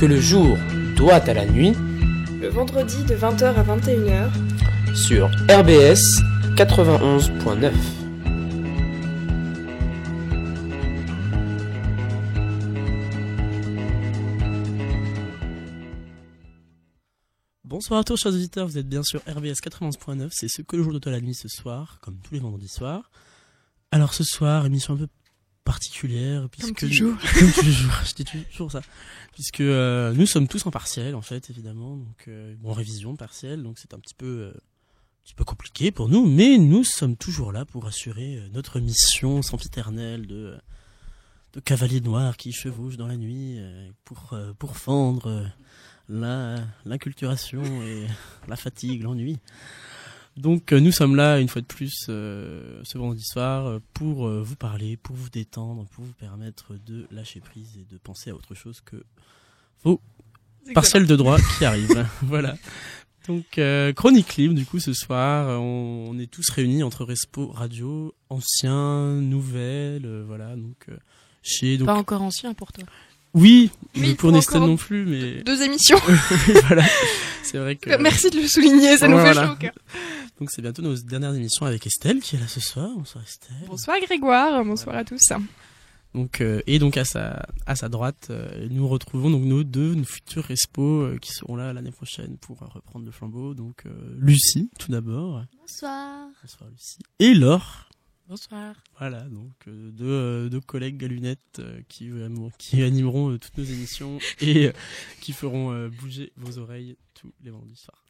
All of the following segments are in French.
que le jour doit à la nuit, le vendredi de 20h à 21h, sur RBS 91.9. Bonsoir à tous chers auditeurs, vous êtes bien sur RBS 91.9, c'est ce que le jour doit à la nuit ce soir, comme tous les vendredis soirs. Alors ce soir, émission un peu particulière puisque comme toujours, comme toujours je dis toujours ça puisque euh, nous sommes tous en partiel en fait évidemment. Donc euh, bon révision partielle donc c'est un petit peu euh, un petit peu compliqué pour nous mais nous sommes toujours là pour assurer euh, notre mission sempiternelle de de cavalier noir qui chevauche dans la nuit euh, pour euh, pour fendre euh, la l'inculturation et la fatigue l'ennui. Donc euh, nous sommes là une fois de plus euh, ce vendredi soir euh, pour euh, vous parler, pour vous détendre, pour vous permettre de lâcher prise et de penser à autre chose que vos partiels de droit qui arrivent. voilà. Donc euh, chronique libre du coup ce soir, euh, on, on est tous réunis entre Respo Radio, anciens, nouvelles, euh, voilà donc euh, chez donc pas encore ancien pour toi. oui, Oui, mais pour encore non plus mais Deux émissions. voilà. C'est vrai que Merci de le souligner, ça nous fait Voilà. chaud au cœur. donc c'est bientôt nos dernières émissions avec Estelle qui est là ce soir. Bonsoir Estelle. Bonsoir Grégoire, bonsoir à tous. Donc euh, et donc à sa à sa droite, euh, nous retrouvons donc nos deux nos futurs respos euh, qui seront là l'année prochaine pour euh, reprendre le flambeau. Donc euh, Lucie tout d'abord. Bonsoir. Bonsoir Lucie. Et Laure. Bonsoir. Voilà donc euh, deux euh, deux collègues à lunettes euh, qui euh, qui animeront euh, toutes nos émissions et euh, qui feront euh, bouger vos oreilles tous les vendredis soirs.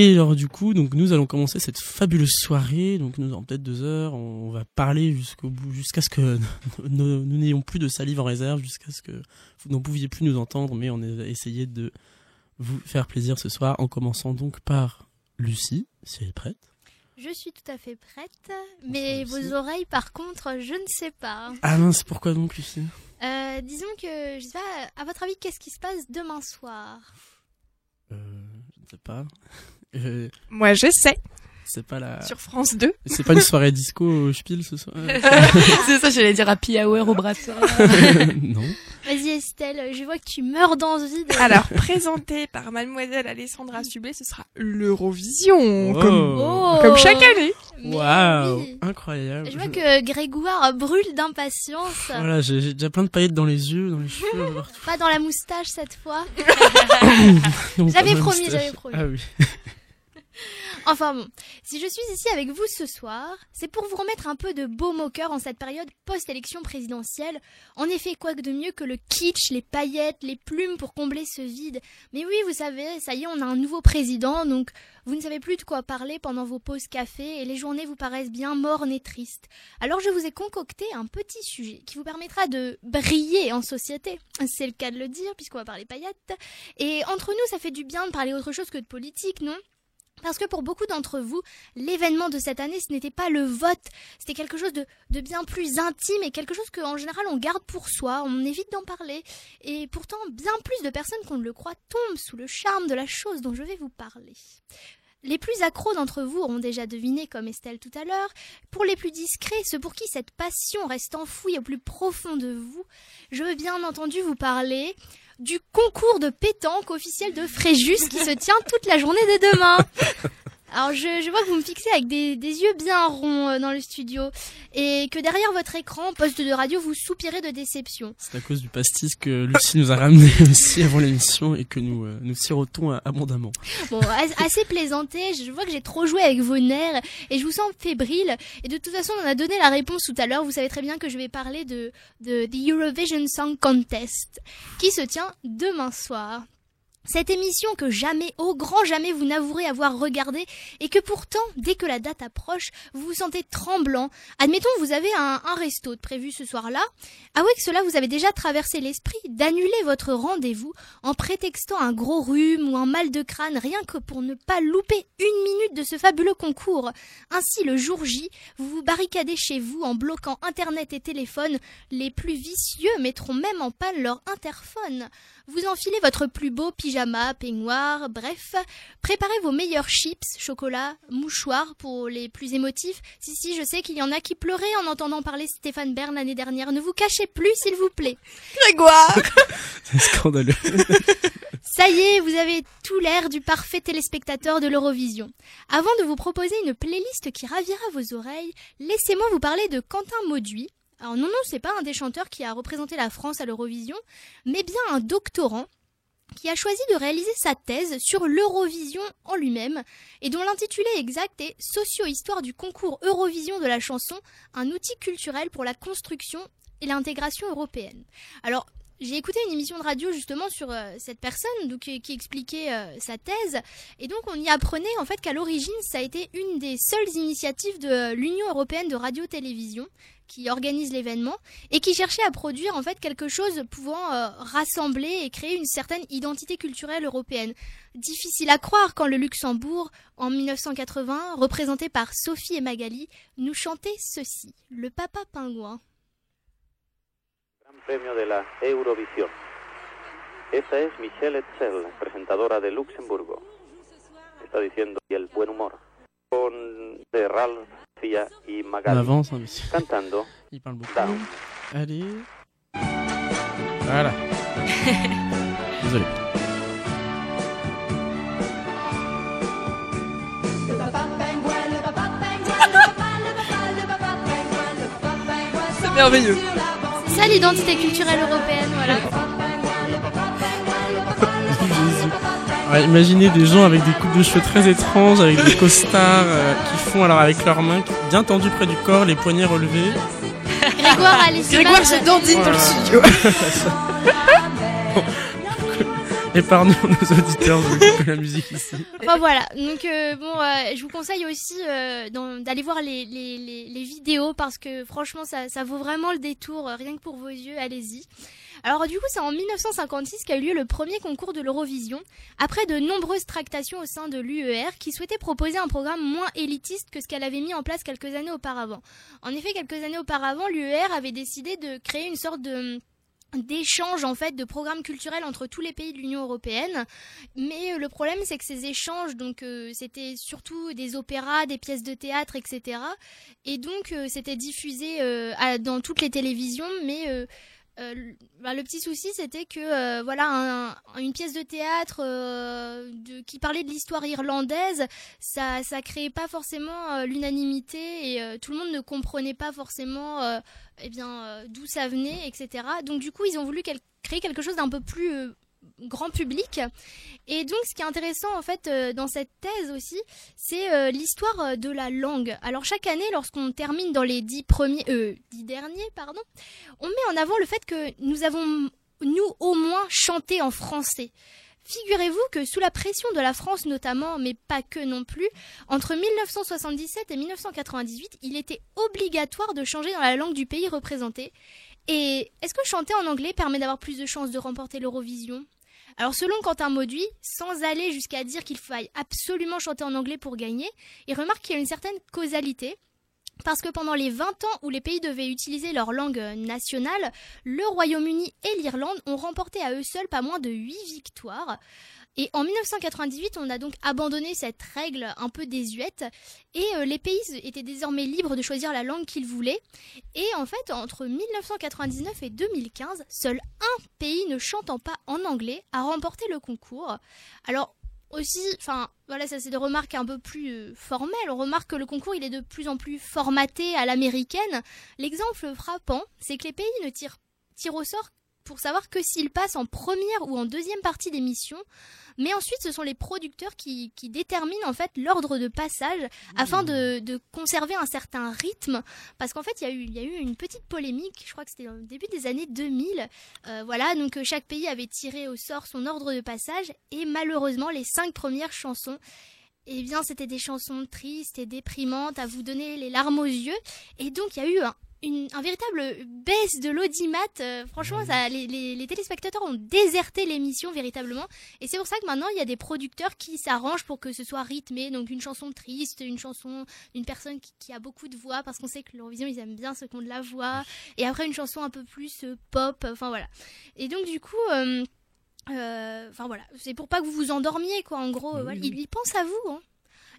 Et alors du coup, donc nous allons commencer cette fabuleuse soirée. Donc nous en peut-être deux heures, on va parler jusqu'au bout, jusqu'à ce que nous n'ayons plus de salive en réserve, jusqu'à ce que vous n'en pouviez plus nous entendre. Mais on a essayé de vous faire plaisir ce soir, en commençant donc par Lucie, si elle est prête. Je suis tout à fait prête, mais Bonsoir, vos oreilles, par contre, je ne sais pas. Ah mince, pourquoi donc Lucie? Euh, disons que, je sais pas, à votre avis, qu'est-ce qui se passe demain soir? Euh, Je ne sais pas. Euh, Moi je sais, c'est pas la. sur France 2. C'est pas une soirée disco au Spiel ce soir C'est ça, j'allais dire happy hour au Brassin. Non. Vas-y Estelle, je vois que tu meurs d'envie de... Alors, présenté par mademoiselle Alessandra Sublet, ce sera l'Eurovision, comme, Oh comme chaque année. Waouh, oui. incroyable. Je vois que Grégoire brûle d'impatience. Voilà, j'ai déjà plein de paillettes dans les yeux, dans les cheveux. Pas dans la moustache cette fois. J'avais promis, j'avais promis. Ah oui. Enfin bon, si je suis ici avec vous ce soir, c'est pour vous remettre un peu de baume au cœur en cette période post-élection présidentielle. En effet, quoi que de mieux que le kitsch, les paillettes, les plumes pour combler ce vide. Mais oui, vous savez, ça y est, on a un nouveau président, donc vous ne savez plus de quoi parler pendant vos pauses café et les journées vous paraissent bien mornes et tristes. Alors je vous ai concocté un petit sujet qui vous permettra de briller en société. C'est le cas de le dire puisqu'on va parler paillettes. Et entre nous, ça fait du bien de parler autre chose que de politique, non? Parce que pour beaucoup d'entre vous, l'événement de cette année, ce n'était pas le vote, c'était quelque chose de, bien plus intime et quelque chose qu'en général on garde pour soi, on évite d'en parler. Et pourtant, bien plus de personnes qu'on ne le croit tombent sous le charme de la chose dont je vais vous parler. Les plus accros d'entre vous auront déjà deviné, comme Estelle tout à l'heure. Pour les plus discrets, ceux pour qui cette passion reste enfouie au plus profond de vous, je veux bien entendu vous parler du concours de pétanque officiel de Fréjus qui se tient toute la journée de demain. Alors je, je vois que vous me fixez avec des, des yeux bien ronds euh, dans le studio et que derrière votre écran, poste de radio, vous soupirez de déception. C'est à cause du pastis que Lucie nous a ramené aussi avant l'émission et que nous euh, nous sirotons euh, abondamment. Bon, as- assez plaisanté, je vois que j'ai trop joué avec vos nerfs et je vous sens fébrile. Et de toute façon, on a donné la réponse tout à l'heure. Vous savez très bien que je vais parler de, de The Eurovision Song Contest qui se tient demain soir. Cette émission que jamais, au grand jamais, vous n'avouerez avoir regardée et que pourtant, dès que la date approche, vous vous sentez tremblant. Admettons, vous avez un, resto de prévu ce soir-là. Ah ouais, que cela vous avez déjà traversé l'esprit d'annuler votre rendez-vous en prétextant un gros rhume ou un mal de crâne rien que pour ne pas louper une minute de ce fabuleux concours. Ainsi, le jour J, vous vous barricadez chez vous en bloquant Internet et téléphone. Les plus vicieux mettront même en panne leur interphone. Vous enfilez votre plus beau pyjama peignoir, bref. Préparez vos meilleurs chips, chocolat, mouchoirs pour les plus émotifs. Si, si, je sais qu'il y en a qui pleuraient en entendant parler Stéphane Bern l'année dernière. Ne vous cachez plus, s'il vous plaît. Grégoire C'est scandaleux. Ça y est, vous avez tout l'air du parfait téléspectateur de l'Eurovision. Avant de vous proposer une playlist qui ravira vos oreilles, laissez-moi vous parler de Quentin Mauduit. Alors non, non, c'est pas un des chanteurs qui a représenté la France à l'Eurovision, mais bien un doctorant qui a choisi de réaliser sa thèse sur l'Eurovision en lui-même et dont l'intitulé exact est Socio-histoire du concours Eurovision de la chanson, un outil culturel pour la construction et l'intégration européenne. Alors, j'ai écouté une émission de radio justement sur euh, cette personne donc, qui, qui expliquait euh, sa thèse et donc on y apprenait en fait qu'à l'origine ça a été une des seules initiatives de l'Union européenne de radio-télévision qui organise l'événement et qui cherchait à produire en fait quelque chose pouvant euh, rassembler et créer une certaine identité culturelle européenne. Difficile à croire quand le Luxembourg, en 1980, représenté par Sophie et Magali, nous chantait ceci, le papa pingouin. Premio de la Eurovisión. Esta es Michelle Etzel, presentadora de Luxemburgo. Está diciendo y el buen humor. Con de Ralph Cia y Magali avance, hein, monsieur. cantando Il parle beaucoup. Down. Allez. Voilà. Désolé. C'est merveilleux. C'est ça l'identité culturelle européenne, voilà. Ouais, imaginez des gens avec des coupes de cheveux très étranges, avec des costards euh, qui font alors avec leurs mains bien tendues près du corps, les poignets relevés. Grégoire a les Grégoire se dandine dans le studio. Épargnons nos auditeurs la musique ici. Enfin voilà, donc euh, bon, euh, je vous conseille aussi euh, d'aller voir les, les, les, les vidéos parce que franchement ça, ça vaut vraiment le détour, euh, rien que pour vos yeux, allez-y. Alors du coup c'est en 1956 qu'a eu lieu le premier concours de l'Eurovision, après de nombreuses tractations au sein de l'UER qui souhaitait proposer un programme moins élitiste que ce qu'elle avait mis en place quelques années auparavant. En effet, quelques années auparavant, l'UER avait décidé de créer une sorte de d'échange en fait de programmes culturels entre tous les pays de l'Union européenne mais euh, le problème, c'est que ces échanges, donc euh, c'était surtout des opéras, des pièces de théâtre, etc. Et donc euh, c'était diffusé euh, à- dans toutes les télévisions, mais euh, bah, le petit souci, c'était que euh, voilà, un- une pièce de théâtre euh, de- qui parlait de l'histoire irlandaise, ça, ça créait pas forcément l'unanimité et tout le monde ne comprenait pas forcément, eh bien, d'où ça venait, etc. Donc du coup, ils ont voulu créer quelque chose d'un peu plus grand public. Et donc, ce qui est intéressant en fait euh, dans cette thèse aussi, c'est euh, l'histoire euh, de la langue. Alors chaque année, lorsqu'on termine dans les dix premiers, euh, dix derniers, pardon, on met en avant le fait que nous avons, nous au moins, chanté en français. Figurez-vous que sous la pression de la France notamment, mais pas que non plus, entre 1977 et 1998, il était obligatoire de changer dans la langue du pays représenté. Et est-ce que chanter en anglais permet d'avoir plus de chances de remporter l'Eurovision? Alors selon Quentin Mauduit, sans aller jusqu'à dire qu'il faille absolument chanter en anglais pour gagner, il remarque qu'il y a une certaine causalité. Parce que pendant les 20 ans où les pays devaient utiliser leur langue nationale, le Royaume-Uni et l'Irlande ont remporté à eux seuls pas moins de 8 victoires. Et en 1998, on a donc abandonné cette règle un peu désuète et euh, les pays étaient désormais libres de choisir la langue qu'ils voulaient. Et en fait, entre 1999 et 2015, seul un pays ne chantant pas en anglais a remporté le concours. Alors aussi, enfin voilà, ça c'est des remarques un peu plus euh, formelles. On remarque que le concours il est de plus en plus formaté à l'américaine. L'exemple frappant, c'est que les pays ne tirent, tirent au sort pour savoir que s'ils passent en première ou en deuxième partie d'émission, mais ensuite ce sont les producteurs qui, déterminent en fait l'ordre de passage afin de, conserver un certain rythme. Parce qu'en fait il y a eu il y a eu une petite polémique je crois que c'était au début des années 2000 euh, voilà donc euh, chaque pays avait tiré au sort son ordre de passage et malheureusement les cinq premières chansons eh bien c'était des chansons tristes et déprimantes à vous donner les larmes aux yeux. Et donc il y a eu un une, un véritable baisse de l'audimat. Euh, franchement, ça, les, les, les téléspectateurs ont déserté l'émission véritablement. Et c'est pour ça que maintenant, il y a des producteurs qui s'arrangent pour que ce soit rythmé. Donc une chanson triste, une chanson d'une personne qui, qui a beaucoup de voix, parce qu'on sait que l'Eurovision, ils aiment bien ceux qui ont de la voix. Et après, une chanson un peu plus euh, pop. Enfin voilà. Et donc du coup... Euh, Euh, Enfin voilà, c'est pour pas que vous vous endormiez quoi. En gros, euh, voilà. il, il pense à vous. Hein.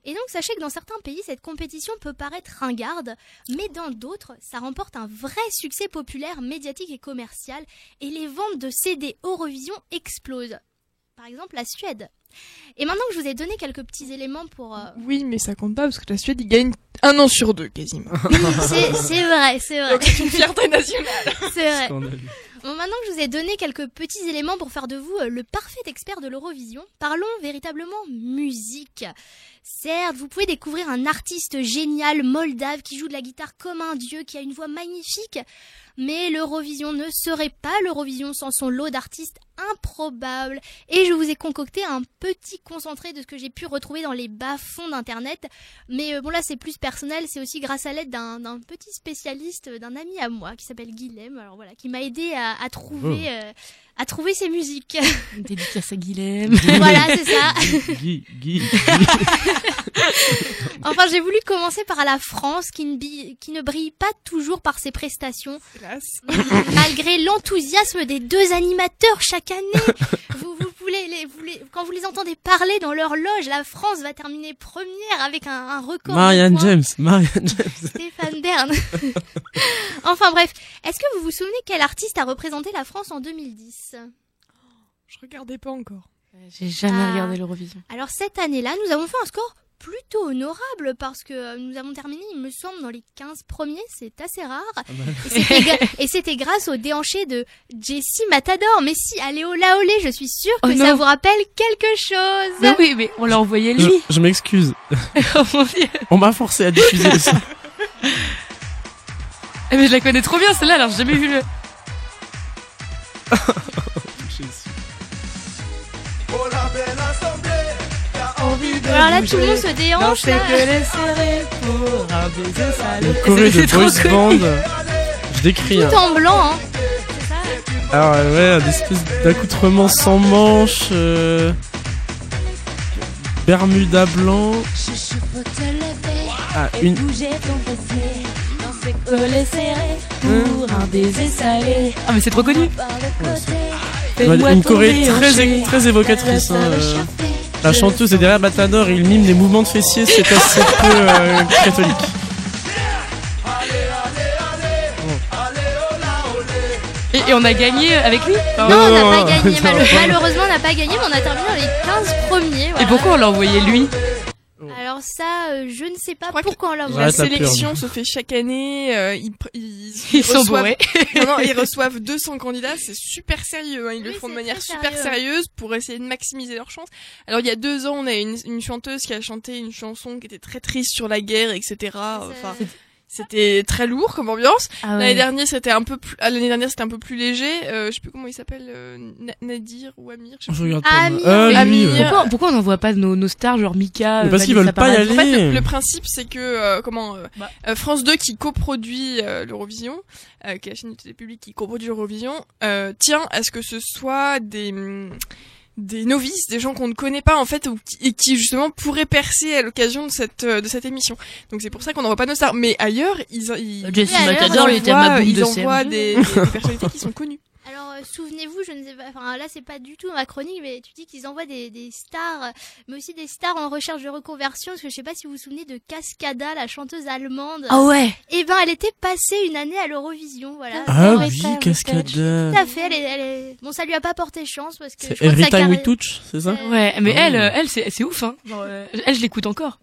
Et donc sachez que dans certains pays, cette compétition peut paraître ringarde, mais dans d'autres, ça remporte un vrai succès populaire, médiatique et commercial, et les ventes de CD Eurovision explosent. Par exemple, la Suède. Et maintenant que je vous ai donné quelques petits éléments pour... euh, Oui, mais ça compte pas parce que la Suède, il gagne un an sur deux quasiment. c'est c'est vrai, c'est vrai. Donc c'est une fierté nationale. C'est vrai. Scandaleux. Bon, maintenant que je vous ai donné quelques petits éléments pour faire de vous euh, le parfait expert de l'Eurovision, parlons véritablement musique. Certes, vous pouvez découvrir un artiste génial moldave qui joue de la guitare comme un dieu, qui a une voix magnifique, mais l'Eurovision ne serait pas l'Eurovision sans son lot d'artistes improbables. Et je vous ai concocté un petit concentré de ce que j'ai pu retrouver dans les bas-fonds d'Internet. Mais euh, bon là c'est plus personnel, c'est aussi grâce à l'aide d'un petit spécialiste, d'un ami à moi qui s'appelle Guilhem, alors voilà, qui m'a aidé à, à trouver euh, à trouver ses musiques. Dédicace à Guilhem. voilà, c'est ça. Guy, Guy, Enfin, j'ai voulu commencer par la France qui ne, bi- qui ne brille pas toujours par ses prestations, malgré l'enthousiasme des deux animateurs chaque année. Vous, vous voulez les, vous les- quand vous les entendez parler dans leur loge, la France va terminer première avec un, un record. Marianne. James, Marianne James. Stéphane Bern. enfin bref, est-ce que vous vous souvenez quel artiste a représenté la France en 2010 Je regardais pas encore. J'ai jamais Ah. regardé l'Eurovision. Alors cette année-là, nous avons fait un score plutôt honorable parce que euh, nous avons terminé, il me semble, dans les 15 premiers, c'est assez rare. Et c'était gra- Et c'était grâce au déhanché de Jessie Matador. Mais si, allez au la olé, je suis sûre que Oh ça non. vous rappelle quelque chose. Mais oui, mais on l'a envoyé Je, lui. je m'excuse. Oh. On m'a forcé à diffuser ça. Eh, mais je la connais trop bien celle-là, alors j'ai jamais vu le. Alors là, tout le monde se déhanche. là. Le choré c'est de trop boys band. Je décris. hein. Tout en blanc. Hein. Alors ouais, des espèces d'accoutrements sans manches. Euh... Bermuda blanc. Ah, une. Ah, mais c'est trop connu. Ouais, une choré très, très évocatrice. hein, euh. La chanteuse est derrière Matador et il mime des mouvements de fessiers, c'est assez peu euh, catholique. Et, et on a gagné avec lui. Non, on n'a pas gagné. Malheureusement, on n'a pas gagné, mais on a terminé dans les 15 premiers. Et pourquoi on l'a envoyé lui? Alors ça, euh, je ne sais pas pourquoi on l'a Ouais, La sélection se fait chaque année. euh, ils, ils, Ils sont reçoivent- bourrés. non, non, ils reçoivent 200 candidats, c'est super sérieux. hein. Ils le font de manière super sérieux. sérieuse pour essayer de maximiser leurs chances. Alors il y a deux ans, on a une, une chanteuse qui a chanté une chanson qui était très triste sur la guerre, etc. Enfin, c'était très lourd comme ambiance. Ah L'année dernière, c'était un peu plus. ah, L'année dernière, c'était un peu plus léger. Euh, je sais plus comment il s'appelle, euh, Na- Nadir ou Amir. Je sais Je regarde pas. Amir, lui, Amir. ouais. Pourquoi, pourquoi on n'envoie pas nos, nos stars, genre Mika Mais parce qu'ils Vanessa veulent pas y aller. En fait, le, principe, c'est que euh, comment euh, Bah. euh, France 2 qui coproduit euh, l'Eurovision, euh, qui est la chaîne de télé publique qui coproduit l'Eurovision, euh, tient à ce que ce soit des hum, des novices, des gens qu'on ne connaît pas en fait, ou qui- et qui justement pourraient percer à l'occasion de cette euh, de cette émission. Donc c'est pour ça qu'on n'envoie pas nos stars. Mais ailleurs, ils ils, envoient, boum ils de envoient Serge. des, des- des personnalités qui sont connues. Alors, euh, souvenez-vous, je ne sais pas, enfin là c'est pas du tout ma chronique, mais tu dis qu'ils envoient des, des stars, mais aussi des stars en recherche de reconversion, parce que je sais pas si vous vous souvenez de Cascada, la chanteuse allemande. Ah ouais. Eh ben, elle était passée une année à l'Eurovision, voilà. Ah oui, ça, Cascada. Tout à fait, elle est, elle est... Bon, ça lui a pas porté chance, parce que C'est que Every sa Time We Touch, c'est ça Euh, Ouais, mais Ah elle, euh, elle, c'est c'est ouf, hein. Genre, euh, elle, je l'écoute encore.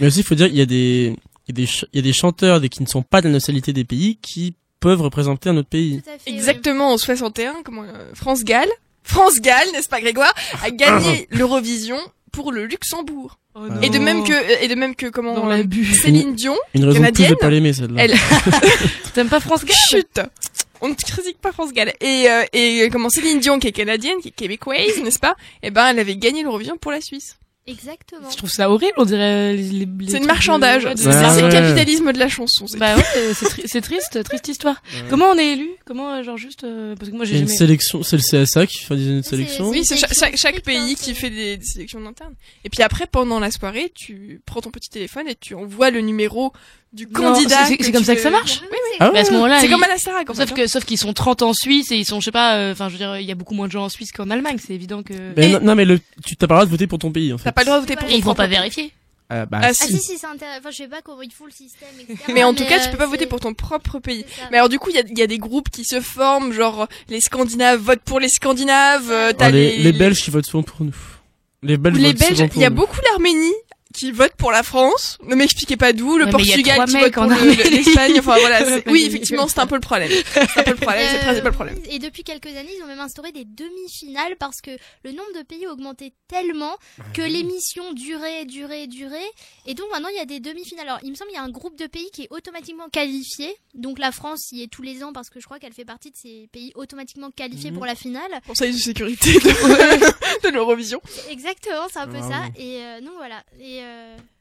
Mais aussi, il faut dire, il y a des, il y a des, ch- il y a des chanteurs des, qui ne sont pas de la nationalité des pays qui peuvent représenter un autre pays. Tout à fait, Exactement en 61, comment euh, France Gall, France Gall, n'est-ce pas Grégoire, a gagné l'Eurovision pour le Luxembourg. Oh Ah. Et de même que et de même que comment Dans l'abus. Céline Dion, Une raison de plus de Canadienne, pas l'aimer, celle-là. elle- T'aimes pas France Gall? Chut. On ne critique pas France Gall. Et euh, et comment Céline Dion qui est canadienne, qui est québécoise, n'est-ce pas? Eh ben elle avait gagné l'Eurovision pour la Suisse. Exactement. Je trouve ça horrible, on dirait les, les, les C'est une marchandage. de- C'est Ah le capitalisme de la chanson. c'est Bah ouais, c'est- c'est tri- c'est triste, triste histoire. Comment on est élu? Comment, euh, genre juste euh, parce que moi Il y j'ai a une jamais. sélection, c'est le CSA qui fait une sélection. Oui, c'est chaque, sélection chaque, pays qui fait des, des sélections internes. Et puis après, pendant la soirée, tu prends ton petit téléphone et tu envoies le numéro du candidat. c'est- comme tu ça que ça marche. Oui, oui, c'est- Ah à ce moment-là, C'est comme à la fait, Sauf que, sauf qu'ils sont 30 en Suisse et ils sont, je sais pas, euh, enfin, je veux dire, il y a beaucoup moins de gens en Suisse qu'en Allemagne, c'est évident que. Mais Et- non, non, mais le, tu t'as pas le droit de voter pour ton pays, en fait. T'as pas le droit de voter pour Et Et ton ils vont pas vérifier. Ah, bah, Ah, Ah si. si, si, c'est intéressant. Enfin, je sais pas comment ils font le système, etc. Mais en tout cas, tu euh, peux pas voter pour ton propre pays. Mais alors du coup, il y a, il y a des groupes qui se forment, genre les Scandinaves votent pour les Scandinaves. euh, t'as Ah, les, les Belges qui votent souvent pour nous. Les Belges les votent Belges, souvent pour il y a nous. beaucoup l'Arménie qui vote pour la France. Ne m'expliquez pas d'où. Le Ouais, il Portugal qui vote pour en le- l'Espagne. Enfin voilà. Oui, effectivement, c'est un peu le problème. C'est un peu le problème. C'est le Euh, problème. Et depuis quelques années, ils ont même instauré des demi-finales parce que le nombre de pays augmentait tellement que l'émission durait, durait, durait. Et donc maintenant, il y a des demi-finales. Alors, il me semble qu'il y a un groupe de pays qui est automatiquement qualifié. Donc la France y est tous les ans parce que je crois qu'elle fait partie de ces pays automatiquement qualifiés Mhm. pour la finale. Conseil de sécurité de, de l'Eurovision. Exactement, c'est un peu Bravo. ça. Et euh, donc voilà. Et euh,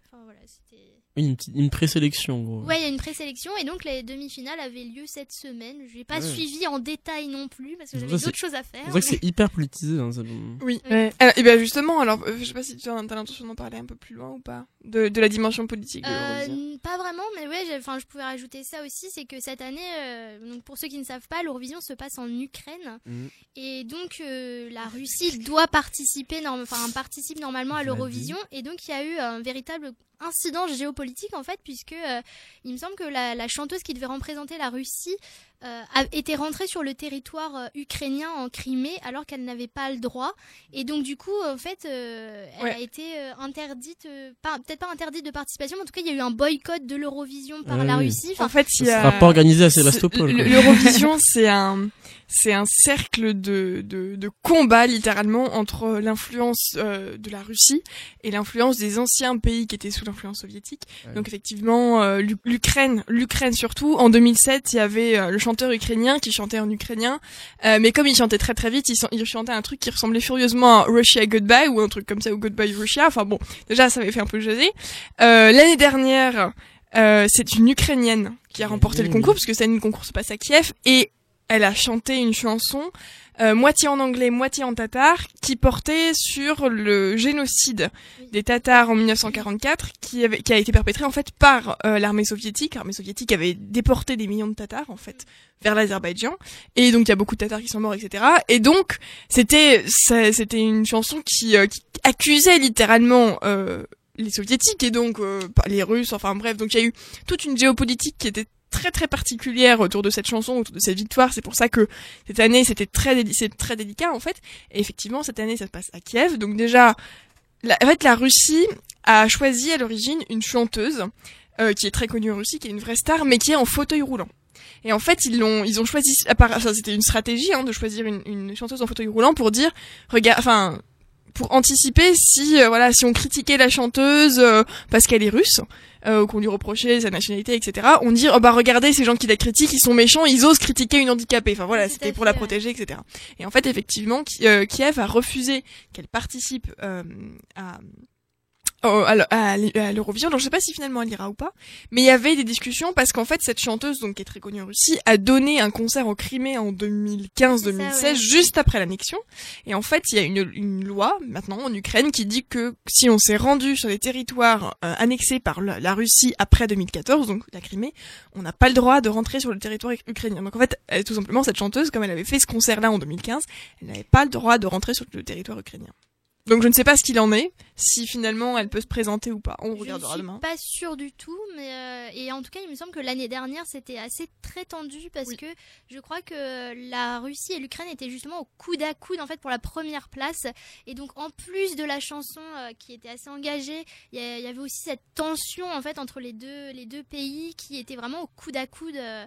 enfin voilà, c'était. Oui, une, petite- une présélection, gros. Ouais, il y a une présélection et donc les demi-finales avaient lieu cette semaine. Je n'ai pas Ouais. suivi en détail non plus parce que j'avais d'autres choses à faire. C'est vrai que c'est hyper politisé, hein, ça- Oui. Ouais. Alors, et bien justement, alors euh, je sais pas si tu as, l'intention d'en parler un peu plus loin ou pas de, de la dimension politique de l'Eurovision. Euh, pas vraiment, mais ouais, enfin, je pouvais rajouter ça aussi, c'est que cette année, euh, donc pour ceux qui ne savent pas, l'Eurovision se passe en Ukraine, Mhm. et donc euh, la Russie doit participer, norm- enfin participe normalement à l'Eurovision, et donc il y a eu un véritable incident géopolitique en fait, puisque euh, il me semble que la, la chanteuse qui devait représenter la Russie euh, a été rentrée sur le territoire euh, ukrainien en Crimée alors qu'elle n'avait pas le droit, et donc du coup en fait, euh, elle Ouais. a été euh, interdite, euh, peut-être pas interdite de participation, mais en tout cas il y a eu un boycott de l'Eurovision par la. Russie. Enfin, En fait, Ça il y a... sera pas organisé à Sébastopol. L'Eurovision, c'est un, c'est un cercle de, de, de combat littéralement entre l'influence euh, de la Russie et l'influence des anciens pays qui étaient sous l'influence soviétique. Ouais. Donc effectivement, euh, l'U- l'Ukraine, l'Ukraine surtout. En 2007, il y avait euh, le chanteur ukrainien qui chantait en ukrainien, Euh, mais comme il chantait très très vite, il, chan- il chantait un truc qui ressemblait furieusement à Russia Goodbye ou un truc comme ça ou Goodbye Russia. Enfin bon, déjà ça avait fait un peu jaser. Euh, L'année dernière, euh, c'est une Ukrainienne qui a remporté le concours parce que année le concours se passe à Kiev et elle a chanté une chanson euh, moitié en anglais, moitié en tatar, qui portait sur le génocide des Tatars en 1944, qui, avait, qui a été perpétré en fait par euh, l'armée soviétique. L'armée soviétique avait déporté des millions de Tatars en fait vers l'Azerbaïdjan, et donc il y a beaucoup de Tatars qui sont morts, etc. Et donc c'était c'était une chanson qui, euh, qui accusait littéralement euh, les soviétiques et donc euh, les Russes. Enfin bref, donc il y a eu toute une géopolitique qui était très très particulière autour de cette chanson, autour de cette victoire. C'est pour ça que cette année c'était très déli- très délicat en fait. Et effectivement cette année ça se passe à Kiev. Donc déjà, la, en fait la Russie a choisi à l'origine une chanteuse euh, qui est très connue en Russie, qui est une vraie star, mais qui est en fauteuil roulant. Et en fait, ils l'ont, ils ont choisi, à part- enfin, c'était une stratégie hein, de choisir une, une chanteuse en fauteuil roulant pour dire, regarde, enfin, pour anticiper si, euh, voilà, si on critiquait la chanteuse euh, parce qu'elle est russe, euh, ou qu'on lui reprochait sa nationalité, etc. On dit, oh bah regardez, ces gens qui la critiquent, ils sont méchants, ils osent critiquer une handicapée. Enfin voilà, c'était pour la protéger, etc. Et en fait, effectivement, Ki- Kiev a refusé qu'elle participe euh, à au- à l'Eurovision. Donc je sais pas si finalement elle ira ou pas, mais il y avait des discussions parce qu'en fait cette chanteuse, donc qui est très connue en Russie, a donné un concert au Crimée en 2015-2016, C'est ça, ouais. juste après l'annexion. Et en fait, il y a une, une loi maintenant en Ukraine qui dit que si on s'est rendu sur les territoires euh, annexés par la, la Russie après 2014, donc la Crimée, on n'a pas le droit de rentrer sur le territoire uk- ukrainien. Donc en fait, elle- tout simplement cette chanteuse, comme elle avait fait ce concert-là en 2015, elle n'avait pas le droit de rentrer sur le territoire ukrainien. Donc je ne sais pas ce qu'il en est, si finalement elle peut se présenter ou pas. On regardera je suis demain. pas sûre du tout, mais euh, et en tout cas, il me semble que l'année dernière c'était assez très tendu parce Oui. que je crois que la Russie et l'Ukraine étaient justement au coude à coude en fait pour la première place. Et donc en plus de la chanson euh, qui était assez engagée, il y, avait aussi cette tension en fait entre les deux les deux pays qui étaient vraiment au coude à coude euh,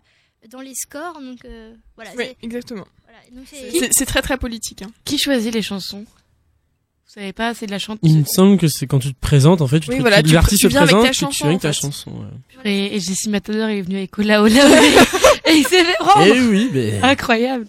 dans les scores. Donc euh, voilà. Oui, c'est- exactement. voilà. C'est très très politique. Hein. Qui choisit les chansons? Vous savez pas, c'est de la chanteuse. Il me semble que c'est quand tu te présentes, en fait, tu Oui, te- voilà, tu- l'artiste tu se présente, tu viens avec ta chanson. ouais. Et, et Jessie Matador est venue avec Ola Ola et il s'est fait prendre. Eh oui, mais Incroyable.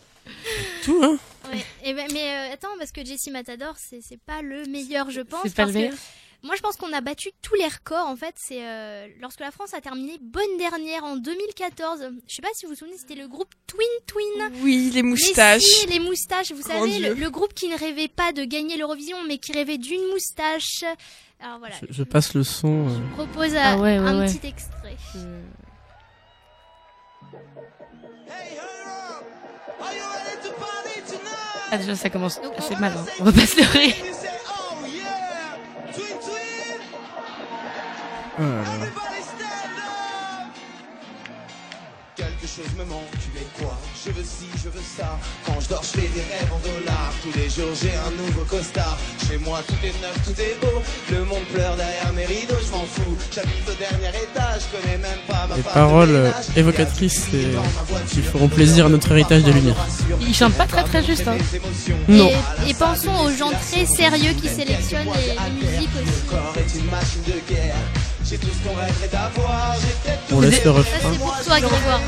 tout, hein. Ouais. Et ben, mais euh, attends, parce que Jessie Matador, c'est c'est pas le meilleur, je pense. C'est pas parce le meilleur que, Moi, je pense qu'on a battu tous les records. En fait, c'est euh, lorsque la France a terminé bonne dernière en 2014. Je sais pas si vous vous souvenez, c'était le groupe Twin Twin. Oui, les Mais moustaches. si, les moustaches. Vous Grand savez, le, le groupe qui ne rêvait pas de gagner l'Eurovision, mais qui rêvait d'une moustache. Alors voilà. Je, je passe le son. euh. Je propose Ah euh, ouais, ouais, un ouais. petit extrait. Ah, déjà, ça commence assez mal. hein. On va pas se Oh là là. Quelque chose me manque, tu es quoi? Je veux ci, je veux ça. Quand je dors, je fais des rêves en dollars. Tous les jours, j'ai un nouveau costard. Chez moi, tout est neuf, tout est beau. Le monde pleure derrière mes rideaux, je m'en fous. J'habite au dernier étage, je connais même pas ma Des femme de paroles euh, ménage. évocatrices et qui feront plaisir à notre héritage de lumière. Il chante pas très très juste. Hein. Non. Et, et pensons aux gens très sérieux qui sélectionnent les, les musiques Le aussi. corps est une machine de guerre. J'ai tout ce qu'on rêverait d'avoir. J'ai peut-être tout On laisse le Ça, refrain. c'est pour toi, Grégoire.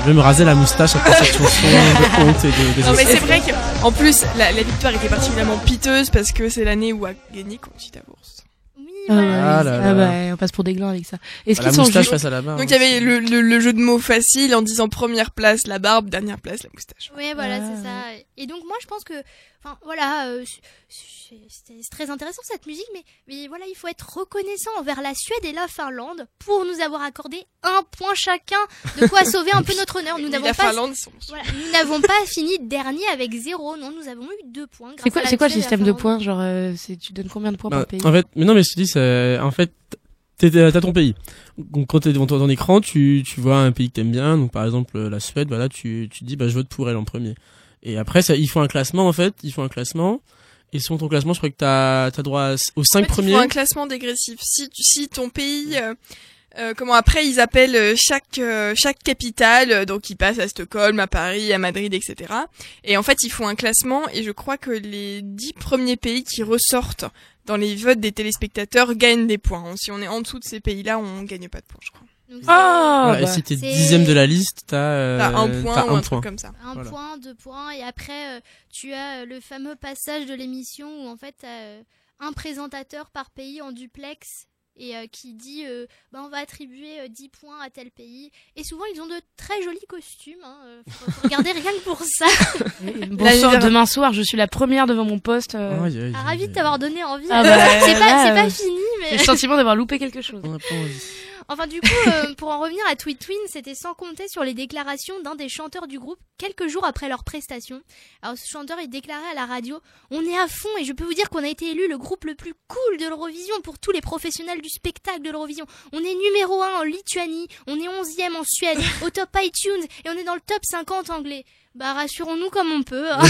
Je vais me raser la moustache après cette chanson de honte et de Non mais c'est vrai que en plus la, la victoire était particulièrement piteuse parce que c'est l'année où a gagné Conchita Wurst. Oui, Ah, ouais, Ah là ah là. bah, on passe pour des glands avec ça. Est-ce la qu'ils sont moustache face à la barbe. Donc il y avait le, le, le jeu de mots facile en disant première place la barbe, dernière place la moustache. Ouais, voilà, Ah, c'est ça. Et donc moi, je pense que, enfin, voilà, euh, c'est- très intéressant cette musique, mais, mais voilà, il faut être reconnaissant envers la Suède et la Finlande pour nous avoir accordé un point chacun, de quoi sauver un peu notre honneur. Nous n'avons la pas, voilà, nous n'avons pas fini dernier avec zéro. Non, nous avons eu deux points. C'est quoi, à la c'est quoi le système de points Genre, euh, tu donnes combien de points Bah, par pays en fait, mais non, mais je te dis, en fait, t'as ton pays. Donc, quand t'es devant ton, ton écran, tu, tu vois un pays que t'aimes bien. Donc, par exemple, la Suède, voilà, tu, tu te dis, bah, je vote pour elle en premier. Et après, ça, ils font un classement, en fait. Ils font un classement. Et selon ton classement, je crois que t'as, t'as droit aux En cinq fait, ils premiers. font un classement dégressif. Si, tu- si ton pays, euh, euh, comment après ils appellent euh, chaque euh, chaque capitale, euh, donc ils passent à Stockholm, à Paris, à Madrid, etc. Et en fait ils font un classement et je crois que les dix premiers pays qui ressortent dans les votes des téléspectateurs gagnent des points. Si on est en dessous de ces pays-là, on gagne pas de points, je crois. Donc, Ah Voilà, et bah. si t'es dixième de la liste, t'as, euh, T'as un point ou un point. truc comme ça. Un Voilà. point, deux points, et après, euh, tu as euh, le fameux passage de l'émission où en fait, t'as, euh, un présentateur par pays en duplex et euh, qui dit euh, bah, on va attribuer euh, 10 points à tel pays. Et souvent, ils ont de très jolis costumes. Hein, euh, faut, faut regarder rien que pour ça. Bonsoir, demain soir, je suis la première devant mon poste. euh, Ah, ravi de t'avoir donné envie. Ah bah, c'est pas, pas fini, J'ai mais le sentiment d'avoir loupé quelque chose. On a pas envie. Enfin, du coup, euh, pour en revenir à Tweet Twin, c'était sans compter sur les déclarations d'un des chanteurs du groupe quelques jours après leur prestation. Alors, ce chanteur, il déclarait à la radio On est à fond et je peux vous dire qu'on a été élu le groupe le plus cool de l'Eurovision pour tous les professionnels du spectacle de l'Eurovision. On est numéro 1 en Lituanie, on est 11e en Suède, au top iTunes et on est dans le top 50 anglais. Bah, rassurons-nous comme on peut. hein.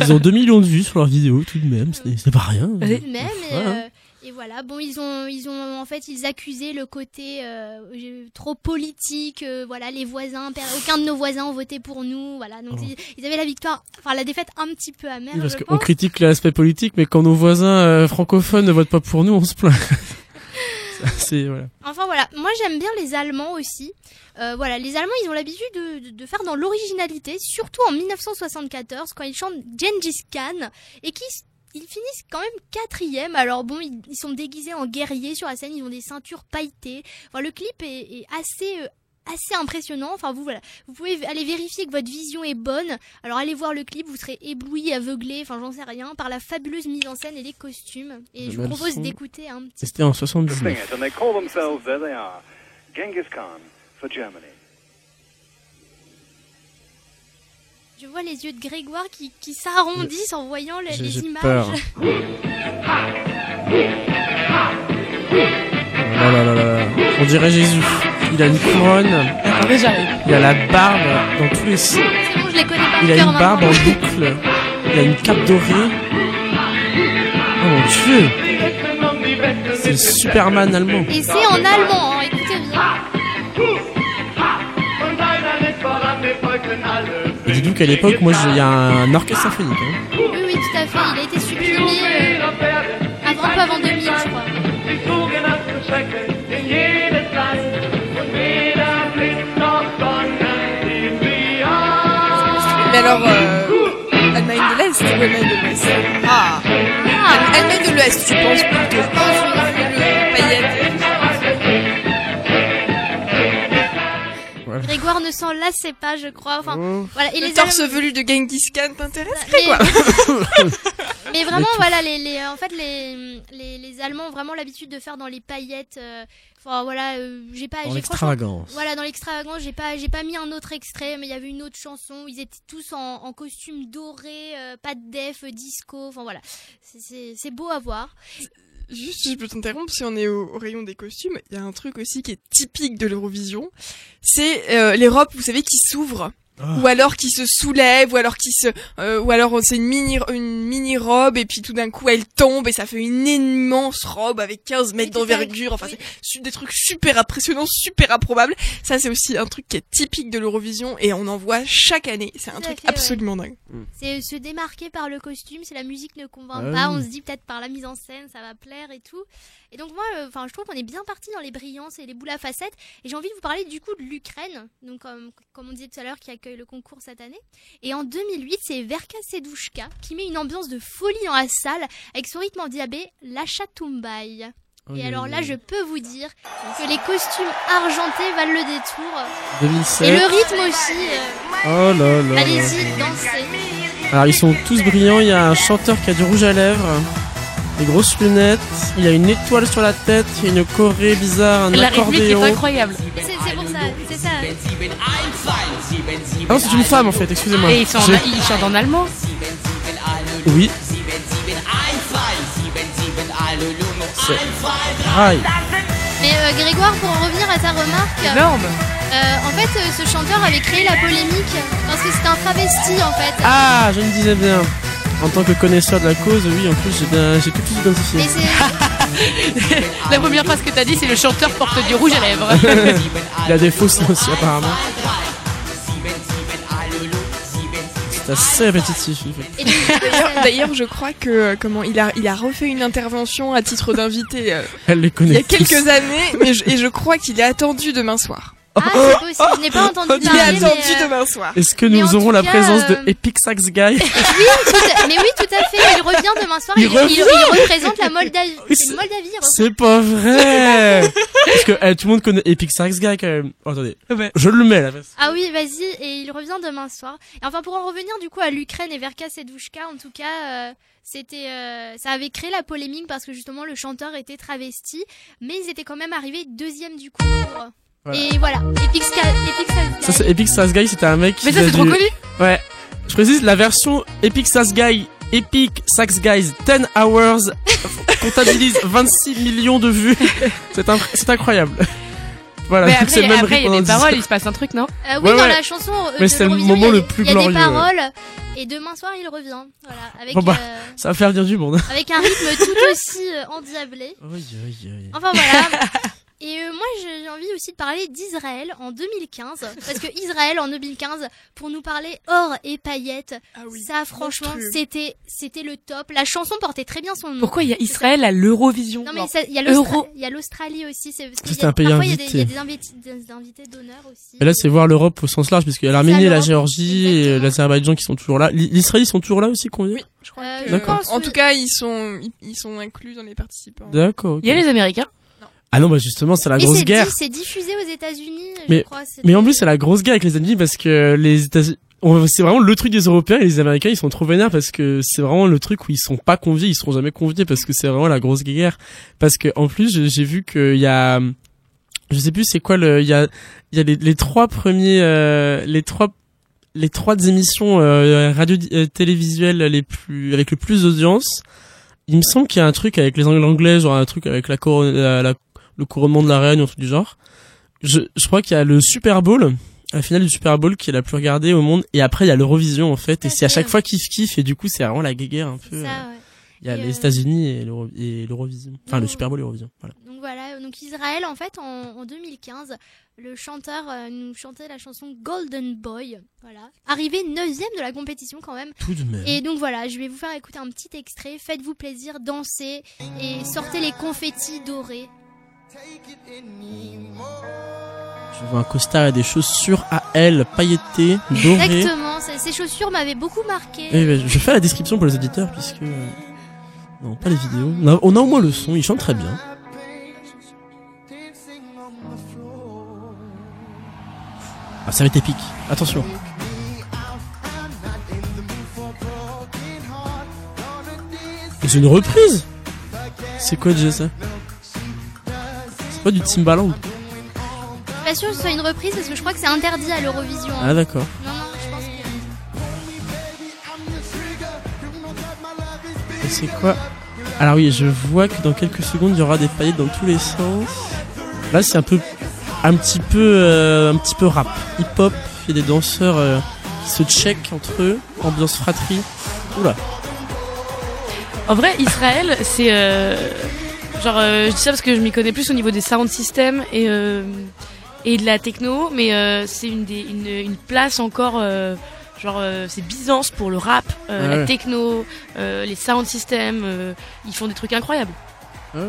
Ils ont 2 millions de vues sur leurs vidéos, tout de même. C'est pas rien. tout de même. Et, euh, et voilà, bon, ils ont, ils ont, en fait, ils accusaient le côté euh, trop politique. euh, voilà, les voisins, aucun de nos voisins ont voté pour nous. Voilà, donc Oh. ils, ils avaient la victoire, enfin la défaite un petit peu amère. Oui, parce qu'on critique l'aspect politique, mais quand nos voisins euh, francophones ne votent pas pour nous, on se plaint. Voilà. Enfin voilà, moi j'aime bien les Allemands aussi. Euh, voilà, les Allemands ils ont l'habitude de, de, de faire dans l'originalité, surtout en 1974 quand ils chantent Gengis Khan et qui ils finissent quand même quatrième. Alors bon, ils, ils sont déguisés en guerriers sur la scène, ils ont des ceintures pailletées. Enfin, le clip est, est assez euh, assez impressionnant. Enfin vous voilà, vous pouvez aller vérifier que votre vision est bonne. Alors allez voir le clip, vous serez ébloui, aveuglé, enfin j'en sais rien, par la fabuleuse mise en scène et les costumes. Et je vous propose d'écouter un petit. Et C'était en to 79. sing it, and they call themselves, there they are, Genghis Khan for Germany. Je vois les yeux de Grégoire qui, qui s'arrondissent en voyant les, les j'ai images. peur. Oh là là là là. On dirait Jésus. Il a une couronne, Attendez, j'arrive. il a la barbe dans tous les C'est bon, je les connais par Il a une barbe en boucle. Il a une cape dorée. Oh mon dieu. C'est le Superman allemand. Et c'est en allemand, hein, écoutez bien. même qu'à l'époque, moi, il y a un orchestre symphonique. Hein. Oui, oui, tout à fait. Il a été supprimé euh, avant, un peu avant 2000, je crois. Mais alors, euh, Allemagne de l'Est ou Allemagne de Ah. Allemagne de l'Ouest, je pense plutôt. Ne s'en lassait pas, je crois. Enfin, Oh. voilà. Et Le les torse velu de Genghis Khan t'intéresse mais, quoi mais vraiment, voilà, les, les, en fait, les, les, les Allemands ont vraiment l'habitude de faire dans les paillettes. euh, Enfin, voilà, euh, j'ai pas, Dans l'extravagance. voilà, dans l'extravagance, j'ai pas, j'ai pas mis un autre extrait, mais il y avait une autre chanson. où Ils étaient tous en, en costume doré, euh, pas de def, euh, disco. Enfin voilà, c'est beau à voir. Juste, je peux t'interrompre, si on est au, au rayon des costumes, il y a un truc aussi qui est typique de l'Eurovision. C'est euh, les robes, vous savez, qui s'ouvrent. Ah. Ou alors qui se soulèvent, ou alors qui se, euh, ou alors c'est une mini, une mini robe et puis tout d'un coup elle tombe et ça fait une immense robe avec 15 mètres d'envergure. Enfin, oui. c'est des trucs super impressionnants, super improbables. Ça, c'est aussi un truc qui est typique de l'Eurovision et on en voit chaque année. C'est un truc fait, ouais. absolument dingue. C'est se démarquer par le costume, si la musique ne convainc Ah pas, oui. on se dit peut-être par la mise en scène ça va plaire et tout. Et donc moi, euh, enfin je trouve qu'on est bien parti dans les brillances et les boules à facettes. Et j'ai envie de vous parler du coup de l'Ukraine, donc comme, comme on disait tout à l'heure, qui accueille le concours cette année. Et en 2008, c'est Verka Sedushka qui met une ambiance de folie dans la salle avec son rythme endiablé, la Chatumbay. Oh, Et alors là, je peux vous dire que les costumes argentés valent le détour. Et 2007. le rythme aussi. euh, Oh là. là. Allez-y, dansez. Alors ils sont tous brillants, il y a un chanteur qui a du rouge à lèvres, des grosses lunettes, il y a une étoile sur la tête, il y a une choré bizarre, un La rythmique est accordéon. incroyable. C'est pour ça, c'est ça. Ah non, c'est une femme en fait, excusez-moi. Et ils, sont en- J'ai- ils chantent en allemand. Oui. C'est... Mais euh, Grégoire, pour en revenir à ta remarque, Énorme. euh, en fait, euh, ce chanteur avait créé la polémique parce que c'était un travesti en fait. Ah, je me disais bien. En tant que connaisseur de la cause, oui, en plus j'ai bien, j'ai tout de suite identifié. La première phrase que t'as dit, c'est le chanteur porte du rouge à lèvres. Il a des faux seins aussi apparemment. C'est assez répétitif. en fait. D'ailleurs, d'ailleurs, je crois que euh, comment il a il a refait une intervention à titre d'invité euh, Elle les il connaît y a tous. quelques années, mais je, et je crois qu'il est attendu demain soir. Ah, c'est possible. Je n'ai pas entendu Il est parler. mais, attendu euh, demain soir. Est-ce que Mais nous aurons la cas, présence euh, de Epic Sax Guy oui, tout à- mais oui, tout à fait. Il revient demain soir. Il Il, il- revient il représente la Moldavie. C'est Moldavie. pas vrai Parce que eh, tout le monde connaît Epic Sax Guy quand même. Oh, attendez, Ouais. je le mets là. Ah oui, vas-y, et il revient demain soir. Et enfin, pour en revenir du coup à l'Ukraine et Verka Sedushka, en tout cas, euh, c'était, euh, ça avait créé la polémique parce que justement le chanteur était travesti, mais ils étaient quand même arrivés deuxième du concours. Voilà. Et voilà, Epic, Ça c'est Epic Sax Guy, c'était un mec qui Mais ça, c'est trop du- connu. Ouais. Je précise la version Epic Sax Guy, Epic Sax Guys 10 Hours comptabilise 26 millions de vues. C'est inc- c'est incroyable. Voilà, Mais après, c'est même après, il y a des paroles, il se passe un truc, non Euh, oui, Ouais, dans ouais. la chanson. euh, Mais c'était le moment le plus Il y a des glorieux, ouais. paroles. Et demain soir, il revient. Voilà, avec, Bon, bah. euh, Ça va faire venir du monde. avec un rythme tout aussi euh, endiablé. Oui, oui, oui. Enfin voilà. Et euh, moi j'ai envie aussi de parler d'Israël en 2015 parce que Israël en 2015 pour nous parler or et paillettes Ah ça franchement c'était c'était le top la chanson portait très bien son nom Pourquoi il y a Israël à l'Eurovision non mais il y a Euro. l'Austra- il y a l'Australie aussi c'est parce qu'il y C'était a- un pays parfois, il y a des- il y a invité. des invités des invités d'honneur aussi Et là, c'est voir l'Europe au sens large, puisqu'il y a l'Arménie, la. Géorgie et Exactement. l'Azerbaïdjan qui sont toujours là. L'I- L'Israël, ils sont toujours là aussi, conviés Oui, je crois. Euh, que- je D'accord. pense, En oui. tout cas, ils sont ils, sont inclus dans les participants. D'accord. Il y a les Américains. Ah non, bah justement, c'est la Et grosse guerre. di- c'est diffusé aux États-Unis je Mais- crois Mais en plus, c'est la grosse guerre avec les États-Unis parce que les États-Unis, c'est vraiment le truc des Européens et les Américains, ils sont trop vénères parce que c'est vraiment le truc où ils sont pas conviés, ils seront jamais conviés parce que c'est vraiment la grosse guerre. Parce que en plus, j'ai vu qu'il y a, je sais plus c'est quoi le, il y a, il y a les, les trois premiers, euh, les trois, les trois émissions euh, radio euh, télévisuelles les plus avec le plus d'audience. Il me semble qu'il y a un truc avec les Anglais, genre un truc avec la, la- la- le couronnement de la reine ou un truc du genre. Je, je crois qu'il y a le Super Bowl, la finale du Super Bowl qui est la plus regardée au monde, et après il y a l'Eurovision en fait, et c'est à chaque fois kiff kiff, et du coup c'est vraiment la guéguerre un peu. ça, euh, ouais. Il y a Et, les euh, États-Unis et l'Euro- et l'Eurovision, enfin le. Super Bowl et l'Eurovision. Voilà. Donc voilà, donc Israël en fait en, en 2015, le chanteur euh, nous chantait la chanson Golden Boy, voilà. Arrivé neuvième de la compétition quand même. Tout de même. Et donc voilà, je vais vous faire écouter un petit extrait, faites-vous plaisir, dansez et sortez les confettis dorés. Je vois un costard et des chaussures à elle pailletées, dorées. Exactement, ces chaussures m'avaient beaucoup marqué. Et ben, je fais la description pour les auditeurs puisque euh, Non, pas les vidéos. On a, on a au moins le son, il chante très bien. Ah, ça va être épique. Attention. Et C'est une reprise C'est quoi déjà ça? Pas du Timbaland Je suis pas sûre que ce soit une reprise parce que je crois que c'est interdit à l'Eurovision. hein. Ah d'accord. Non, non, je pense que. Et c'est quoi Alors oui, je vois que dans quelques secondes, il y aura des paillettes dans tous les sens. Là, c'est un peu, un petit peu, euh, un petit peu rap, hip-hop. Il y a des danseurs euh, qui se checkent entre eux, ambiance fratrie. Oula. En vrai, Israël, c'est euh, genre, euh, je dis ça parce que je m'y connais plus au niveau des sound systems et euh, et de la techno, mais euh, c'est une des une, une place encore. Genre c'est Byzance pour le rap, Ouais. la techno, les sound systems, ils font des trucs incroyables. Ouais.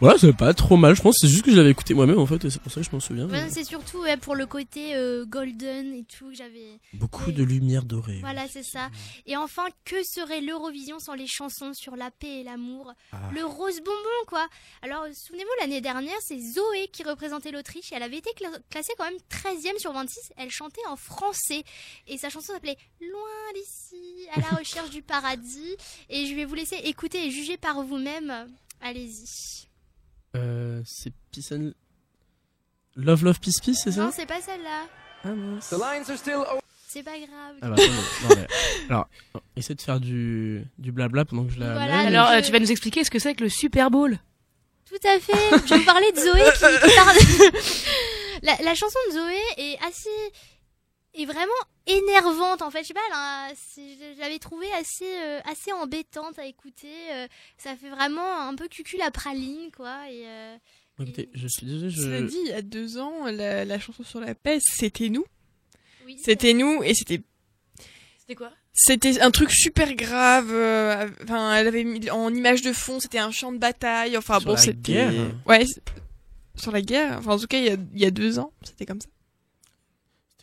Ouais, c'est pas trop mal, je pense. C'est juste que je l'avais écouté moi-même en fait, et c'est pour ça que je m'en souviens. Ouais, c'est surtout ouais, pour le côté euh, golden et tout que j'avais. Beaucoup de lumière dorée. Voilà, c'est ça. Et enfin, que serait l'Eurovision sans les chansons sur la paix et l'amour? Ah. Le rose bonbon, quoi. Alors, souvenez-vous, l'année dernière, c'est Zoé qui représentait l'Autriche et elle avait été cla- classée quand même 13e sur 26. Elle chantait en français et sa chanson s'appelait Loin d'ici, à la recherche du paradis. Et je vais vous laisser écouter et juger par vous-même. Allez-y. Euh, c'est Peace and... Love, Love, Peace, Peace, c'est ça Non, c'est pas celle-là. Ah mince. C'est pas grave. Ah bah attends, non, mais- Alors, essaie de faire du, du blabla pendant que je la Voilà, mets. Alors je- euh, tu vas nous expliquer ce que c'est que le Super Bowl Tout à fait. Je vais vous parler de Zoé qui, qui parle- la, la chanson de Zoé est assez est vraiment énervante en fait. Je sais pas, elle a- c'est- je l'avais trouvée assez euh, assez embêtante à écouter. euh, ça fait vraiment un peu cucul à praline quoi. Et euh, Écoutez, je suis désolé, je... Cela dit, il y a deux ans, la, la chanson sur la paix, c'était nous. oui, C'était nous et c'était C'était quoi? C'était un truc super grave. euh, Enfin, elle avait mis en image de fond, c'était un champ de bataille. Enfin Sur bon, la c'était guerre ouais sur la guerre. Enfin en tout cas, il y a, il y a deux ans, c'était comme ça.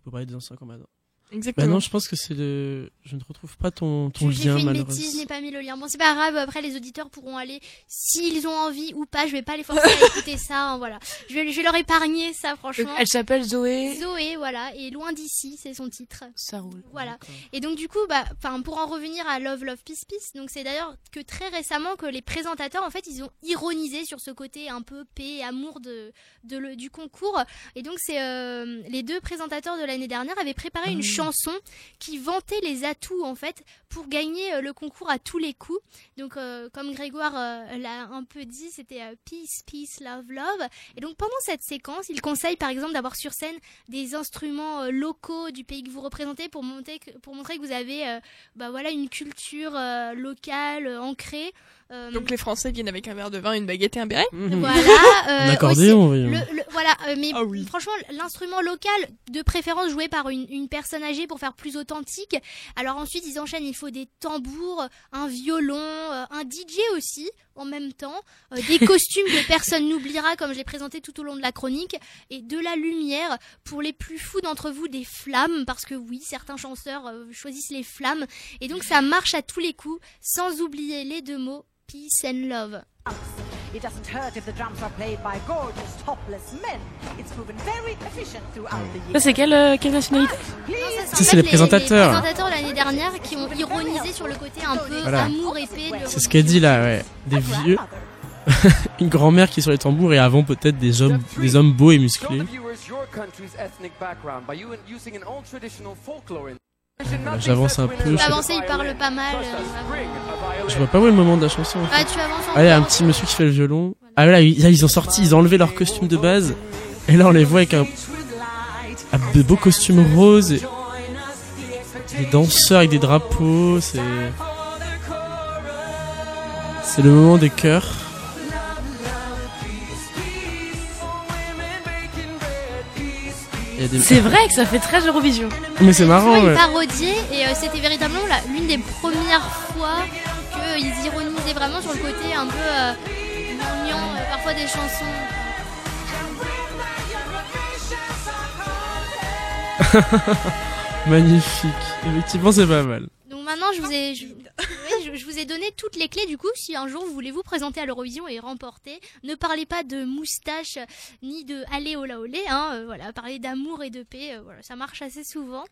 Pour parler des anciens combattants. Exactement. Bah non, je pense que c'est le... Je ne retrouve pas ton, ton J'ai lien, fait une bêtise, je n'ai pas mis le lien. Bon, c'est pas grave, après les auditeurs pourront aller, s'ils ont envie ou pas, je vais pas les forcer à écouter ça, hein, voilà. Je vais, je vais leur épargner ça, franchement. Elle s'appelle Zoé. Zoé, voilà, et Loin d'ici, c'est son titre. Ça roule. Voilà. Et donc du coup, bah, enfin, pour en revenir à Love, Love, Peace, Peace, donc c'est d'ailleurs que très récemment que les présentateurs, en fait, ils ont ironisé sur ce côté un peu paix et amour de, de le, du concours. Et donc c'est euh, les deux présentateurs de l'année dernière avaient préparé une chanson qui vantait les atouts en fait pour gagner euh, le concours à tous les coups. Donc euh, comme Grégoire euh, l'a un peu dit, c'était Peace, Peace, Love, Love. Et donc pendant cette séquence, il conseille par exemple d'avoir sur scène des instruments locaux du pays que vous représentez pour, pour montrer que vous avez bah, voilà, une culture locale, ancrée. Euh, Donc les Français viennent avec un verre de vin, une baguette et un béret. Voilà. Un euh, accordéon, aussi- voyons. le, le- voilà, euh, mais Ah oui. franchement, l'instrument local, de préférence joué par une, une personne âgée pour faire plus authentique. Alors ensuite, ils enchaînent, il faut des tambours, un violon, euh, un DJ aussi, en même temps, euh, des costumes que personne n'oubliera, comme je l'ai présenté tout au long de la chronique, et de la lumière, pour les plus fous d'entre vous, des flammes, parce que oui, certains chanteurs euh, choisissent les flammes, et donc ça marche à tous les coups, sans oublier les deux mots, peace and love. It doesn't hurt if the drums are played by gorgeous, topless men. It's proven very efficient throughout the Ça years. c'est quelle euh, quelle nationalité ça, en c'est les présentateurs. Les présentateurs l'année dernière qui ont ironisé sur le côté un peu Voilà. amour épais. de C'est ce qu'elle dit là, ouais. Des vieux, une grand-mère qui est sur les tambours et avant peut-être des hommes, des hommes beaux et musclés. J'avance un peu. Avancer, il parle pas mal. euh, Je vois pas où est le moment de la chanson. en fait. Ah, tu avances Ah, il y a un petit monsieur qui fait le violon. Ah là, ils, là, ils ont sorti, ils ont enlevé leur costume de base. Et là, on les voit avec un, un de beaux costumes roses. Et des danseurs avec des drapeaux. C'est, c'est le moment des chœurs. Des- C'est vrai que ça fait très Eurovision. Mais c'est marrant, ouais. ils parodiaient et euh, c'était véritablement l'une des premières fois qu'ils ironisaient vraiment sur le côté un peu euh, gnangnan, euh, parfois des chansons. Magnifique. Effectivement, c'est pas mal. Donc maintenant, je vous ai, je, oui, je, je vous ai donné toutes les clés du coup. Si un jour vous voulez vous présenter à l'Eurovision et remporter, ne parlez pas de moustache ni de allez ola olé. Hein, euh, voilà, parlez d'amour et de paix. euh, voilà, ça marche assez souvent.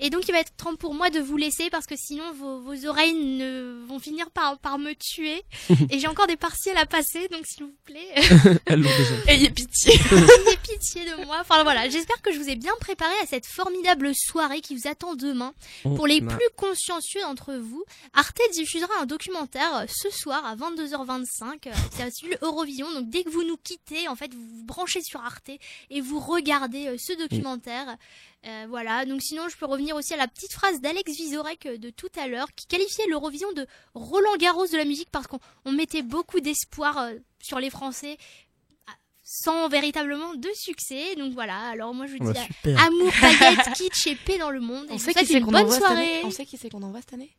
Et donc il va être temps pour moi de vous laisser parce que sinon vos, vos oreilles ne vont finir par, par me tuer. et j'ai encore des partiels à passer, donc s'il vous plaît. Ayez pitié. Ayez pitié de moi. Enfin voilà, j'espère que je vous ai bien préparé à cette formidable soirée qui vous attend demain. Pour les plus consciencieux d'entre vous, Arte diffusera un documentaire euh, ce soir à 22h25. euh, C'est intitulé Eurovision. Donc dès que vous nous quittez, en fait, vous vous branchez sur Arte et vous regardez euh, ce documentaire. Euh, voilà. Donc sinon, je peux revenir aussi à la petite phrase d'Alex Vizorek de tout à l'heure qui qualifiait l'Eurovision de Roland Garros de la musique parce qu'on on mettait beaucoup d'espoir sur les Français sans véritablement de succès. Donc voilà, alors moi je vous dis bah, euh, super. amour, paillettes, kitsch et paix dans le monde. On sait qui c'est une qu'on bonne envoie cette année? On sait qui c'est qu'on envoie cette année?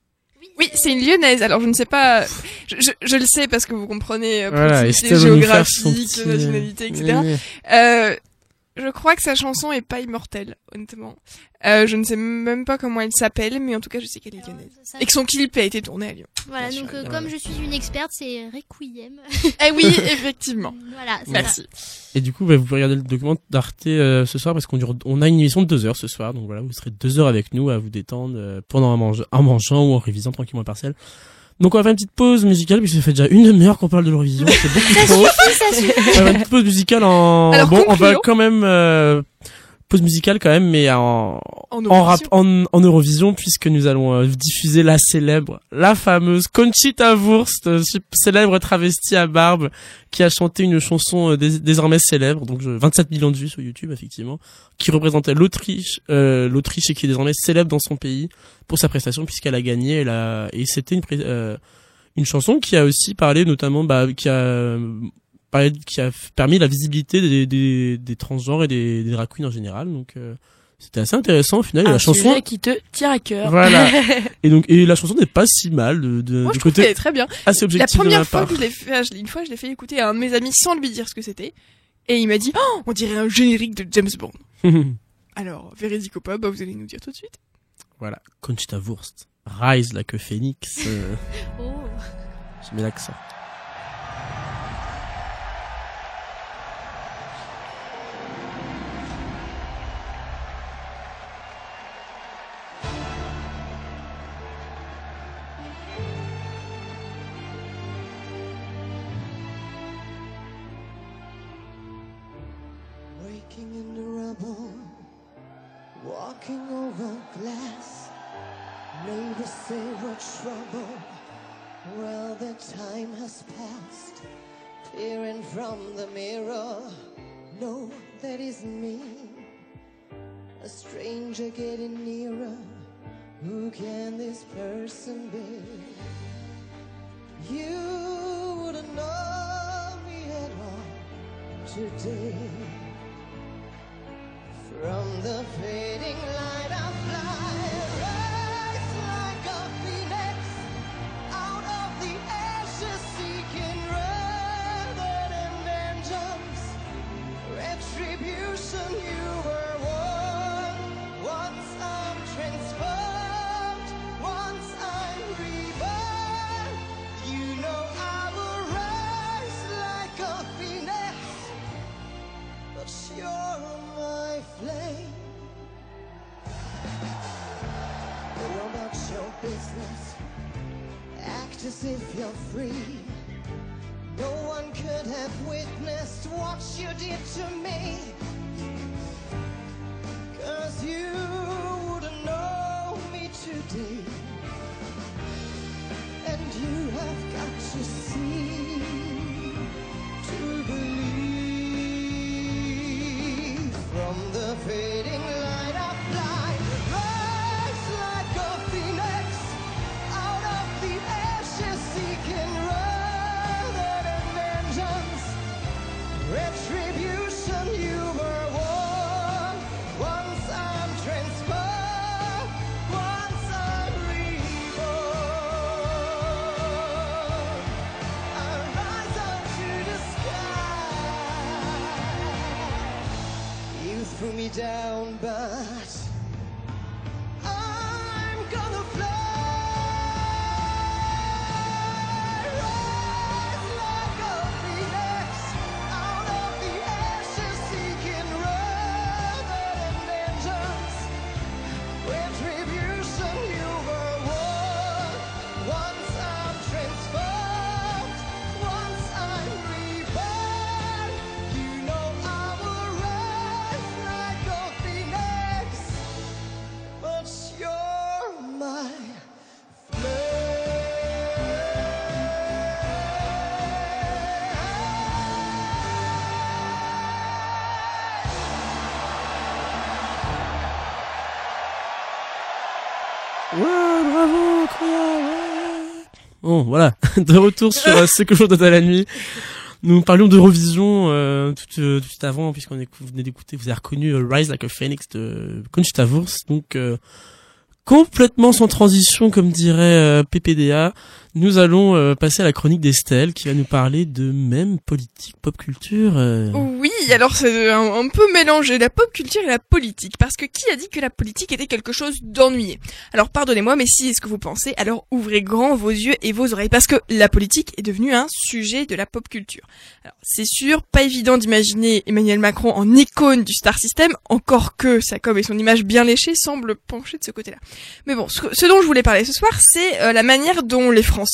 Oui, c'est une lyonnaise. Alors je ne sais pas, je, je, je le sais parce que vous comprenez euh, Voilà, proximité Estelle Boniface, son géographique, petit, nationalité, etc. oui. Euh, je crois que sa chanson est pas immortelle, honnêtement. Euh, je ne sais même pas comment elle s'appelle, mais en tout cas, je sais qu'elle est lyonnaise. Ça- Et que son clip a été tourné à Lyon. Voilà, Bien donc sûr, euh, comme je suis une experte, c'est Requiem. Eh oui, effectivement. voilà, Merci. Et du coup, bah, vous pouvez regarder le document d'Arte euh, ce soir parce qu'on dure- on a une émission de deux heures ce soir. Donc voilà, vous serez deux heures avec nous à vous détendre euh, pendant un, mange- en mangeant ou en révisant tranquillement un partiel. Donc on va faire une petite pause musicale puisque ça fait déjà une demi-heure qu'on parle de l'Eurovision. C'est beaucoup trop. ça suffit. On va faire une petite pause musicale en. Alors, bon, on va quand même euh, pause musicale quand même, mais en En en, rap, Eurovision. en, en Eurovision puisque nous allons euh, diffuser la célèbre, la fameuse Conchita Wurst, euh, célèbre travestie à barbe, qui a chanté une chanson euh, dés- désormais célèbre, donc je- 27 millions de vues sur YouTube effectivement, qui représentait l'Autriche, euh, l'Autriche et qui est désormais célèbre dans son pays pour sa prestation puisqu'elle a gagné, elle a et c'était une euh, une chanson qui a aussi parlé notamment bah, qui a euh, qui a permis la visibilité des, des, des transgenres et des, des drag queens en général donc euh, c'était assez intéressant au final et Un la chanson sujet qui te tient à cœur. Voilà. et donc et la chanson n'est pas si mal de, de, Moi, du je côté est très bien. assez La objectif de ma première fois part que je l'ai fait, une fois, je l'ai fait écouter à un de mes amis sans lui dire ce que c'était. Et il m'a dit, oh, on dirait un générique de James Bond. Alors, véridique ou pas, bah, vous allez nous dire tout de suite. voilà Conchita Wurst Rise like a phoenix euh, Oh. je mets l'accent getting nearer. Who can this person be? You wouldn't know me at all today. Bon, voilà, de retour sur euh, ce que je à la nuit. Nous parlions d'Eurovision euh, tout, euh, tout avant, puisqu'on venez d'écouter, vous avez reconnu euh, Rise Like a Phoenix de Conchita donc euh, complètement sans transition, comme dirait euh, PPDA. Nous allons euh, passer à la chronique d'Estelle, qui va nous parler de même politique, pop culture. euh. Oui, alors c'est un, un peu mélangé la pop culture et la politique, parce que qui a dit que la politique était quelque chose d'ennuyé? Alors pardonnez-moi, mais si est ce que vous pensez, alors ouvrez grand vos yeux et vos oreilles, parce que la politique est devenue un sujet de la pop culture. Alors c'est sûr, pas évident d'imaginer Emmanuel Macron en icône du star system, encore que sa com et son image bien léchée semblent pencher de ce côté-là. Mais bon, ce, ce dont je voulais parler ce soir, c'est euh, la manière dont les Français,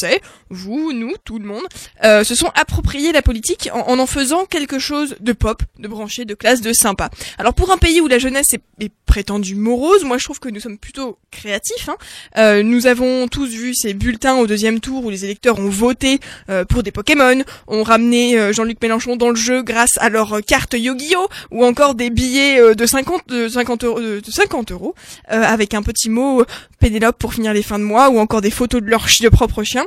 vous, nous, tout le monde, euh, se sont appropriés la politique en, en faisant quelque chose de pop, de branché, de classe, de sympa. Alors pour un pays où la jeunesse est, est prétendue morose, moi je trouve que nous sommes plutôt créatifs. hein. Euh, nous avons tous vu ces bulletins au deuxième tour où les électeurs ont voté euh, pour des Pokémon, ont ramené euh, Jean-Luc Mélenchon dans le jeu grâce à leur euh, carte Yu-Gi-Oh ou encore des billets de 50 de 50 euros, de 50 euros avec un petit mot Pénélope pour finir les fins de mois ou encore des photos de leur chi- de propre chien.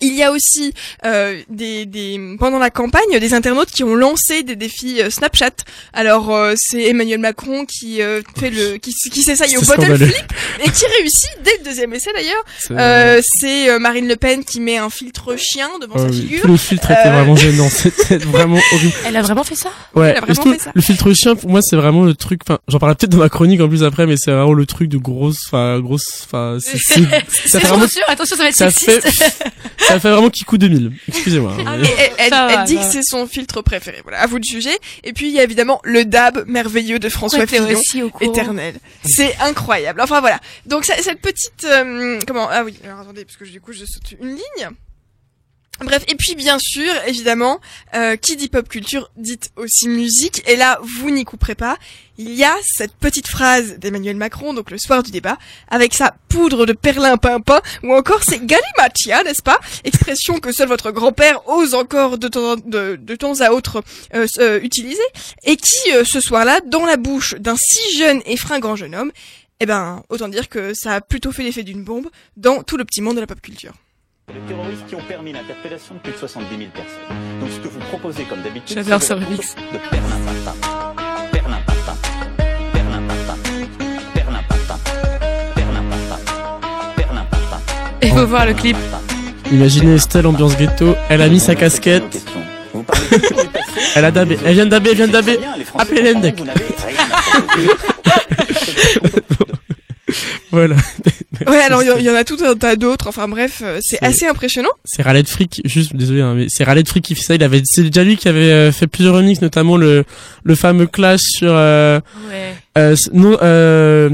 Il y a aussi euh, des, des pendant la campagne des internautes qui ont lancé des défis euh, Snapchat. Alors euh, c'est Emmanuel Macron qui euh, fait le qui, qui s'essaye au bottle scandaleux. flip et qui réussit dès le deuxième essai d'ailleurs. C'est- Euh, c'est euh, Marine Le Pen qui met un filtre chien devant Oh sa oui, figure. Tout le filtre était Euh, vraiment gênant, c'était vraiment horrible. Elle a vraiment fait ça? Ouais, elle a vraiment fait ça. le filtre chien pour moi c'est vraiment le truc. Enfin, j'en parlerai peut-être dans ma chronique en plus après, mais c'est vraiment le truc de grosse, enfin grosse, enfin c'est vraiment, Attention, attention, ça va être ça fait, sexiste. Ça fait vraiment Kikou 2000. Excusez-moi. hein, Ah, elle, elle- dit que c'est son filtre préféré. Voilà, à vous de juger. Et puis il y a évidemment le dab merveilleux de François Ouais, Fillon. aussi au courant. éternel. C'est incroyable. Enfin voilà. Donc ça- cette petite euh, comment ah oui, alors attendez parce que du coup je saute une ligne. Bref, et puis bien sûr, évidemment, euh, qui dit pop culture dit aussi musique. Et là, vous n'y couperez pas. Il y a cette petite phrase d'Emmanuel Macron, donc le soir du débat, avec sa poudre de perlimpinpin, ou encore c'est galimatia, n'est-ce pas? Expression que seul votre grand-père ose encore de temps, de, de temps à autre euh, euh, utiliser, et qui, euh, ce soir-là, dans la bouche d'un si jeune et fringant jeune homme, eh ben, autant dire que ça a plutôt fait l'effet d'une bombe dans tout le petit monde de la pop culture. Les terroristes qui ont permis l'interpellation de plus de 70 000 personnes. Donc ce que vous proposez comme d'habitude, J'adore c'est ce de remix. perlimpinpin. Perlimpinpin. Perlimpinpin. Perlimpinpin. Perlimpinpin. Perlimpinpin. Il faut voir le clip. Imaginez Estelle ambiance ghetto. Elle a mis sa casquette. Elle a dabé. Elle vient de daber. Elle vient de Appelez l'Endec. Voilà. Ouais, alors il y, en- il y en a tout un tas d'autres. Enfin bref, euh, c'est assez impressionnant. C'est Raled Frick, juste désolé, hein, mais c'est Raled Frick qui fait ça. Il avait, c'est déjà lui qui avait euh, fait plusieurs remixes, notamment le le fameux clash sur. Euh, Ouais. euh, non, euh,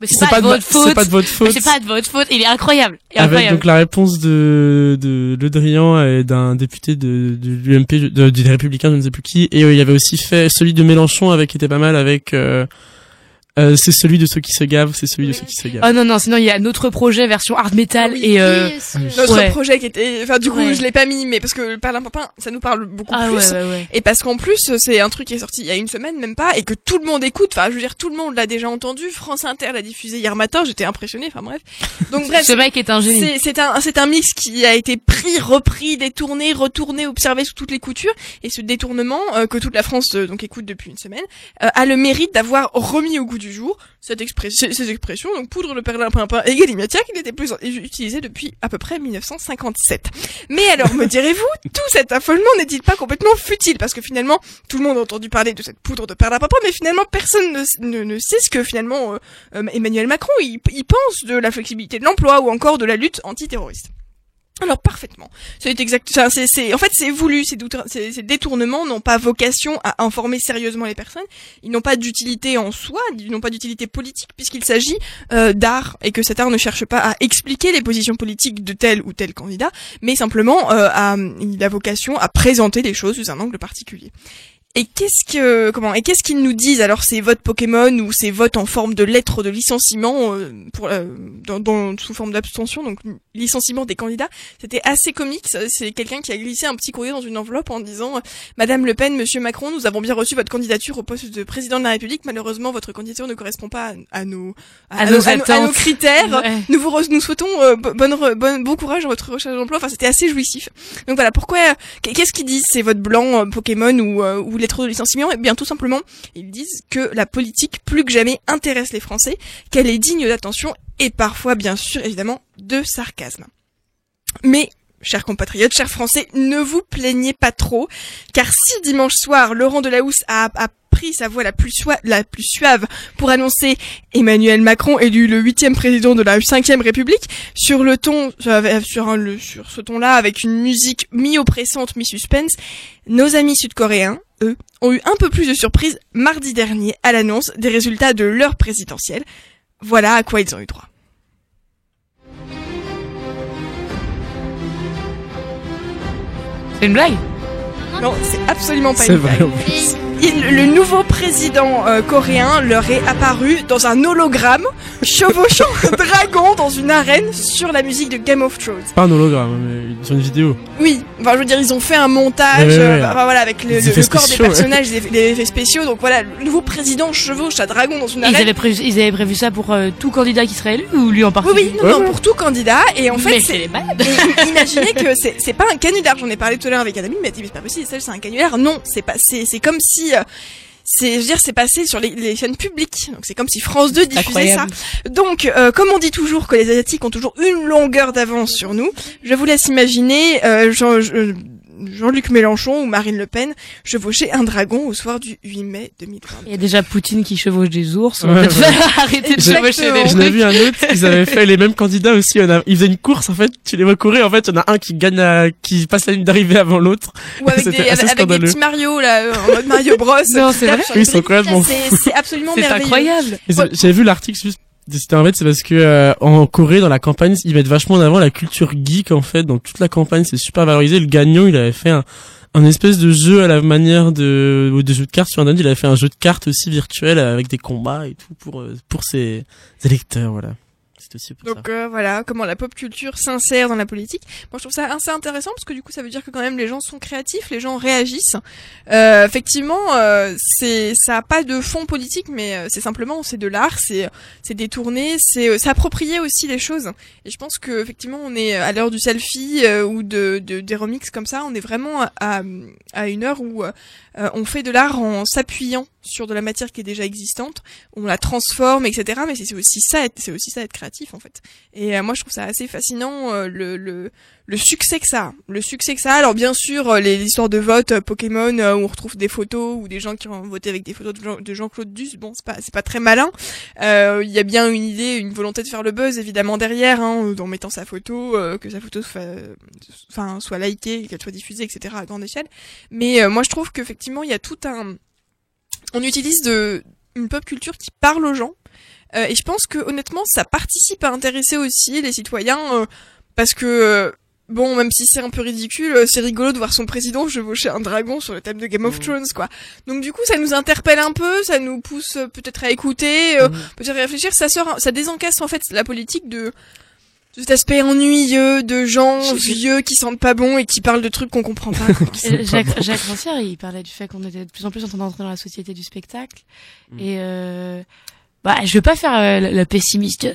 Mais c'est pas, de votre faute. C'est pas de votre faute. C'est pas de votre faute. Il est incroyable. Il est Avec incroyable. donc la réponse de de Le Drian et d'un député de, de l'UMP, de, des Républicains, je ne sais plus qui. Et euh, il y avait aussi fait celui de Mélenchon avec qui était pas mal avec. Euh, euh, c'est celui de ceux qui se gavent, c'est celui de ceux qui se gavent. Oh non, non, sinon il y a notre projet version hard metal Oui, et euh... oui, ce- Notre Ouais. projet qui était, enfin du coup Ouais. je l'ai pas mis, mais parce que le perlimpinpin, ça nous parle beaucoup Ah plus. ouais, ouais, ouais. Et parce qu'en plus, c'est un truc qui est sorti il y a une semaine, même pas, et que tout le monde écoute. Enfin, je veux dire, tout le monde l'a déjà entendu. France Inter l'a diffusé hier matin. J'étais impressionnée. Enfin bref. Donc bref, Ce mec est un génie. c'est un c'est un mix qui a été pris, repris, détourné, retourné, observé sous toutes les coutures. Et ce détournement euh, que toute la France euh, donc écoute depuis une semaine euh, a le mérite d'avoir remis au goût du jour cette expression, ces expressions donc poudre le perlimpinpin et galimatia qui n'était plus utilisé depuis à peu près 1957. Mais alors me direz-vous, tout cet affolement n'est-il pas complètement futile? Parce que finalement tout le monde a entendu parler de cette poudre de perlimpinpin, mais finalement personne ne, ne, ne sait ce que finalement euh, euh, Emmanuel Macron il, il pense de la flexibilité de l'emploi ou encore de la lutte antiterroriste. Alors parfaitement. C'est exact. c'est, en fait, c'est voulu. Ces, détournements n'ont pas vocation à informer sérieusement les personnes. Ils n'ont pas d'utilité en soi. Ils n'ont pas d'utilité politique puisqu'il s'agit euh, d'art et que cet art ne cherche pas à expliquer les positions politiques de tel ou tel candidat, mais simplement euh, il a vocation à présenter les choses sous un angle particulier. Et qu'est-ce que comment et qu'est-ce qu'ils nous disent? Alors ces votes Pokémon ou ces votes en forme de lettres de licenciement euh, pour euh, dans, dans- sous forme d'abstention donc licenciement des candidats c'était assez comique c'est quelqu'un qui a glissé un petit courrier dans une enveloppe en disant Madame Le Pen Monsieur Macron nous avons bien reçu votre candidature au poste de président de la République. Malheureusement votre candidature ne correspond pas à, à nos À nos à, nos critères. Ouais. nous vous re- nous souhaitons euh, bo- bonne, bon courage dans votre recherche d'emploi enfin c'était assez jouissif. Donc voilà pourquoi qu'est-ce qu'ils disent ces votes blancs euh, Pokémon ou euh, ou lettres de licenciement Eh bien tout simplement ils disent que la politique plus que jamais intéresse les Français qu'elle est digne d'attention et parfois bien sûr évidemment de sarcasme. Mais Chers compatriotes, chers Français, ne vous plaignez pas trop, car si dimanche soir Laurent Delahousse a, a pris sa voix la plus, la plus suave pour annoncer Emmanuel Macron élu le huitième président de la cinquième République, sur le ton, euh, sur, un- le, sur ce ton-là, avec une musique mi-oppressante, mi-suspense, nos amis sud-coréens, eux, ont eu un peu plus de surprise mardi dernier à l'annonce des résultats de leur présidentielle. Voilà à quoi ils ont eu droit. C'est une blague? Non, c'est absolument pas C'est une vrai, blague. en plus. Il- le nouveau président euh, coréen leur est apparu dans un hologramme, chevauchant un dragon dans une arène sur la musique de Game of Thrones. Pas un hologramme, mais sur une vidéo. Oui, enfin je veux dire, ils ont fait un montage, Ouais, ouais, euh, enfin, voilà, avec le, corps des spéciaux, personnages, des, des effets spéciaux. Donc voilà, le nouveau président chevauche un dragon dans une ils arène. avaient, prévu, ils avaient prévu ça pour euh, tout candidat qui serait élu ou lui en particulier? Oui, non, non, pour tout candidat. Et en fait, c'est imaginez que c'est c'est pas un canular. J'en ai parlé tout à l'heure avec un ami, il m'a dit mais c'est pas possible, ça c'est un canular. Non, c'est pas c'est c'est comme si euh, c'est je veux dire c'est passé sur les, les chaînes publiques. Donc c'est comme si France 2 diffusait Incroyable. ça. Donc euh, comme on dit toujours que les asiatiques ont toujours une longueur d'avance sur nous, je vous laisse imaginer euh, je- Jean-Luc Mélenchon ou Marine Le Pen chevaucher un dragon au soir du 8 mai 2020. Il y a déjà Poutine qui chevauche des ours. On Ouais, peut-être ouais. arrêter de J'ai- chevaucher des J'en ai vu un autre, ils avaient fait les mêmes candidats aussi. on a- Ils faisaient une course en fait, tu les vois courir en fait, il y en a un qui gagne, à- qui passe la ligne d'arrivée avant l'autre. Ou avec des, avec des petits Mario là, en mode Mario Bros. Non, c'est vrai Oui, ils sont complètement C'est c'est absolument C'est merveilleux. incroyable. C'est- J'avais vu l'article juste. En fait c'est parce que euh, en Corée dans la campagne ils mettent vachement en avant la culture geek en fait. Dans toute la campagne c'est super valorisé. Le gagnant il avait fait un, un espèce de jeu à la manière de de jeu de cartes sur internet. Il avait fait un jeu de cartes aussi virtuel avec des combats et tout pour euh, pour ses électeurs voilà c'est aussi pour ça Donc euh, voilà, comment la pop culture s'insère dans la politique. Moi je trouve ça assez intéressant parce que du coup ça veut dire que quand même les gens sont créatifs, les gens réagissent. Euh, effectivement, euh, c'est ça a pas de fond politique, mais euh, c'est simplement c'est de l'art, c'est c'est détourné, c'est euh, s'approprier aussi les choses. Et je pense que effectivement on est à l'heure du selfie euh, ou de, de des remixes comme ça, on est vraiment à à une heure où euh, on fait de l'art en s'appuyant sur de la matière qui est déjà existante, on la transforme, etc. Mais c'est aussi ça, c'est aussi ça être créatif en fait. Et euh, moi je trouve ça assez fascinant euh, le, le le succès que ça, a. le succès que ça. a. Alors bien sûr euh, les histoires de vote euh, Pokémon euh, où on retrouve des photos ou des gens qui ont voté avec des photos de Jean- de Jean-Claude Duss, bon c'est pas c'est pas très malin. Il y a bien une idée, une volonté de faire le buzz évidemment derrière, hein, en mettant sa photo, que sa photo soit, enfin soit likée, qu'elle soit diffusée, etc. à grande échelle. Mais moi je trouve qu'effectivement il y a tout un on utilise de une pop culture qui parle aux gens. Euh, et je pense que honnêtement ça participe à intéresser aussi les citoyens euh, parce que euh, bon même si c'est un peu ridicule euh, c'est rigolo de voir son président chevaucher un dragon sur le thème de Game of Thrones quoi. Donc du coup ça nous interpelle un peu ça nous pousse euh, peut-être à écouter euh, peut-être à réfléchir. Ça sort ça désencasse en fait la politique de cet aspect ennuyeux de gens vieux qui sentent pas bon et qui parlent de trucs qu'on comprend pas Euh, Jacques, Jacques Rancière, il parlait du fait qu'on était de plus en plus en train d'entrer dans la société du spectacle. Et euh, bah, je veux pas faire euh, la pessimiste.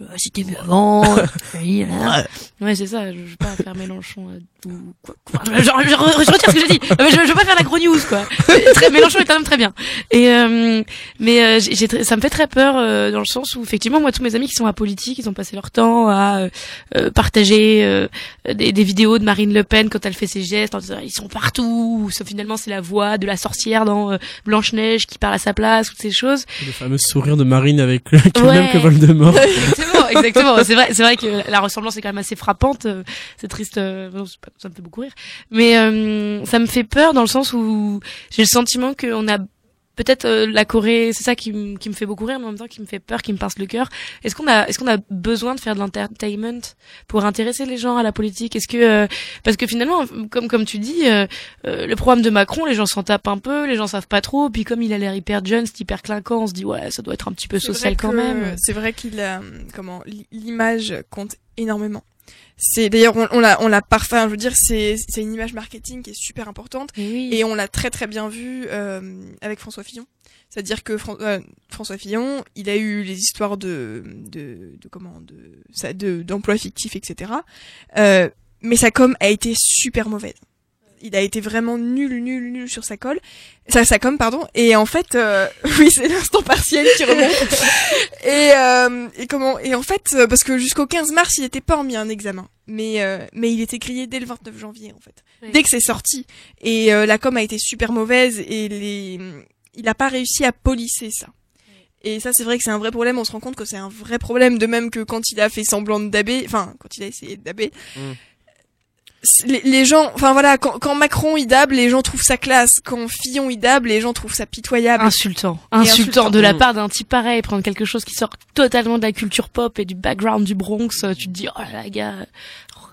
Euh, euh, C'était mieux avant. euh, oui, là. Ouais, c'est ça. Je veux pas faire Mélenchon euh, ou quoi. quoi. Je, je- je- je retire ce que j'ai dit. Je, je veux pas faire la gros news, quoi. Très, Mélenchon est un homme très bien. Et euh, mais euh, j'ai, ça me fait très peur euh, dans le sens où effectivement, moi, tous mes amis qui sont à politique, ils ont passé leur temps à euh, partager euh, des, des vidéos de Marine Le Pen quand elle fait ses gestes, en disant ils sont partout. Sauf finalement, c'est la voix de la sorcière dans euh, Blanche Neige qui parle à sa place, toutes ces choses. le fameux sourire de Marine avec le Ouais. même que Voldemort exactement. C'est vrai, c'est vrai que la ressemblance est quand même assez frappante. euh, C'est triste, euh, non, ça me fait beaucoup rire. Mais euh, ça me fait peur dans le sens où j'ai le sentiment qu'on a peut-être euh, la Corée, c'est ça qui, m- qui me fait beaucoup rire, mais en même temps qui me fait peur, qui me pince le cœur. Est-ce qu'on a, est-ce qu'on a besoin de faire de l'entertainment pour intéresser les gens à la politique? Est-ce que, euh, parce que finalement, comme comme tu dis, euh, euh, le programme de Macron, les gens s'en tapent un peu, les gens savent pas trop, puis comme il a l'air hyper jeune, c'est hyper clinquant, on se dit ouais, ça doit être un petit peu C'est social quand que- même. C'est vrai qu'il a, hum, comment, l'image compte énormément. C'est d'ailleurs on, l'a on l'a parfait. Je veux dire c'est c'est une image marketing qui est super importante Et oui. et on l'a très très bien vu euh, avec François Fillon. C'est-à-dire que Fran- euh, François Fillon, il a eu les histoires de de, de comment de ça de d'emplois fictifs etc. Euh, mais sa com a été super mauvaise. Il a été vraiment nul, nul, nul sur sa colle, sa, sa com, pardon. Et en fait, euh, oui, c'est l'instant partiel qui remonte. et, euh, et comment Et en fait, euh, parce que jusqu'au 15 mars, il n'était pas en mis un examen, mais euh, mais il était grillé dès le 29 janvier en fait, Oui. dès que c'est sorti. Et euh, la com a été super mauvaise et les, il a pas réussi à polisser ça. Et ça, c'est vrai que c'est un vrai problème. On se rend compte que c'est un vrai problème, de même que quand il a fait semblant de daber, enfin, quand il a essayé de daber. Mm. Les, les gens, enfin voilà, quand, quand Macron il dab, les gens trouvent ça classe. Quand Fillon il dab, les gens trouvent ça pitoyable. Insultant. Insultant. insultant. de la Mm. part d'un type pareil, prendre quelque chose qui sort totalement de la culture pop et du background du Bronx, euh, tu te dis, oh là là, gars.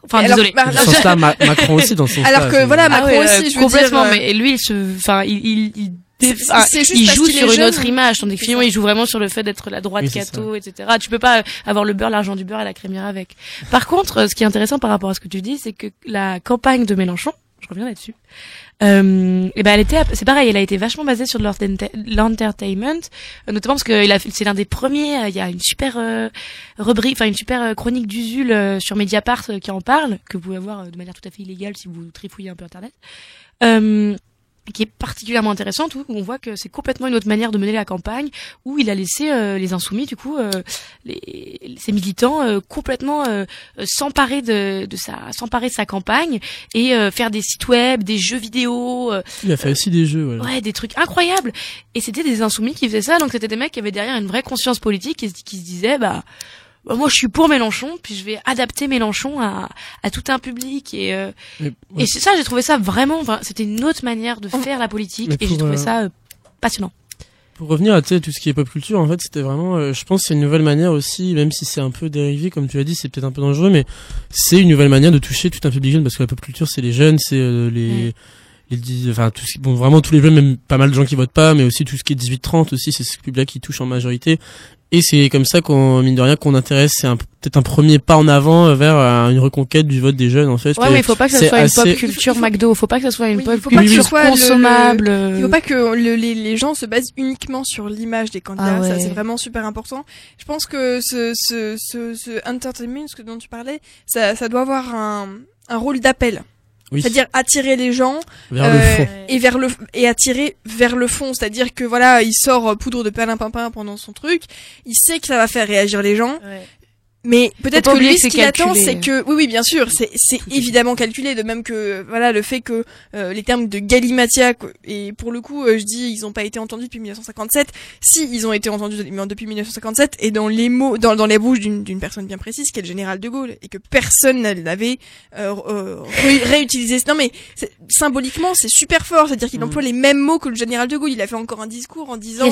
Enfin, alors, désolé. bah, Dans ce sens-là, Ma- Macron aussi dans ce sens-là. Alors que voilà, Ah Macron ouais, euh, aussi, je veux complètement, dire, euh, mais lui, il se, enfin, il, il, il, enfin, c'est juste il joue sur une jeune. autre image, tandis que Fillon, il joue vraiment sur le fait d'être la droite Oui, etc. Tu peux pas avoir le beurre, l'argent du beurre et la crémière avec. Par contre, ce qui est intéressant par rapport à ce que tu dis, c'est que la campagne de Mélenchon, je reviens là-dessus, euh, et ben elle était, c'est pareil, elle a été vachement basée sur l'entertainment, notamment parce que il a fait- c'est l'un des premiers. euh, Il y a une super euh, rubrique, enfin une super euh, chronique d'Usul euh, sur Mediapart euh, qui en parle, que vous pouvez voir euh, de manière tout à fait illégale si vous trifouillez un peu internet. Euh, qui est particulièrement intéressante où on voit que c'est complètement une autre manière de mener la campagne où il a laissé euh, les insoumis du coup euh, les, ces militants euh, complètement euh, s'emparer de, de sa s'emparer de sa campagne et euh, faire des sites web des jeux vidéo euh, Il a fait aussi des jeux, voilà. Ouais, des trucs incroyables. Et c'était des insoumis qui faisaient ça, donc c'était des mecs qui avaient derrière une vraie conscience politique et qui se disaient, bah, bah, moi je suis pour Mélenchon, puis je vais adapter Mélenchon à, à tout un public. Et, euh, Mais- et c'est ça, j'ai trouvé ça vraiment, enfin, c'était une autre manière de Oh. faire la politique, Mais et j'ai trouvé euh, ça euh, passionnant. Pour revenir à tout ce qui est pop culture, en fait, c'était vraiment, euh, je pense, c'est une nouvelle manière aussi, même si c'est un peu dérivé, comme tu as dit, c'est peut-être un peu dangereux, mais c'est une nouvelle manière de toucher tout un public jeune, parce que la pop culture, c'est les jeunes, c'est les, les, dix- enfin, tout ce qui- bon, vraiment tous les jeunes, même pas mal de gens qui votent pas, mais aussi tout ce qui est 18-30 aussi, c'est ce public-là qui touche en majorité. Et c'est comme ça qu'on, mine de rien, qu'on intéresse, c'est un- peut-être un premier pas en avant euh, vers euh, une reconquête du vote des jeunes, en fait. Ouais, mais il faut pas que ça soit une pop culture McDo, faut pas que ça soit une Oui, pop il faut pas que ce culture soit le- consommable. euh, Il faut pas que le- les, les gens se basent uniquement sur l'image des candidats. Ah ouais. Ça, c'est vraiment super important. Je pense que ce, ce, ce, ce entertainment, ce que dont tu parlais, ça, ça doit avoir un, un rôle d'appel. Oui, C'est-à-dire attirer les gens vers le euh, fond. et vers le et attirer vers le fond. C'est-à-dire que voilà, il sort euh, poudre de pimpin pendant son truc. Il sait que ça va faire réagir les gens. ouais. Mais peut-être que lui, ce qu'il attend, c'est que oui, oui, bien sûr, c'est c'est évidemment calculé, de même que voilà le fait que euh, les termes de galimatia et pour le coup, euh, je dis ils ont pas été entendus depuis 1957. Si ils ont été entendus de- depuis 1957 et dans les mots, dans dans les bouches d'une d'une personne bien précise, qui est le général de Gaulle, et que personne n'avait euh, euh, ré- réutilisé. Non mais symboliquement, c'est super fort, c'est-à-dire qu'il Mhm. emploie les mêmes mots que le général de Gaulle. Il a fait encore un discours en disant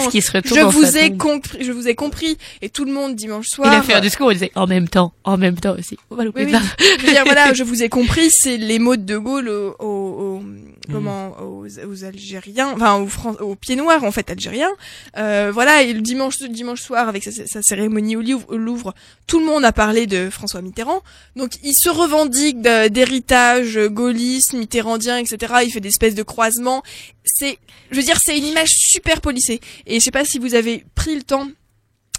je vous ai compris, je vous ai compris, et tout le monde dimanche Il soir. a fait un discours, il disait en même temps, en même temps aussi. On va louper Oui, ça. oui. Je veux dire, voilà, je vous ai compris, c'est les mots de De Gaulle aux, aux, aux- comment, aux, aux Algériens, enfin aux, Fran- aux pieds noirs en fait algériens. Euh, voilà, et le dimanche, dimanche soir avec sa, sa cérémonie au Louvre, au Louvre, tout le monde a parlé de François Mitterrand. Donc il se revendique d'héritage gaulliste, mitterrandien, etc. Il fait des espèces de croisements. C'est, je veux dire, c'est une image super polissée. Et je sais pas si vous avez pris le temps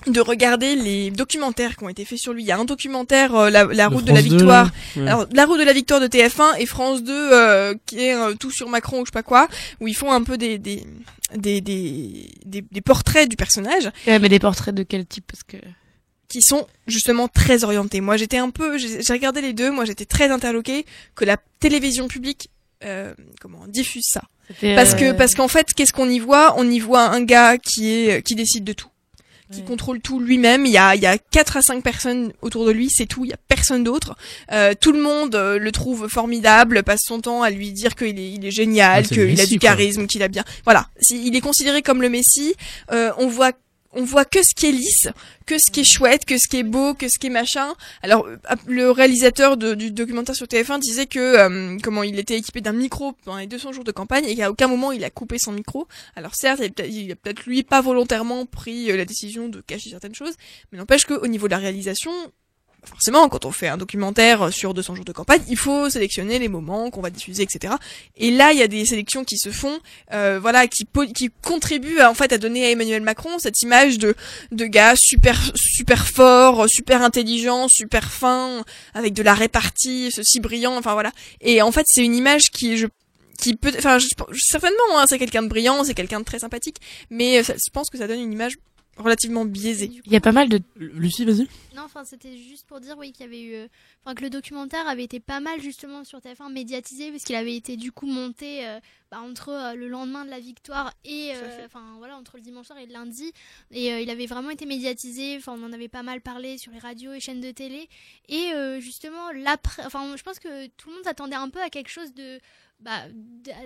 de regarder les documentaires qui ont été faits sur lui. Il y a un documentaire, euh, la, la route de la France 2, victoire. Ouais. alors, La route de la victoire de TF1 et France 2 euh, qui est euh, tout sur Macron ou je sais pas quoi, où ils font un peu des des des des, des, des portraits du personnage Ouais, mais des portraits de quel type Parce que qui sont justement très orientés. Moi, j'étais un peu, j'ai j'ai regardé les deux, moi j'étais très interloquée que la télévision publique euh, comment diffuse ça. Parce euh, que parce qu'en fait, qu'est-ce qu'on y voit? On y voit un gars qui est qui décide de tout qui contrôle tout lui-même. Il y a, il y a quatre à cinq personnes autour de lui, c'est tout. Il y a personne d'autre. Euh, tout le monde euh, le trouve formidable, passe son temps à lui dire qu'il est, il est génial, Ouais, le qu'il a du charisme, qu'il a bien. Voilà, il est considéré comme le Messie. Euh, on voit on voit que ce qui est lisse, que ce qui est chouette, que ce qui est beau, que ce qui est machin. Alors euh, le réalisateur du documentaire sur TF1 disait que euh, comment il était équipé d'un micro pendant les 200 jours de campagne et qu'à aucun moment il a coupé son micro. Alors certes, il a peut-être il a peut-être lui pas volontairement pris euh, la décision de cacher certaines choses, mais n'empêche qu'au niveau de la réalisation, forcément, quand on fait un documentaire sur 200 jours de campagne, il faut sélectionner les moments qu'on va diffuser, etc. Et là, il y a des sélections qui se font, euh, voilà, qui, qui contribuent à, en fait à donner à Emmanuel Macron cette image de de gars super super fort, super intelligent, super fin, avec de la répartie, ceci brillant, enfin voilà. Et en fait, c'est une image qui je qui peut, enfin, je- certainement, hein, c'est quelqu'un de brillant, c'est quelqu'un de très sympathique, mais euh, je pense que ça donne une image relativement biaisée. Il y a pas mal de. Lucie, vas-y. Non, enfin, c'était juste pour dire, oui, qu'il y avait eu, euh, enfin, que le documentaire avait été pas mal justement sur TF1 médiatisé, parce qu'il avait été du coup monté euh, bah, entre euh, le lendemain de la victoire et, euh, enfin, voilà, entre le dimanche soir et le lundi, et euh, il avait vraiment été médiatisé. Enfin, on en avait pas mal parlé sur les radios et chaînes de télé, et euh, justement l'après, enfin, je pense que tout le monde s'attendait un peu à quelque chose de bah,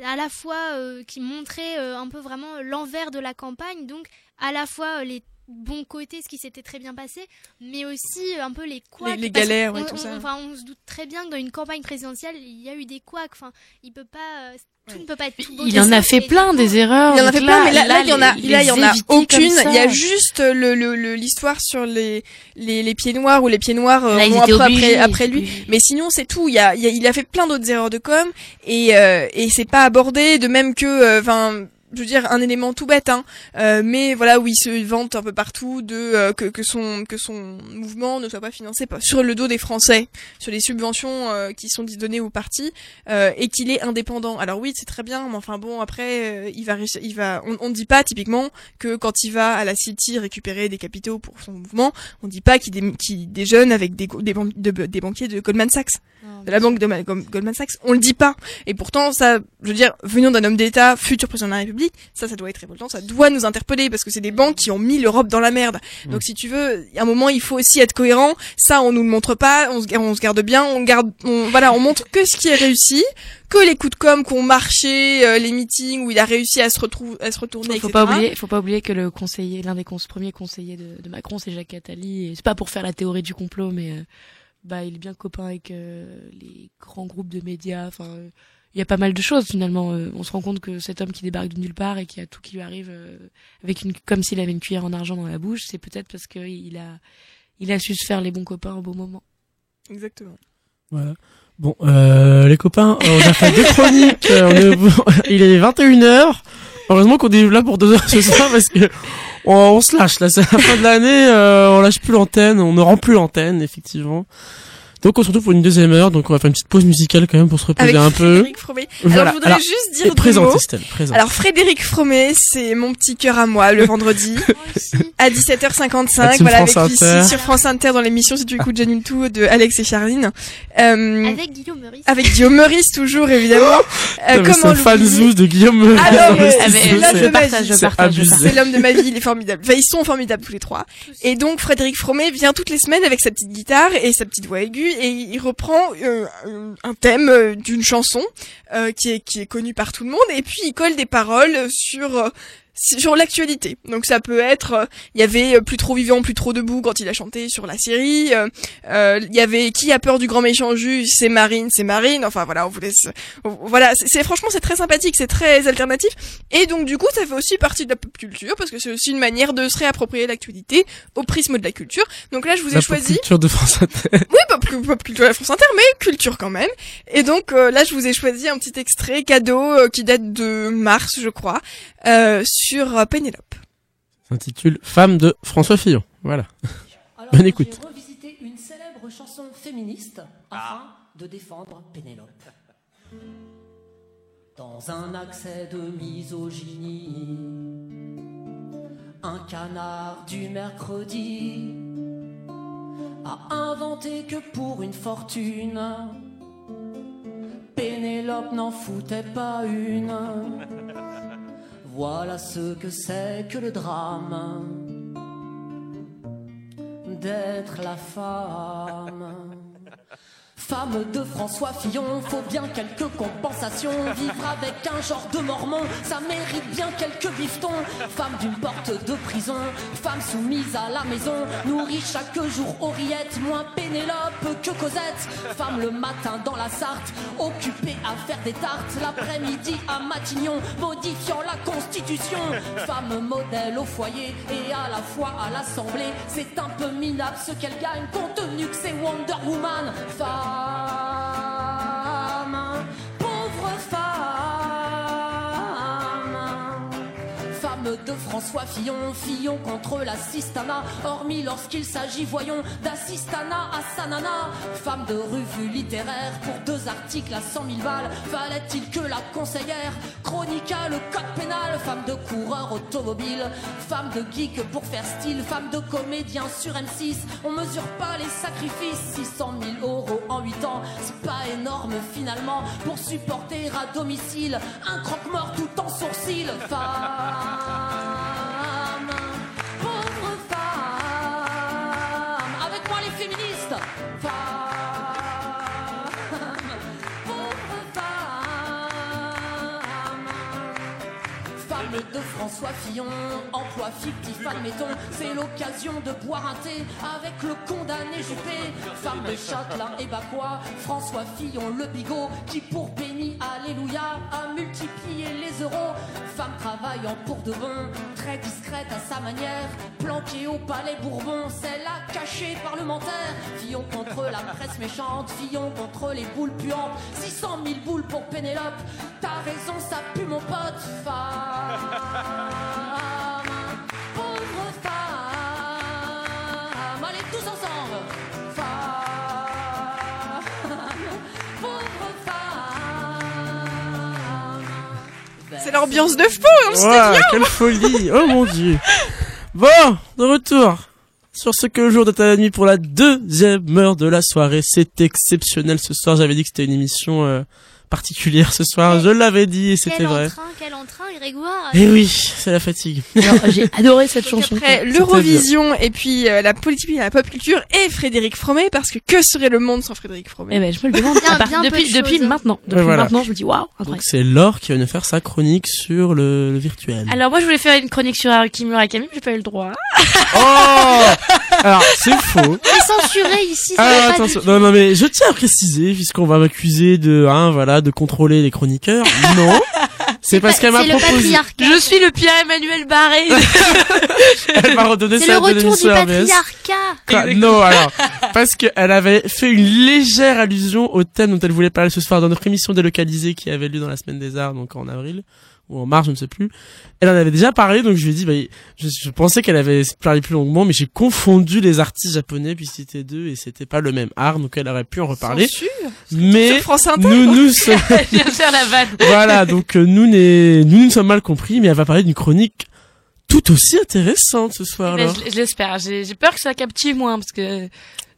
à la fois euh, qui montrait euh, un peu vraiment l'envers de la campagne, donc à la fois euh, les bons côtés, ce qui s'était très bien passé, mais aussi euh, un peu les couacs. Les- les galères, ouais, tout on, ça. Enfin, on se doute très bien que dans une campagne présidentielle, il y a eu des couacs. Enfin, il peut pas, euh, tout ne peut pas être tout beau Il en a fait plein des erreurs. Il en a fait plein, mais là, là, là, il y en a, là, il y en a aucune. Il y a juste le, le, le- l'histoire sur les, les, les pieds noirs ou les pieds noirs euh, ont après, obligés, après lui. oui. Mais sinon, c'est tout. Il y a, il y a, il a fait plein d'autres erreurs de com et, euh, et c'est pas abordé de même que, euh, enfin, je veux dire un élément tout bête, hein. Euh, mais voilà où il se vante un peu partout de euh, que, que son que son mouvement ne soit pas financé par- sur le dos des Français, sur les subventions euh, qui sont données aux partis euh, et qu'il est indépendant. Alors oui, c'est très bien, mais enfin bon, après euh, il va il va on, on ne dit pas typiquement que quand il va à la City récupérer des capitaux pour son mouvement, on dit pas qu'il dé- qu'il déjeune avec des des banquiers de Goldman Sachs, de la banque de Goldman Sachs. On le dit pas. Et pourtant ça, je veux dire, venant d'un homme d'État, futur président de la République, ça ça doit être révoltant, ça doit nous interpeller parce que c'est des banques qui ont mis l'Europe dans la merde. Donc si tu veux, à un moment il faut aussi être cohérent. Ça on nous le montre pas, on se, on se garde bien, on garde, on, voilà, on montre que ce qui est réussi, que les coups de com qu'on marché, euh, les meetings où il a réussi à se retrouver, à se retourner, Faut etc. pas oublier, faut pas oublier que le conseiller, l'un des cons- premiers conseillers de, de Macron, c'est Jacques Attali. Et c'est pas pour faire la théorie du complot, mais euh, bah il est bien copain avec euh, les grands groupes de médias. Enfin, euh, il y a pas mal de choses finalement. Euh, on se rend compte que cet homme qui débarque de nulle part et qui a tout qui lui arrive euh, avec une, comme s'il avait une cuillère en argent dans la bouche, c'est peut-être parce que il a, il a su se faire les bons copains au bon moment. Exactement. Voilà. Bon, euh, les copains, on a fait deux chroniques. euh, on est- il est 21h. Heureusement qu'on est là pour deux heures ce soir parce que on, on se lâche là. C'est la fin de l'année. euh, on lâche plus l'antenne. On ne rend plus l'antenne, effectivement. Donc on se retrouve pour une deuxième heure. Donc on va faire une petite pause musicale quand même pour se reposer Avec un peu. Frédéric Fromet. Voilà. Alors je voudrais Alors, juste dire deux présente, mots. Estelle, présente. Alors Frédéric Fromet, c'est mon petit cœur à moi le vendredi à 17h55 La team voilà avec France Lucie Inter. sur France Inter dans l'émission si tu écoutes Janine tout de Alex et Charline. Euh, Avec Guillaume Meurice. avec Guillaume Meurice toujours évidemment. Euh, comment c'est fan l'oublier zouz de Guillaume Meurice. Ah non. C'est l'homme de ma vie, il est formidable. Enfin, ils sont formidables tous les trois. Et donc Frédéric Fromet vient toutes les semaines avec sa petite guitare et sa petite voix aiguë et il reprend euh, un- thème euh, d'une chanson euh, qui est qui est connue par tout le monde et puis il colle des paroles sur euh, sur l'actualité. Donc ça peut être, euh, il y avait euh, plus trop vivant, plus trop debout quand il a chanté sur la série. euh, euh, Il y avait qui a peur du grand méchant juge, c'est Marine, c'est Marine. Enfin voilà, on vous laisse. Voilà, c'est franchement c'est très sympathique, c'est très alternatif. Et donc du coup ça fait aussi partie de la pop culture parce que c'est aussi une manière de se réapproprier l'actualité au prisme de la culture. Donc là je vous ai La pop choisi. culture de France Inter. Oui, pop, pop culture de la France Inter, mais culture quand même. Et donc euh, là, je vous ai choisi un petit extrait cadeau euh, qui date de mars, je crois, euh, sur euh, Pénélope. S'intitule Femme de François Fillon. Voilà. Alors, Bonne écoute. J'ai revisité une célèbre chanson féministe afin de défendre Pénélope. Dans un accès de misogynie, un canard du mercredi a inventé que pour une fortune, Pénélope n'en foutait pas une. Voilà ce que c'est que le drame d'être la femme. Femme de François Fillon, faut bien quelques compensations. Vivre avec un genre de mormon, ça mérite bien quelques bifetons. Femme d'une porte de prison, femme soumise à la maison, nourrie chaque jour aux rillettes, moins Pénélope que Cosette. Femme le matin dans la Sarthe, occupée à faire des tartes, l'après-midi à Matignon, modifiant la Constitution. Femme modèle au foyer et à la fois à l'Assemblée, c'est un peu minable ce qu'elle gagne, compte tenu que c'est Wonder Woman. Pauvre de François Fillon, Fillon contre l'assistanat, hormis lorsqu'il s'agit, voyons, d'assistanat à Sanana. Femme de revue littéraire, pour deux articles à 100 000 balles, fallait-il que la conseillère chroniqua le code pénal? Femme de coureur automobile, femme de geek pour faire style, femme de comédien sur M6, on mesure pas les sacrifices. 600 000 euros en 8 ans, c'est pas énorme finalement pour supporter à domicile un croque-mort tout en sourcil. Oh. François Fillon, emploi fictif, admettons, c'est l'occasion de boire un thé avec le condamné Juppé. Femme de Châtelain et Bacois, François Fillon, le bigot, qui pour béni, alléluia, a multiplié les euros. Femme travaillant pour de bon, très discrète à sa manière, planquée au palais Bourbon, la cachée parlementaire. Fillon contre la presse méchante, Fillon contre les boules puantes, 600 000 boules pour Pénélope, t'as raison, ça pue mon pote. Femme, pauvre femme, allez tous ensemble. Femme, pauvre femme. C'est l'ambiance de fou quelle folie Oh mon dieu Bon, de retour sur ce que le jour de ta nuit pour la deuxième heure de la soirée. C'est exceptionnel ce soir. J'avais dit que c'était une émission euh, particulière ce soir. Je l'avais dit et c'était Quel vrai. entrain, quel entrain, Grégoire. Et oui, c'est la fatigue. J'ai adoré cette chanson. Après l'Eurovision et puis euh, la politique et la pop culture et Frédéric Fromet parce que que serait le monde sans Frédéric Fromet? Eh ben, je me le demande. Bien- À part- bien peu depuis, de depuis maintenant. Depuis voilà. maintenant, je me dis waouh, Donc c'est Laure qui va nous faire sa chronique sur le, le virtuel. Alors moi, je voulais faire une chronique sur Haruki Murakami, mais j'ai pas eu le droit. Oh Alors, c'est faux. C'est censuré ici. Ah, attention. Non, non, mais je tiens à préciser, puisqu'on va m'accuser de, hein, voilà, de contrôler les chroniqueurs. Non. C'est parce qu'elle m'a proposé. Je suis le Pierre-Emmanuel Barré. Elle m'a redonné C'est ça le retour du patriarcat. Quoi non, alors, parce qu'elle avait fait une légère allusion au thème dont elle voulait parler ce soir dans notre émission délocalisée qui avait lieu dans la semaine des arts, donc en avril ou en mars, je ne sais plus. Elle en avait déjà parlé, donc je lui ai dit, bah, je, je pensais qu'elle avait parlé plus longuement, mais j'ai confondu les artistes japonais puis c'était deux et c'était pas le même art, donc elle aurait pu en reparler. Censure Mais France Inter, nous, nous sommes, faire la vanne. voilà, donc euh, nous, nous nous sommes mal compris, mais elle va parler d'une chronique tout aussi intéressante ce soir. Mais alors. je, je l'espère. J'ai peur que ça captive moins parce que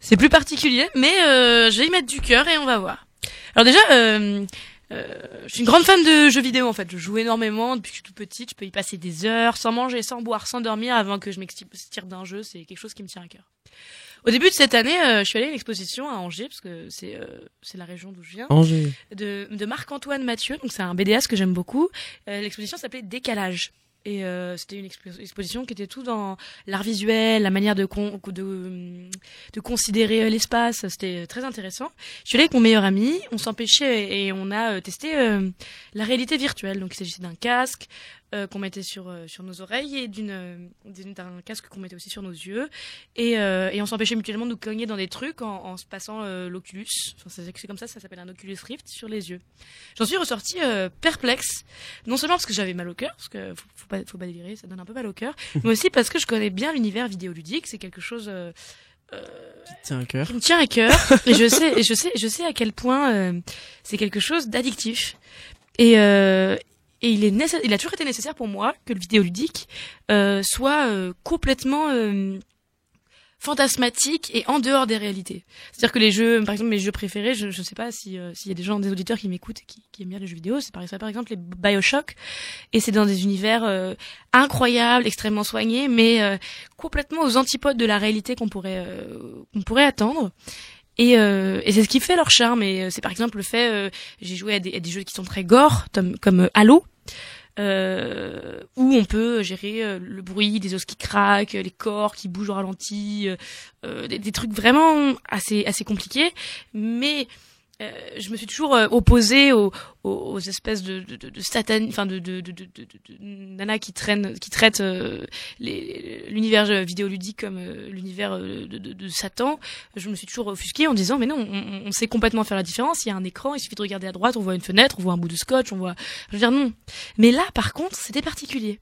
c'est plus particulier, mais euh, je vais y mettre du cœur et on va voir. Alors déjà, euh, je suis une grande fan de jeux vidéo en fait. Je joue énormément depuis que je suis toute petite. Je peux y passer des heures sans manger, sans boire, sans dormir avant que je m'extire d'un jeu. C'est quelque chose qui me tient à cœur. Au début de cette année, euh, je suis allée à une exposition à Angers parce que c'est euh, c'est la région d'où je viens Angers. de, de Marc-Antoine Mathieu. Donc c'est un BDS que j'aime beaucoup. Euh, L'exposition s'appelait Décalage. Et euh, c'était une expo- exposition qui était tout dans l'art visuel, la manière de, de, considérer euh, l'espace. C'était très intéressant. Je suis allée avec mon meilleur ami, on s'empêchait et, on a euh, testé euh, la réalité virtuelle. Donc il s'agissait d'un casque euh, qu'on mettait sur, euh, sur nos oreilles et d'une euh, d'un casque qu'on mettait aussi sur nos yeux. Et, euh, et on s'empêchait mutuellement de nous cogner dans des trucs en, en se passant euh, l'Oculus. Enfin, c'est comme ça, ça s'appelle un Oculus Rift sur les yeux. J'en suis ressortie euh, perplexe, non seulement parce que j'avais mal au cœur, parce que faut, faut pas, faut pas délirer, ça donne un peu mal au cœur, mais aussi parce que je connais bien l'univers vidéoludique. C'est quelque chose euh, euh, Tiens, un cœur. qui me tient à cœur, et je sais, et je sais, je sais à quel point euh, c'est quelque chose d'addictif. Et euh, et il est il a toujours été nécessaire pour moi que le vidéoludique euh, soit euh, complètement euh, fantasmatique et en dehors des réalités. C'est-à-dire que les jeux, par exemple mes jeux préférés, je ne sais pas si euh, s'il y a des gens, des auditeurs qui m'écoutent qui, qui aiment bien les jeux vidéo, c'est par, exemple- les Bioshock, et c'est dans des univers euh, incroyables, extrêmement soignés, mais euh, complètement aux antipodes de la réalité qu'on pourrait euh, qu'on pourrait attendre. Et, euh, et c'est ce qui fait leur charme. Et euh, c'est par exemple le fait, euh, j'ai joué à des, à des jeux qui sont très gore, comme, Halo, euh, où on peut gérer euh, le bruit des os qui craquent, les corps qui bougent au ralenti, euh, des, des trucs vraiment assez assez compliqués. Mais euh, je me suis toujours euh, opposée aux, aux, aux espèces de, de, de, de satan, enfin de, de, nanas qui traînent, qui traitent euh, l'univers vidéoludique comme euh, l'univers euh, de, Satan. Je me suis toujours offusquée en disant mais non, on, on sait complètement faire la différence. Il y a un écran, il suffit de regarder à droite, on voit une fenêtre, on voit un bout de scotch, on voit. Je veux dire non. Mais là, par contre, c'était particulier.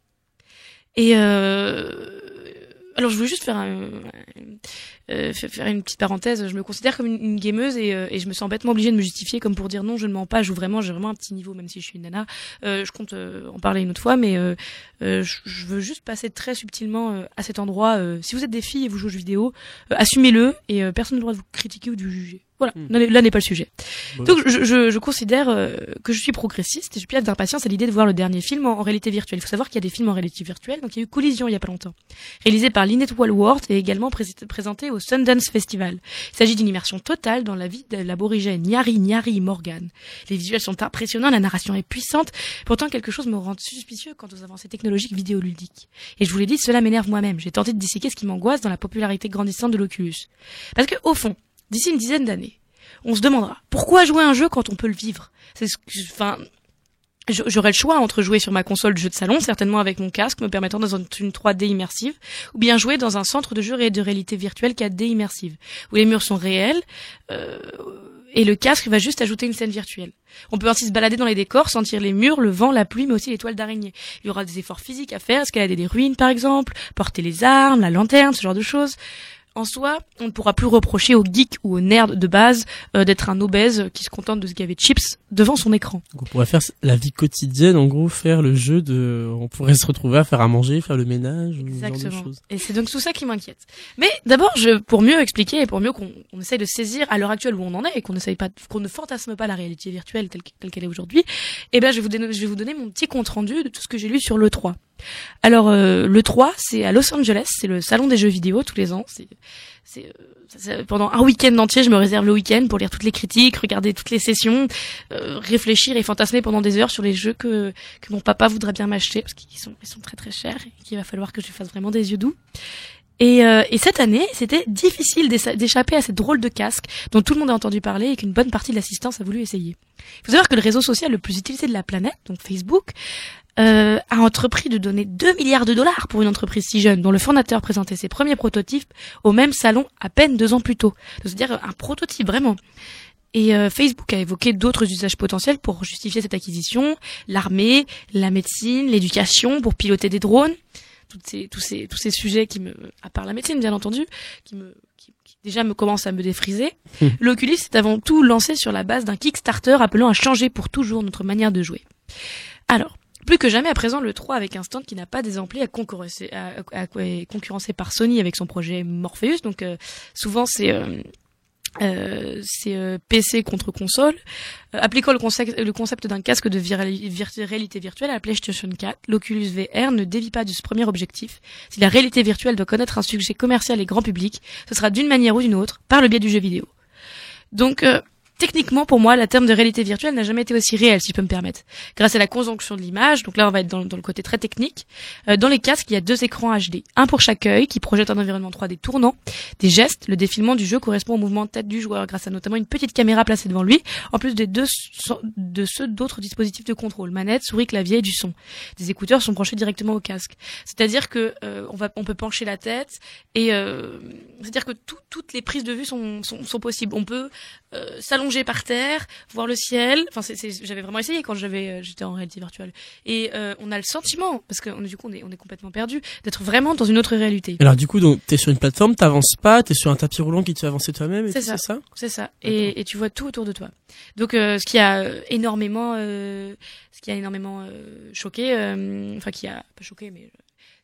Et euh, alors je voulais juste faire un, euh, fa- faire une petite parenthèse. Je me considère comme une, une gameuse et, euh, et je me sens bêtement obligée de me justifier comme pour dire non, je ne mens pas. Je joue vraiment, j'ai vraiment un petit niveau, même si je suis une nana. Euh, je compte euh, en parler une autre fois, mais je, veux juste passer très subtilement à cet endroit. si vous êtes des filles et vous jouez aux jeux vidéo, assumez-le et personne n'a le droit de vous critiquer ou de vous juger. Voilà, là n'est- là n'est pas le sujet. Bon. Donc je, je, je considère euh, que je suis progressiste et je suis pleine d'impatience à l'idée de voir le dernier film en, en réalité virtuelle. Il faut savoir qu'il y a des films en réalité virtuelle, donc il y a eu Collision il y a pas longtemps, réalisé par Lynette Walworth et également pré- présenté au Sundance Festival. Il s'agit d'une immersion totale dans la vie de l'aborigène Nyari Nyari Morgan. Les visuels sont impressionnants, la narration est puissante, pourtant quelque chose me rend suspicieux quant aux avancées technologiques vidéoludiques. Et je vous l'ai dit, cela m'énerve moi-même. J'ai tenté de disséquer ce qui m'angoisse dans la popularité grandissante de l'Oculus. Parce que, au fond, d'ici une dizaine d'années, on se demandera pourquoi jouer un jeu quand on peut le vivre? C'est ce que, enfin, j'aurais le choix entre jouer sur ma console de jeu de salon, certainement avec mon casque me permettant dans une 3D immersive, ou bien jouer dans un centre de jeu et de réalité virtuelle 4D immersive, où les murs sont réels, euh, et le casque va juste ajouter une scène virtuelle. On peut ainsi se balader dans les décors, sentir les murs, le vent, la pluie, mais aussi les toiles d'araignée. Il y aura des efforts physiques à faire, escalader des ruines par exemple, porter les armes, la lanterne, ce genre de choses. En soi, on ne pourra plus reprocher aux geeks ou aux nerds de base euh, d'être un obèse qui se contente de se gaver de chips devant son écran. Donc on pourrait faire la vie quotidienne, en gros, faire le jeu de, on pourrait se retrouver à faire à manger, faire le ménage, ou ce genre de Exactement. choses. Et c'est donc tout ça qui m'inquiète. Mais d'abord, je, pour mieux expliquer et pour mieux qu'on on essaye de saisir à l'heure actuelle où on en est et qu'on essaye pas, qu'on ne fantasme pas la réalité virtuelle telle qu'elle est aujourd'hui, eh ben, je vais vous donner, je vais vous donner mon petit compte rendu de tout ce que j'ai lu sur le 3. Alors, euh, le 3, c'est à Los Angeles, c'est le salon des jeux vidéo tous les ans. C'est, c'est, euh, pendant un week-end entier, je me réserve le week-end pour lire toutes les critiques, regarder toutes les sessions, euh, réfléchir et fantasmer pendant des heures sur les jeux que, que mon papa voudrait bien m'acheter parce qu'ils sont, ils sont très très chers et qu'il va falloir que je fasse vraiment des yeux doux. Et, euh, et cette année, c'était difficile d'échapper à cette drôle de casque dont tout le monde a entendu parler et qu'une bonne partie de l'assistance a voulu essayer. Il faut savoir que le réseau social le plus utilisé de la planète, donc Facebook, euh, a entrepris de donner 2 milliards de dollars pour une entreprise si jeune dont le fondateur présentait ses premiers prototypes au même salon à peine deux ans plus tôt. C'est-à-dire un prototype vraiment. Et euh, Facebook a évoqué d'autres usages potentiels pour justifier cette acquisition, l'armée, la médecine, l'éducation, pour piloter des drones, toutes ces, tous ces tous ces sujets qui me, à part la médecine bien entendu, qui me qui, qui déjà me commencent à me défriser. Hmm. L'Oculus est avant tout lancé sur la base d'un Kickstarter appelant à changer pour toujours notre manière de jouer. Alors, plus que jamais à présent, le 3 avec un stand qui n'a pas d'exemplaire à concurrencer, à, à- concurrencé par Sony avec son projet Morpheus. Donc euh, souvent c'est euh, euh, c'est euh, PC contre console. Euh, appliquant le concept, le concept d'un casque de réalité virtuelle à la PlayStation 4, l'Oculus VR ne dévie pas de ce premier objectif. Si la réalité virtuelle doit connaître un succès commercial et grand public, ce sera d'une manière ou d'une autre par le biais du jeu vidéo. Donc euh, techniquement pour moi, la terme de réalité virtuelle n'a jamais été aussi réelle, si je peux me permettre. Grâce à la conjonction de l'image, donc là on va être dans, le côté très technique, euh, dans les casques il y a deux écrans HD, un pour chaque œil qui projette un environnement 3D tournant, des gestes, le défilement du jeu correspond au mouvement de tête du joueur grâce à notamment une petite caméra placée devant lui, en plus des deux de ceux d'autres dispositifs de contrôle, manette, souris, clavier et du son. Des écouteurs sont branchés directement au casque. C'est-à-dire que euh, on va on peut pencher la tête et euh, c'est-à-dire que tout- toutes les prises de vue sont, sont, sont possibles. On peut euh, s'allonger par terre, voir le ciel. Enfin, c'est, j'avais vraiment essayé quand j'avais, euh, j'étais en réalité virtuelle. Et euh, on a le sentiment, parce que on- du coup on est, on est complètement perdu, d'être vraiment dans une autre réalité. Alors du coup, donc t'es sur une plateforme, t'avances pas, t'es sur un tapis roulant qui te fait avancer toi-même, et C'est ça. c'est ça? Et, et tu vois tout autour de toi. Donc, euh, ce qui a euh, énormément, euh, ce qui a énormément euh, choqué, euh, enfin qui a pas choqué, mais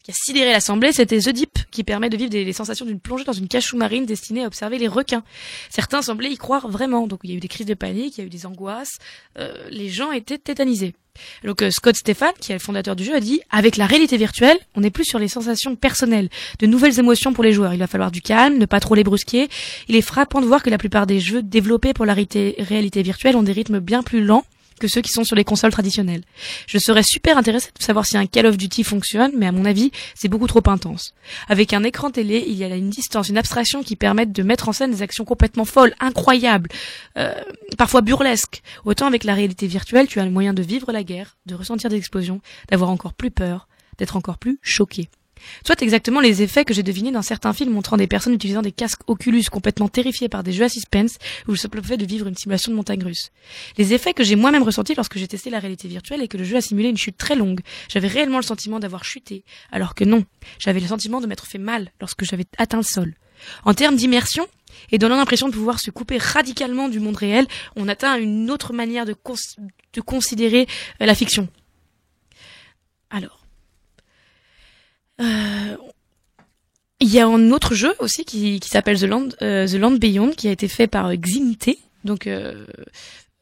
qui a sidéré l'Assemblée, c'était The Deep, qui permet de vivre des, les sensations d'une plongée dans une cage sous-marine destinée à observer les requins. Certains semblaient y croire vraiment, donc il y a eu des crises de panique, il y a eu des angoisses, euh, les gens étaient tétanisés. Donc euh, Scott Stefan, qui est le fondateur du jeu, a dit avec la réalité virtuelle, on n'est plus sur les sensations personnelles, de nouvelles émotions pour les joueurs. Il va falloir du calme, ne pas trop les brusquer. Il est frappant de voir que la plupart des jeux développés pour la réalité, réalité virtuelle ont des rythmes bien plus lents que ceux qui sont sur les consoles traditionnelles. Je serais super intéressé de savoir si un Call of Duty fonctionne, mais à mon avis, c'est beaucoup trop intense. Avec un écran télé, il y a une distance, une abstraction qui permettent de mettre en scène des actions complètement folles, incroyables, euh, parfois burlesques. Autant avec la réalité virtuelle, tu as le moyen de vivre la guerre, de ressentir des explosions, d'avoir encore plus peur, d'être encore plus choqué. Soit exactement les effets que j'ai devinés dans certains films montrant des personnes utilisant des casques Oculus complètement terrifiées par des jeux à suspense ou le simple fait de vivre une simulation de montagne russe. Les effets que j'ai moi-même ressentis lorsque j'ai testé la réalité virtuelle et que le jeu a simulé une chute très longue. J'avais réellement le sentiment d'avoir chuté, alors que non, j'avais le sentiment de m'être fait mal lorsque j'avais atteint le sol. En termes d'immersion, et donnant l'impression de pouvoir se couper radicalement du monde réel, on atteint une autre manière de, de considérer euh, la fiction. Alors, il y a un autre jeu aussi qui, qui s'appelle The Land, euh, The Land Beyond, qui a été fait par Xinté, donc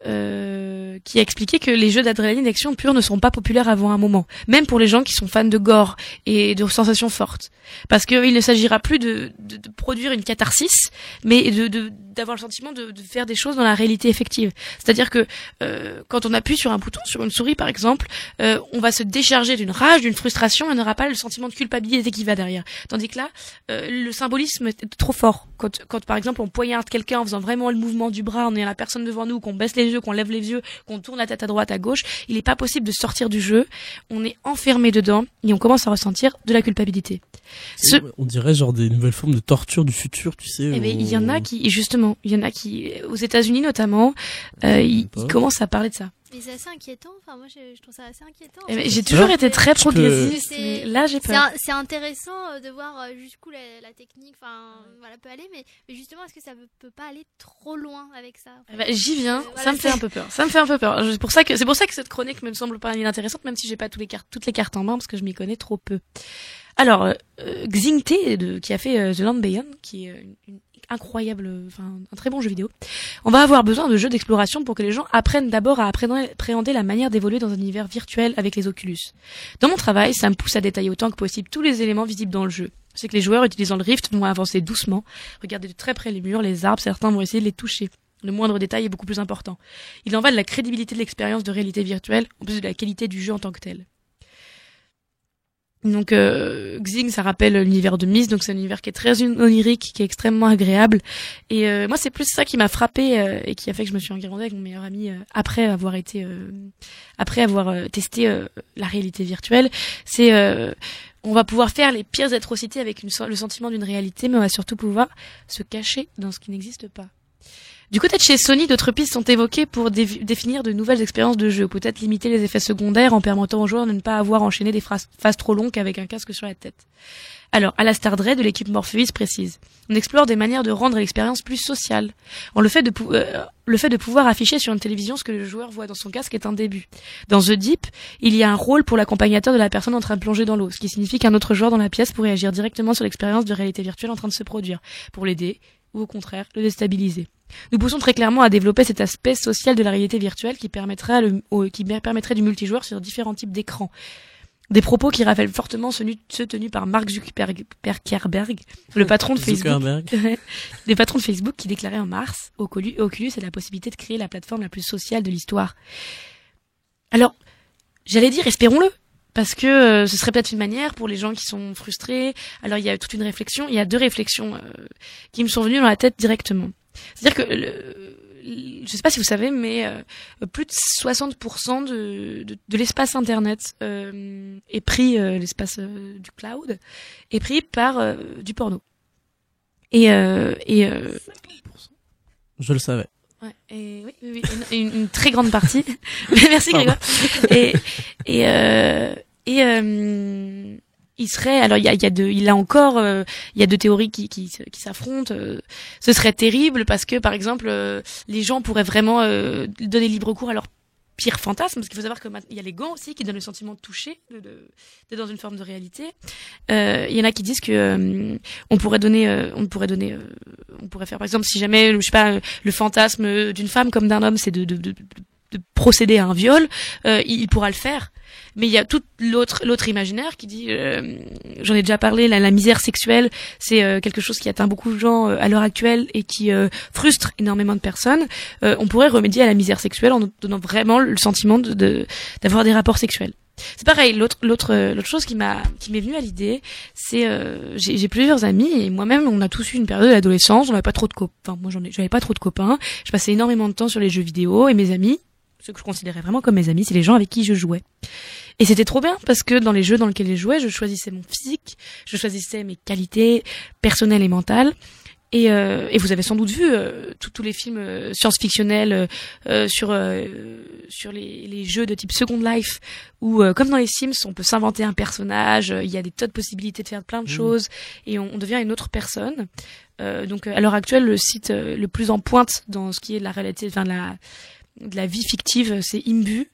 euh, qui a expliqué que les jeux d'adrénaline d'action pure ne sont pas populaires avant un moment, même pour les gens qui sont fans de gore et de sensations fortes, parce qu'il ne s'agira plus de, de, de, produire une catharsis, mais de, d'avoir le sentiment de, de, faire des choses dans la réalité effective. C'est-à-dire que euh, quand on appuie sur un bouton, sur une souris par exemple, euh, on va se décharger d'une rage, d'une frustration, on n'aura pas le sentiment de culpabilité qui va derrière. Tandis que là, euh, le symbolisme est trop fort. Quand, quand par exemple on poignarde quelqu'un en faisant vraiment le mouvement du bras, en ayant la personne devant nous, qu'on baisse les yeux, qu'on lève les yeux, qu'on tourne la tête à droite, à gauche, il n'est pas possible de sortir du jeu. On est enfermé dedans et on commence à ressentir de la culpabilité. Ce... On dirait genre des nouvelles formes de torture du futur, tu sais. Eh ben, il y en a qui, justement, il y en a qui, aux États-Unis notamment, euh, ils, ils commencent à parler de ça. Mais c'est assez inquiétant. Enfin, moi, je, je trouve ça assez inquiétant. Eh j'ai toujours été très progressiste. mais Là, j'ai peur. C'est intéressant euh, de voir jusqu'où la, la, technique, enfin, voilà, peut aller. Mais, mais justement, est-ce que ça peut, peut, pas aller trop loin avec ça eh ben, J'y viens. Euh, voilà, ça me fait un peu peur. Ça me fait un peu peur. C'est pour ça que c'est pour ça que cette chronique me semble pas intéressante, même si j'ai pas tous les cartes, toutes les cartes en main, parce que je m'y connais trop peu. Alors, euh, Xingté, de, qui a fait euh, The Land Beyond, qui est une, une incroyable, enfin un très bon jeu vidéo. On va avoir besoin de jeux d'exploration pour que les gens apprennent d'abord à appréhender la manière d'évoluer dans un univers virtuel avec les Oculus. Dans mon travail, ça me pousse à détailler autant que possible tous les éléments visibles dans le jeu. Je sais que les joueurs utilisant le Rift vont avancer doucement, regarder de très près les murs, les arbres, certains vont essayer de les toucher. Le moindre détail est beaucoup plus important. Il en va de la crédibilité de l'expérience de réalité virtuelle, en plus de la qualité du jeu en tant que tel. Donc euh, Xing, ça rappelle l'univers de Myst, donc c'est un univers qui est très onirique, qui est extrêmement agréable. Et euh, moi, c'est plus ça qui m'a frappé euh, et qui a fait que je me suis enguirlandée avec mon meilleur ami euh, après avoir été, après avoir testé la réalité virtuelle. C'est on va pouvoir faire les pires atrocités avec le sentiment d'une réalité, mais on va surtout pouvoir se cacher dans ce qui n'existe pas. Du côté de chez Sony, d'autres pistes sont évoquées pour dé définir de nouvelles expériences de jeu, peut-être limiter les effets secondaires en permettant aux joueurs de ne pas avoir enchaîné des phases trop longues avec un casque sur la tête. Alors, à la Star Dre de l'équipe Morpheus précise, on explore des manières de rendre l'expérience plus sociale. Fait de euh, le fait de pouvoir afficher sur une télévision ce que le joueur voit dans son casque est un début. Dans The Deep, il y a un rôle pour l'accompagnateur de la personne en train de plonger dans l'eau, ce qui signifie qu'un autre joueur dans la pièce pourrait agir directement sur l'expérience de réalité virtuelle en train de se produire, pour l'aider ou au contraire le déstabiliser. Nous poussons très clairement à développer cet aspect social de la réalité virtuelle qui permettrait, le, qui permettrait du multijoueur sur différents types d'écrans. Des propos qui rappellent fortement ceux, tenus par Mark Zuckerberg, le patron de Facebook. des patrons de Facebook qui déclaraient en mars Oculus, Oculus a la possibilité de créer la plateforme la plus sociale de l'histoire. Alors, j'allais dire, espérons-le, parce que euh, ce serait peut-être une manière pour les gens qui sont frustrés. Alors il y a toute une réflexion, il y a deux réflexions euh, qui me sont venues dans la tête directement. C'est-à-dire que le, je sais pas si vous savez, mais euh, plus de 60% de, de, de l'espace internet euh, est pris, euh, l'espace du cloud, est pris par du porno. Et, et je le savais. Ouais, et oui, oui, oui une, une, très grande partie. Merci Grégoire. Et et et il serait alors il y a, il y a de il a encore euh, il y a deux théories qui qui, qui s'affrontent euh, ce serait terrible parce que par exemple euh, les gens pourraient vraiment donner libre cours à leur pires fantasmes, parce qu'il faut savoir que il y a les gants aussi qui donnent le sentiment de toucher, de, d'être dans une forme de réalité. Euh, Il y en a qui disent que euh, on pourrait donner, euh, on pourrait donner, euh, on pourrait faire par exemple si jamais, je sais pas, euh, le fantasme d'une femme comme d'un homme, c'est de, de, de, de procéder à un viol, euh, il, il pourra le faire. Mais il y a tout l'autre l'autre imaginaire qui dit, euh, j'en ai déjà parlé, la, la misère sexuelle, c'est euh, quelque chose qui atteint beaucoup de gens euh, à l'heure actuelle et qui euh, frustre énormément de personnes. Euh, on pourrait remédier à la misère sexuelle en donnant vraiment le sentiment de de- d'avoir des rapports sexuels. C'est pareil. L'autre l'autre l'autre chose qui m'a qui m'est venue à l'idée, c'est euh, j'ai plusieurs amis et moi-même on a tous eu une période d'adolescence. On n'avait pas trop de copains. Enfin moi j'en ai j'avais pas trop de copains. Je passais énormément de temps sur les jeux vidéo et mes amis, ceux que je considérais vraiment comme mes amis, c'est les gens avec qui je jouais. Et c'était trop bien parce que dans les jeux dans lesquels je jouais, je choisissais mon physique, je choisissais mes qualités personnelles et mentales. Et, euh, et vous avez sans doute vu euh, tous les films euh, science-fictionnels euh, euh, sur euh, sur les, les jeux de type Second Life où euh, comme dans les Sims on peut s'inventer un personnage, il y a des tas de possibilités de faire plein de Mhm. choses et on, on devient une autre personne. Euh, donc à l'heure actuelle le site euh, le plus en pointe dans ce qui est de la réalité, enfin de la de la vie fictive, c'est Imbu.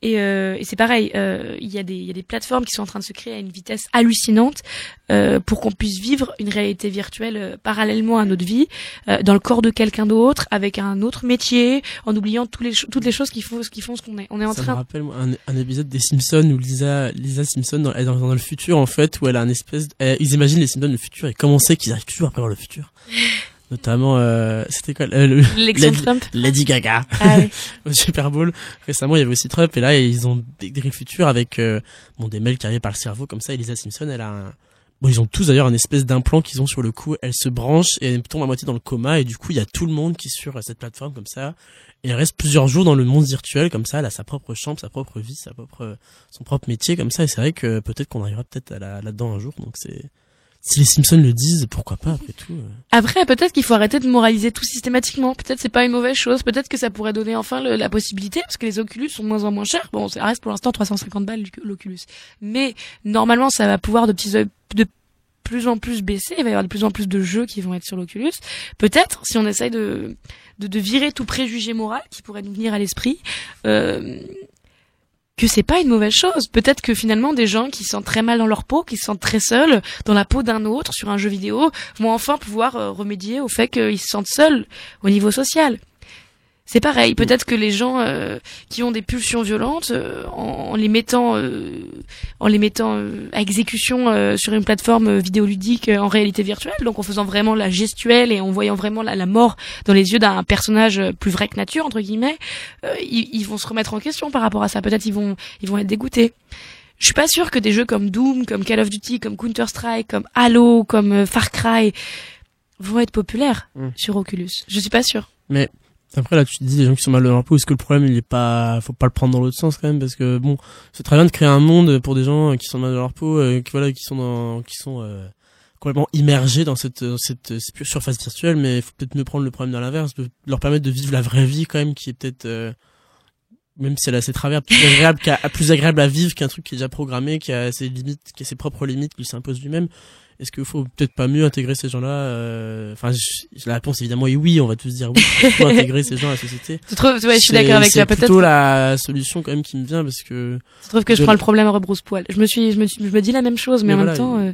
Et, euh, et c'est pareil, euh, il y a des il y a des plateformes qui sont en train de se créer à une vitesse hallucinante euh, pour qu'on puisse vivre une réalité virtuelle euh, parallèlement à notre vie, euh, dans le corps de quelqu'un d'autre, avec un autre métier, en oubliant tous les toutes les choses qui font qui font ce qu'on est. On est en Ça me train. rappelle moi, un, un épisode des Simpsons où Lisa, Lisa Simpson dans, est dans, dans le futur en fait, où elle a un espèce, ils imaginent les Simpsons le futur et comment c'est qu'ils arrivent toujours à prévoir le futur? Notamment, euh, c'était quoi le- de Lady, Trump Lady Gaga Ah oui. au Super Bowl. Récemment, il y avait aussi Trump et là ils ont décrit le futur avec euh, bon des mails qui arrivaient par le cerveau comme ça. Et Lisa Simpson, elle a un Bon, ils ont tous d'ailleurs un espèce d'implant qu'ils ont sur le cou. Elle se branche et elle tombe à moitié dans le coma et du coup, il y a tout le monde qui est sur cette plateforme comme ça. Et elle reste plusieurs jours dans le monde virtuel comme ça. Elle a sa propre chambre, sa propre vie, sa propre, son propre métier comme ça. Et c'est vrai que peut-être qu'on arrivera peut-être à la- là-dedans un jour. Donc c'est, si les Simpsons le disent, pourquoi pas après tout. euh. Après, peut-être qu'il faut arrêter de moraliser tout systématiquement. Peut-être c'est pas une mauvaise chose. Peut-être que ça pourrait donner enfin la possibilité, parce que les Oculus sont moins en moins chers. Bon, ça reste pour l'instant 350 balles l'Oculus. Mais normalement, ça va pouvoir de petits de plus en plus baisser. Il va y avoir de plus en plus de jeux qui vont être sur l'Oculus. Peut-être, si on essaye de, de, de virer tout préjugé moral qui pourrait nous venir à l'esprit, euh, que c'est pas une mauvaise chose. Peut-être que finalement des gens qui se sentent très mal dans leur peau, qui se sentent très seuls dans la peau d'un autre sur un jeu vidéo, vont enfin pouvoir euh, remédier au fait qu'ils se sentent seuls au niveau social. C'est pareil, peut-être que les gens euh, qui ont des pulsions violentes, euh, en, en les mettant, euh, en les mettant euh, à exécution euh, sur une plateforme vidéoludique euh, en réalité virtuelle, donc en faisant vraiment la gestuelle et en voyant vraiment la, la mort dans les yeux d'un personnage plus vrai que nature entre guillemets, euh, ils, ils vont se remettre en question par rapport à ça. Peut-être ils vont, ils vont être dégoûtés. Je suis pas sûre que des jeux comme Doom, comme Call of Duty, comme Counter Strike, comme Halo, comme Far Cry vont être populaires Mm. sur Oculus. Je suis pas sûre. Mais après là, tu te dis les gens qui sont mal dans leur peau, est-ce que le problème il est pas, faut pas le prendre dans l'autre sens quand même? Parce que bon, c'est très bien de créer un monde pour des gens qui sont mal dans leur peau, euh, qui voilà, qui sont dans, qui sont euh, complètement immergés dans cette, dans cette, euh, surface virtuelle, mais il faut peut-être mieux prendre le problème dans l'inverse, leur permettre de vivre la vraie vie quand même, qui est peut-être euh, même si elle a ses travers plus agréable plus agréable à vivre qu'un truc qui est déjà programmé, qui a ses limites, qui a ses propres limites qu'il s'impose lui-même. Est-ce qu'il faut peut-être pas mieux intégrer ces gens-là euh, Enfin, la réponse évidemment est oui. On va tous dire oui. Il faut intégrer ces gens à la société. Tu trouves- ouais, je suis C'est- d'accord avec toi, C'est peut-être plutôt que- la solution quand même qui me vient parce que. Je trouve que je prends le problème à rebrousse-poil. Je me suis, je me, suis- je me dis la même chose, mais, Mais en voilà, même temps, euh,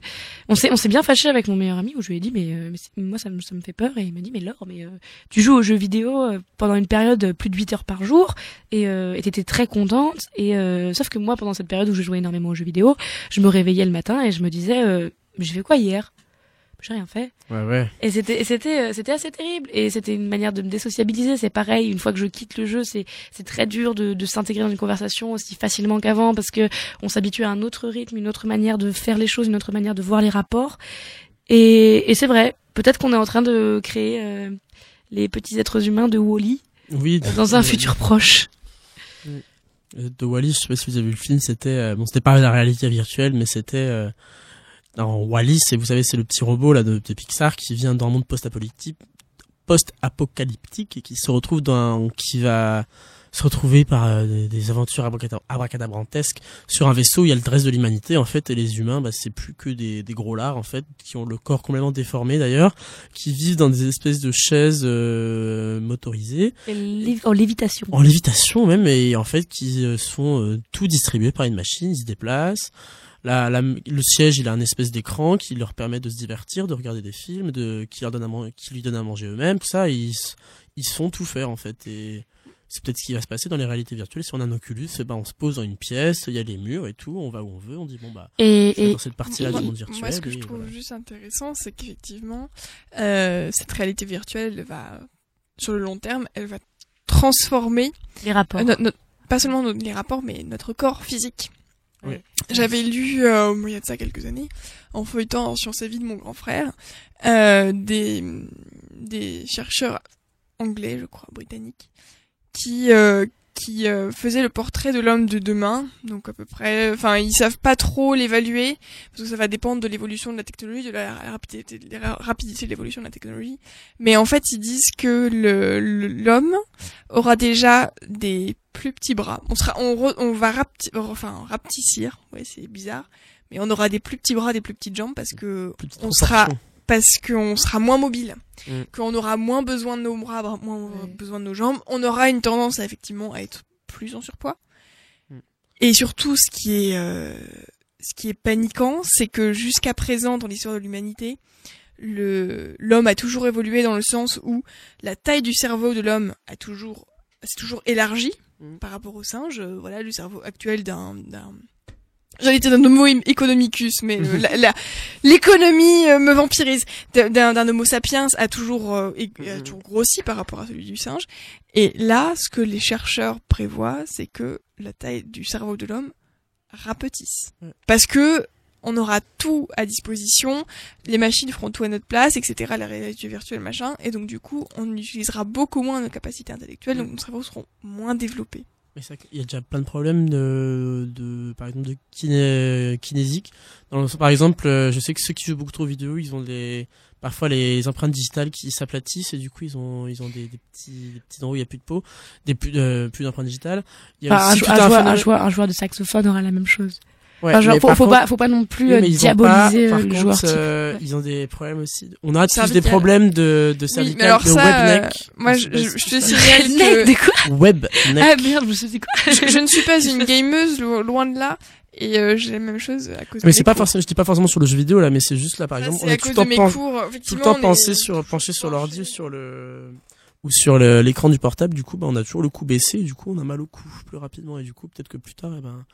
on s'est, on s'est bien fâché avec mon meilleur ami où je lui ai dit, mais, euh, mais c'est- moi ça me, ça me fait peur et il me dit, mais Laure, mais euh, tu joues aux jeux vidéo euh, pendant une période de plus de 8 heures par jour et euh, et t'étais très contente et euh, sauf que moi pendant cette période où je jouais énormément aux jeux vidéo, je me réveillais le matin et je me disais, euh, mais j'ai fait quoi hier? J'ai rien fait. Ouais, ouais. Et c'était, c'était, euh, c'était assez terrible. Et c'était une manière de me désociabiliser. C'est pareil. Une fois que je quitte le jeu, c'est, c'est très dur de, de s'intégrer dans une conversation aussi facilement qu'avant parce que on s'habitue à un autre rythme, une autre manière de faire les choses, une autre manière de voir les rapports. Et, et c'est vrai. Peut-être qu'on est en train de créer euh, les petits êtres humains de Wally Oui. dans un futur proche. Euh, De Wally, je sais pas si vous avez vu le film, c'était euh, bon, c'était pas la réalité virtuelle, mais c'était euh, dans Wally, c'est vous savez, c'est le petit robot là de, de Pixar qui vient d'un monde post-apocalyptique, post-apocalyptique et qui se retrouve dans, qui va se retrouver par euh, des, des aventures abracadab- abracadabrantesques sur un vaisseau où il y a le reste de l'humanité en fait et les humains bah c'est plus que des, des gros lards en fait qui ont le corps complètement déformé d'ailleurs qui vivent dans des espèces de chaises euh, motorisées Et En lévitation. en lévitation même et en fait qui euh, sont euh, tout distribués par une machine ils se déplacent la, la- le siège il a un espèce d'écran qui leur permet de se divertir de regarder des films de qui leur donne à qui lui donne à manger eux-mêmes tout ça ils se font tout faire en fait et c'est peut-être ce qui va se passer dans les réalités virtuelles si on a un Oculus eh ben on se pose dans une pièce il y a les murs et tout on va où on veut on dit bon bah Et- et- dans cette partie là Moi- du monde virtuel Moi, ce que je trouve voilà. juste intéressant, c'est qu'effectivement, euh, cette réalité virtuelle elle va, sur le long terme, elle va transformer les rapports. euh, no- no- pas seulement nos- les rapports, mais notre corps physique. J'avais lu, euh, il y a de ça quelques années, en feuilletant Sciences et Vie de mon grand frère, euh, des, des chercheurs anglais, je crois, britanniques, qui, euh, qui euh, faisaient le portrait de l'homme de demain, donc à peu près, enfin ils savent pas trop l'évaluer parce que ça va dépendre de l'évolution de la technologie, de la rapidité, de la rapidité de l'évolution de la technologie. Mais en fait, ils disent que l'homme aura déjà des plus petits bras. On sera, on, re- on va rapti, enfin rapetissir, ouais c'est bizarre, mais on aura des plus petits bras, des plus petites jambes parce que on sera parce qu'on sera moins mobile, Mm. qu'on aura moins besoin de nos bras, moins besoin de nos jambes, on aura une tendance à effectivement à être plus en surpoids. Mm. Et surtout, ce qui est euh, ce qui est paniquant, c'est que jusqu'à présent dans l'histoire de l'humanité, le l'homme a toujours évolué dans le sens où la taille du cerveau de l'homme a toujours s'est toujours élargie par rapport au singe. Euh, Voilà, le cerveau actuel d'un d'un J'allais dire d'un homo economicus, mais la- l'économie euh, me vampirise. D'un- homo sapiens a toujours, euh, a toujours grossi par rapport à celui du singe. Et là, ce que les chercheurs prévoient, c'est que la taille du cerveau de l'homme rapetisse. Parce que on aura tout à disposition, les machines feront tout à notre place, etc., la réalité virtuelle, machin, et donc du coup, on utilisera beaucoup moins nos capacités intellectuelles, donc nos cerveaux seront moins développés. Mais ça, il y a déjà plein de problèmes de, de par exemple, de kiné, kinésique. Dans le- par exemple, euh, je sais que ceux qui jouent beaucoup trop aux vidéos, ils ont des, parfois les empreintes digitales qui s'aplatissent et du coup ils ont, ils ont des, des petits, des petits endroits où il n'y a plus de peau, des plus, euh, plus d'empreintes digitales. Il y a Enfin, un, aussi jou- tout un un joueur, un, phénomène- joueur, un joueur de saxophone aura la même chose. Ouais, Enfin, genre, faut, par faut contre- pas, faut pas non plus Oui, euh, diaboliser pas- euh, par le contre, joueur. type. euh, Ils ont des problèmes aussi. On a tous des problèmes de, de Oui, cervical, mais alors de ça, webneck. euh, moi, je, je- te signale que... De quoi? Webneck. Ah merde, je me suis dit quoi je, je ne suis pas une gameuse, lo- loin de là, et euh, j'ai la même chose à cause de Mais mes c'est pas cours. forcément, je dis pas forcément sur le jeu vidéo là, mais c'est juste là par Ça, exemple, c'est on à est tout temps de mes pen- cours, tout le temps est- pensé sur, penché sur l'ordi ou sur le, ou sur l'écran du portable, du coup, bah, on a toujours le cou baissé, et du coup, on a mal au cou plus rapidement, et du coup, peut-être que plus tard, eh ben,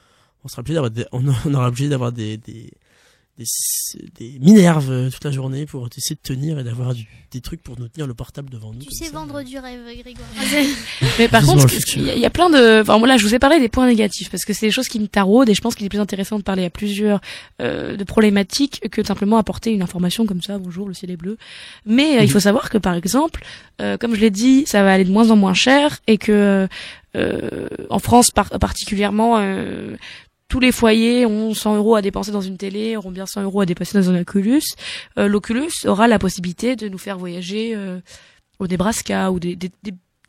on sera obligé d'avoir des, on, on aura obligé d'avoir des, des, des, des minerves euh, toute la journée pour essayer de tenir et d'avoir du- des trucs pour nous tenir le portable devant nous. Tu sais ça. vendre du rêve, Grégoire. Mais par contre, il y, a- il y a plein de, enfin voilà, je vous ai parlé des points négatifs parce que c'est des choses qui me taraudent et je pense qu'il est plus intéressant de parler à plusieurs euh, de problématiques que de simplement apporter une information comme ça. Bonjour, le ciel est bleu. Mais euh, il faut savoir que par exemple, euh, comme je l'ai dit, ça va aller de moins en moins cher et que euh, en France par- particulièrement. euh, tous les foyers ont 100 euros à dépenser dans une télé, auront bien 100 euros à dépenser dans un Oculus. Euh, L'Oculus aura la possibilité de nous faire voyager euh, au Nebraska ou des,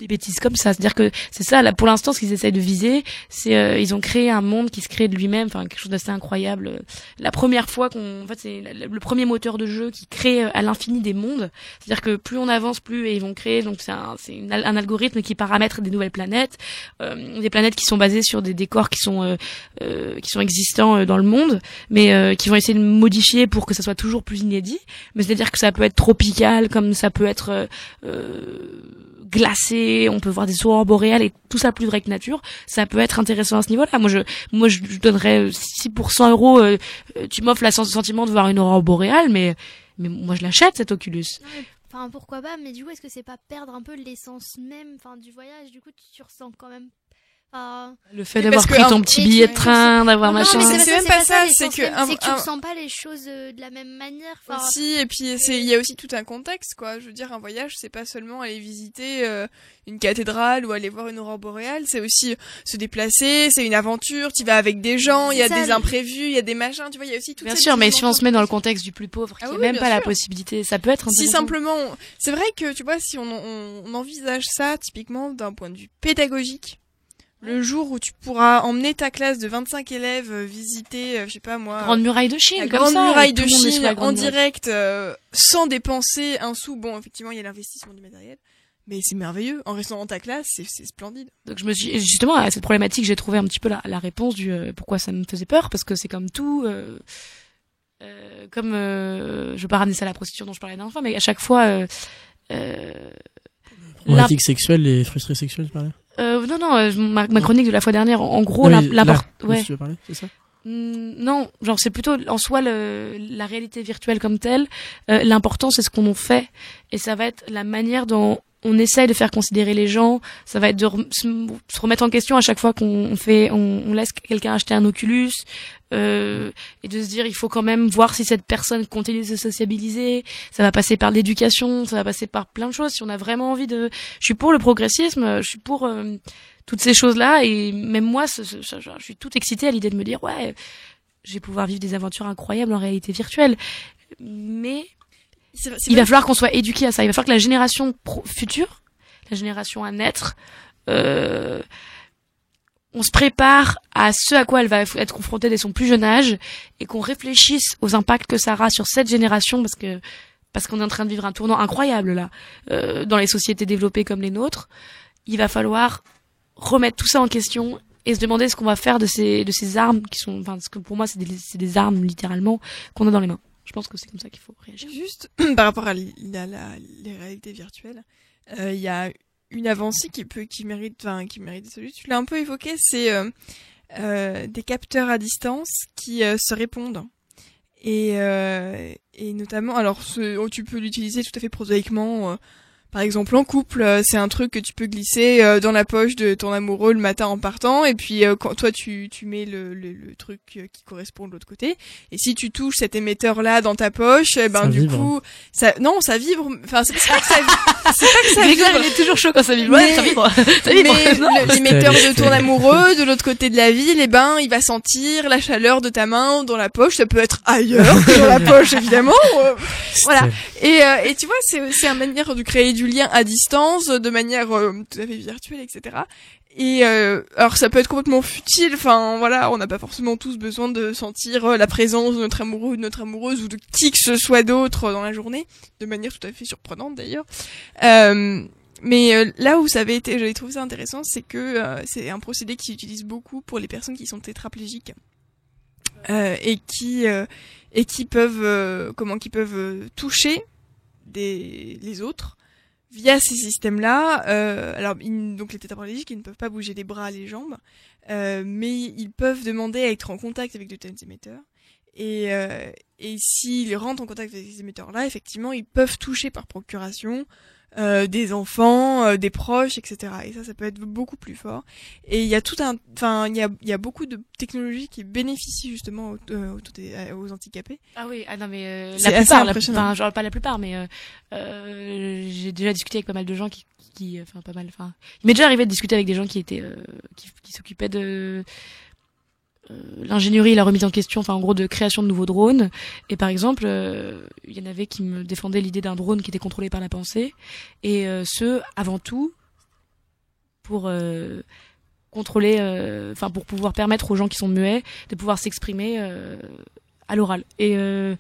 des bêtises comme ça. C'est-à-dire que c'est ça, là, pour l'instant, ce qu'ils essayent de viser, c'est euh, ils ont créé un monde qui se crée de lui-même, enfin quelque chose d'assez incroyable. La première fois qu'on, en fait, c'est le premier moteur de jeu qui crée euh, à l'infini des mondes. C'est-à-dire que plus on avance, plus ils vont créer. Donc c'est un, c'est un algorithme qui paramètre des nouvelles planètes, euh, des planètes qui sont basées sur des décors qui sont euh, euh, qui sont existants euh, dans le monde, mais qui vont essayer de modifier pour que ça soit toujours plus inédit. Mais c'est-à-dire que ça peut être tropical, comme ça peut être euh, euh, glacé, on peut voir des aurores boréales et tout ça plus vrai que nature. Ça peut être intéressant à ce niveau-là. Moi, je, moi, je, donnerais si pour 100 euros, euh, euh, tu m'offres sens- sentiment de voir une aurore boréale, mais, mais moi, je l'achète cet Oculus. Enfin, pourquoi pas, mais du coup, est-ce que c'est pas perdre un peu l'essence même enfin, du voyage? Du coup, tu, tu ressens quand même. Enfin... Le fait d'avoir pris ton petit Et billet de train, d'avoir Non, machin. mais C'est même pas ça, c'est que un- c'est que tu ressens pas les choses euh, de la même manière. Enfin, Aussi, et puis c'est il y a aussi tout un contexte quoi. Je veux dire un voyage c'est pas seulement aller visiter euh, une cathédrale ou aller voir une aurore boréale, c'est aussi se déplacer, c'est une aventure, tu vas avec des gens, il y a des imprévus, il y a des machins, tu vois, il y a aussi tout Bien sûr, mais si on se met dans le contexte du plus pauvre, qui Ah n'a oui, même pas la possibilité, ça peut être si simplement, c'est vrai que tu vois, si on envisage ça typiquement d'un point de vue pédagogique, le jour où tu pourras emmener ta classe de 25 élèves euh, visiter, euh, je sais pas moi, Grande muraille de Chine, la comme grande ça, muraille de Chine en muraille. direct, euh, sans dépenser un sou. Bon, effectivement, il y a l'investissement du matériel, mais c'est merveilleux. En restant dans ta classe, c'est c'est splendide. Donc je me suis justement à cette problématique, j'ai trouvé un petit peu la, la réponse du euh, pourquoi ça me faisait peur parce que c'est comme tout euh, euh, comme euh, je veux pas ramener ça à la prostitution dont je parlais la dernière fois mais à chaque fois euh, euh, Problématique sexuelle et frustré sexuel, tu parlais? Euh, non non euh, ma, ma chronique de la fois dernière en, gros dont ouais tu veux parler, c'est ça Mm, non, genre c'est plutôt en soi le, la réalité virtuelle comme telle. Euh, L'important c'est ce qu'on en fait et ça va être la manière dont on essaye de faire considérer les gens. Ça va être de se remettre en question à chaque fois qu'on fait, on, laisse quelqu'un acheter un Oculus euh, et de se dire il faut quand même voir si cette personne continue de se sociabiliser. Ça va passer par l'éducation, ça va passer par plein de choses. Si on a vraiment envie de, je suis pour le progressisme, je suis pour euh, toutes ces choses-là et même moi, je suis toute excitée à l'idée de me dire ouais, je vais pouvoir vivre des aventures incroyables en réalité virtuelle. Mais il va falloir qu'on soit éduqué à ça. Il va falloir que la génération pro- future, la génération à naître, euh, on se prépare à ce à quoi elle va être confrontée dès son plus jeune âge et qu'on réfléchisse aux impacts que ça aura sur cette génération parce que parce qu'on est en train de vivre un tournant incroyable là euh, dans les sociétés développées comme les nôtres. Il va falloir remettre tout ça en question et se demander ce qu'on va faire de ces de ces armes qui sont enfin ce que pour moi c'est des c'est des armes littéralement qu'on a dans les mains. Je pense que c'est comme ça qu'il faut réagir. Juste par rapport à la, la- les réalités virtuelles, euh, il y a une avancée qui peut, qui mérite, enfin, qui mérite. Tu l'as un peu évoqué, c'est euh, euh, des capteurs à distance qui se répondent. Et, et notamment, alors oh, tu peux l'utiliser tout à fait prosaïquement. Par exemple, en couple, euh, c'est un truc que tu peux glisser euh, dans la poche de ton amoureux le matin en partant, et puis euh, quand toi tu, tu mets le, le, le truc qui correspond de l'autre côté, et si tu touches cet émetteur là dans ta poche, eh ben Ça du vibre. coup, ça, non, ça vibre. Enfin, c'est pas que ça, vibre. c'est pas que ça vibre. il est toujours chaud quand ça vibre. Ouais, ça vibre. Ça vibre. Mais l'émetteur de ton amoureux de l'autre côté de la ville, eh ben, il va sentir la chaleur de ta main dans la poche. Ça peut être ailleurs que dans la poche, évidemment. Voilà. Et, euh, et tu vois, c'est c'est une manière de créer du lien à distance, de manière euh, tout à fait virtuelle, etc. Et euh, alors ça peut être complètement futile. Enfin voilà, on n'a pas forcément tous besoin de sentir euh, la présence de notre amoureux ou de notre amoureuse ou de qui que ce soit d'autre dans la journée, de manière tout à fait surprenante d'ailleurs. Euh, mais euh, là où ça avait été, j'avais trouvé ça intéressant, c'est que euh, c'est un procédé qui s'utilise beaucoup pour les personnes qui sont tétraplégiques euh, et qui euh, et qui peuvent euh, comment qui peuvent toucher des les autres via ces systèmes-là. Euh, alors donc les tétraplégiques ils ne peuvent pas bouger les bras, les jambes, euh, mais ils peuvent demander à être en contact avec de tels émetteurs. Et, euh, et s'ils rentrent en contact avec ces émetteurs-là, effectivement, ils peuvent toucher par procuration euh, des enfants, euh, des proches, etc. Et ça, ça peut être beaucoup plus fort. Et il y a tout un, enfin, il y a, il y a beaucoup de technologies qui bénéficient justement aux, euh, aux, euh, aux handicapés. Ah oui, ah non mais euh, la plupart, la, enfin genre pas la plupart, mais euh, euh, j'ai déjà discuté avec pas mal de gens qui, qui, enfin pas mal, enfin, il m'est déjà arrivé de discuter avec des gens qui étaient, euh, qui, qui s'occupaient de l'ingénierie, et la remise en question, enfin en gros de création de nouveaux drones. Et par exemple, euh, il y en avait qui me défendaient l'idée d'un drone qui était contrôlé par la pensée, et euh, ce avant tout pour euh, contrôler, euh, enfin pour pouvoir permettre aux gens qui sont muets de pouvoir s'exprimer euh, à l'oral. Et euh,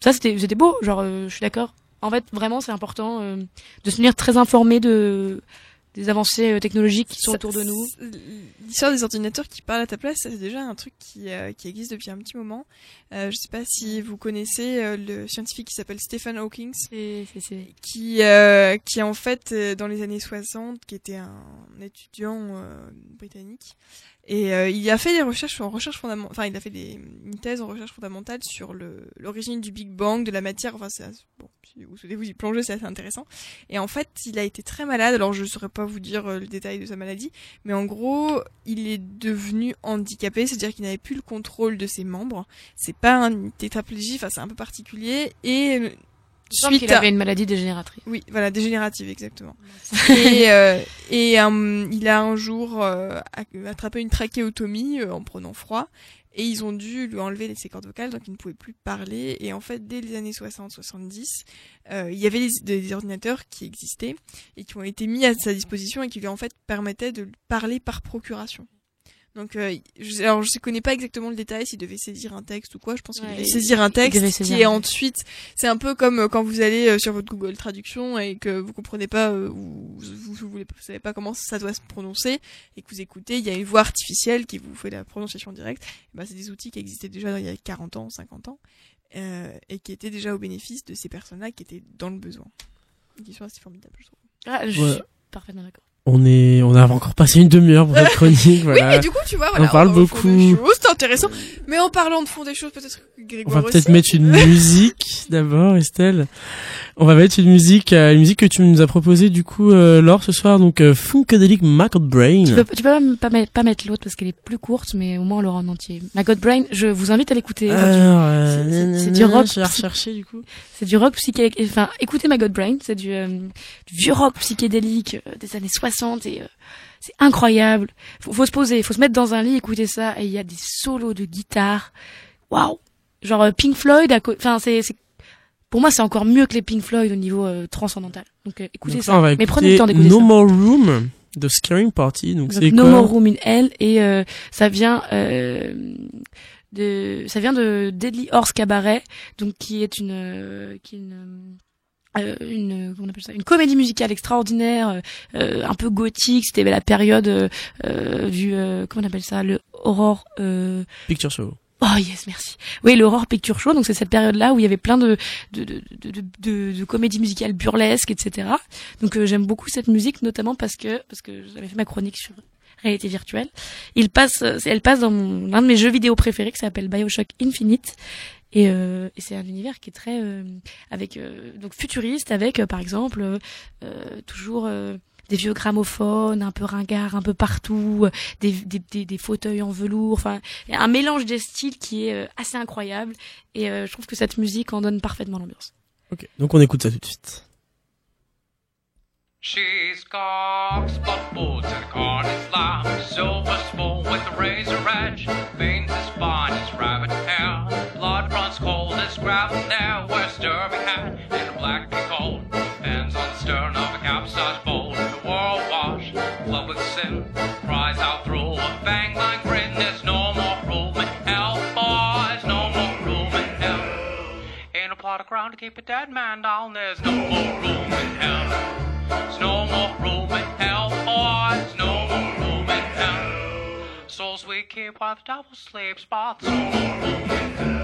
ça c'était c'était beau, genre euh, je suis d'accord. En fait, vraiment c'est important euh, de se tenir très informé de des avancées euh, technologiques qui sont Ça- autour de nous. L'histoire des ordinateurs qui parlent à ta place, c'est déjà un truc qui, euh, qui existe depuis un petit moment. Euh, je sais pas si vous connaissez euh, le scientifique qui s'appelle Stephen Hawking, qui euh, qui en fait euh, dans les années 60, qui était un étudiant euh, britannique, et euh, il a fait des recherches en recherche fondamentale, enfin il a fait des, une thèse en recherche fondamentale sur l'origine du Big Bang, de la matière. Enfin c'est bon, si vous souhaitez vous y plonger, c'est assez intéressant. Et en fait, il a été très malade. Alors je saurais pas vous dire euh, le détail de sa maladie, mais en gros, il est devenu handicapé, c'est-à-dire qu'il n'avait plus le contrôle de ses membres. C'est pas un tétraplégie, enfin c'est un peu particulier. Et euh, Il à- avait une maladie dégénératrice. oui, voilà, dégénérative, exactement. et euh, et euh, il a un jour euh, attrapé une trachéotomie euh, en prenant froid. et ils ont dû lui enlever ses cordes vocales, donc il ne pouvait plus parler. Et en fait, dès les années 60-70, euh, il y avait des, des ordinateurs qui existaient et qui ont été mis à sa disposition et qui lui en fait permettaient de parler par procuration. Donc, euh, je, alors je connais pas exactement le détail s'il devait saisir un texte ou quoi. Je pense qu'il Ouais, devait saisir un texte saisir qui est un texte. ensuite. C'est un peu comme euh, quand vous allez euh, sur votre Google Traduction et que vous comprenez pas euh, ou vous, vous, savez pas comment ça doit se prononcer et que vous écoutez, il y a une voix artificielle qui vous fait la prononciation directe. Bah, c'est des outils qui existaient déjà il y a 40 ans, 50 ans euh, et qui étaient déjà au bénéfice de ces personnes-là qui étaient dans le besoin. Qui sont assez formidables, je trouve. Ah, je Ouais. suis parfaitement d'accord. On est, on a encore passé une demi-heure pour cette chronique. voilà. Oui, mais du coup, tu vois, voilà, on parle beaucoup. c'est intéressant. Mais en parlant de fond des choses, peut-être que On Grégoire va peut-être mettre une musique d'abord, Estelle. On va mettre une musique, euh, une musique que tu nous as proposée du coup, euh, Laure, ce soir, donc euh, Funkadelic Mac Brain. Tu peux, tu peux pas, pas, mettre, pas mettre l'autre parce qu'elle est plus courte, mais au moins on l'aura en entier. Ma God Brain, je vous invite à l'écouter. Alors, euh, C'est- du rock. Je vais la rechercher du coup. C'est du rock psychédélique. Enfin, écoutez ma God Brain, c'est du, euh, du vieux rock psychédélique euh, des années 60 et euh, c'est incroyable. Faut, faut se poser, faut se mettre dans un lit, écouter ça et il y a des solos de guitare. Waouh. Genre euh, Pink Floyd, à enfin c'est, pour moi c'est encore mieux que les Pink Floyd au niveau euh, transcendantal. Donc euh, écoutez Donc ça. on va Mais prenez le écouter temps d'écouter No ça. More Room de Scaring Party. Donc, c'est No quoi More Room in Hell et euh, ça vient euh, de ça vient de Deadly Horse Cabaret donc qui est une euh, qui est une une comment on appelle ça une comédie musicale extraordinaire euh, euh, un peu gothique c'était la période euh, euh, du euh, comment on appelle ça le horror euh, Picture Show. Oh yes, merci. Oui, l'Aurore Picture Show, donc c'est cette période-là où il y avait plein de de, de, de, de, de- comédies musicales burlesques, etc. Donc euh, j'aime beaucoup cette musique, notamment parce que parce que j'avais fait ma chronique sur réalité virtuelle. Il passe, euh, elle passe dans l'un de mes jeux vidéo préférés qui s'appelle Bioshock Infinite. Et, euh, et c'est un univers qui est très euh, avec euh, donc futuriste avec euh, par exemple euh, toujours euh, des vieux gramophones un peu ringards un peu partout des, des, des, des fauteuils en velours enfin un mélange des styles qui est assez incroyable et je trouve que cette musique en donne parfaitement l'ambiance. Ok, donc on écoute ça tout de suite. She's got spot boots and corn slam, silver spoon with a razor edge, veins as fine as rabbit hair, blood runs cold as gravel there, wears derby hat and a black coat, hands on the stern of a capsized boat, the world washed, flood with sin, cries out through a fang line grin, there's no more room in hell, boys, no more room in hell. Ain't a plot of ground to keep a dead man down, there's no more room in hell. No more room in hell, boys. No more room in hell. Souls we keep while the devil sleeps, but no more room in hell.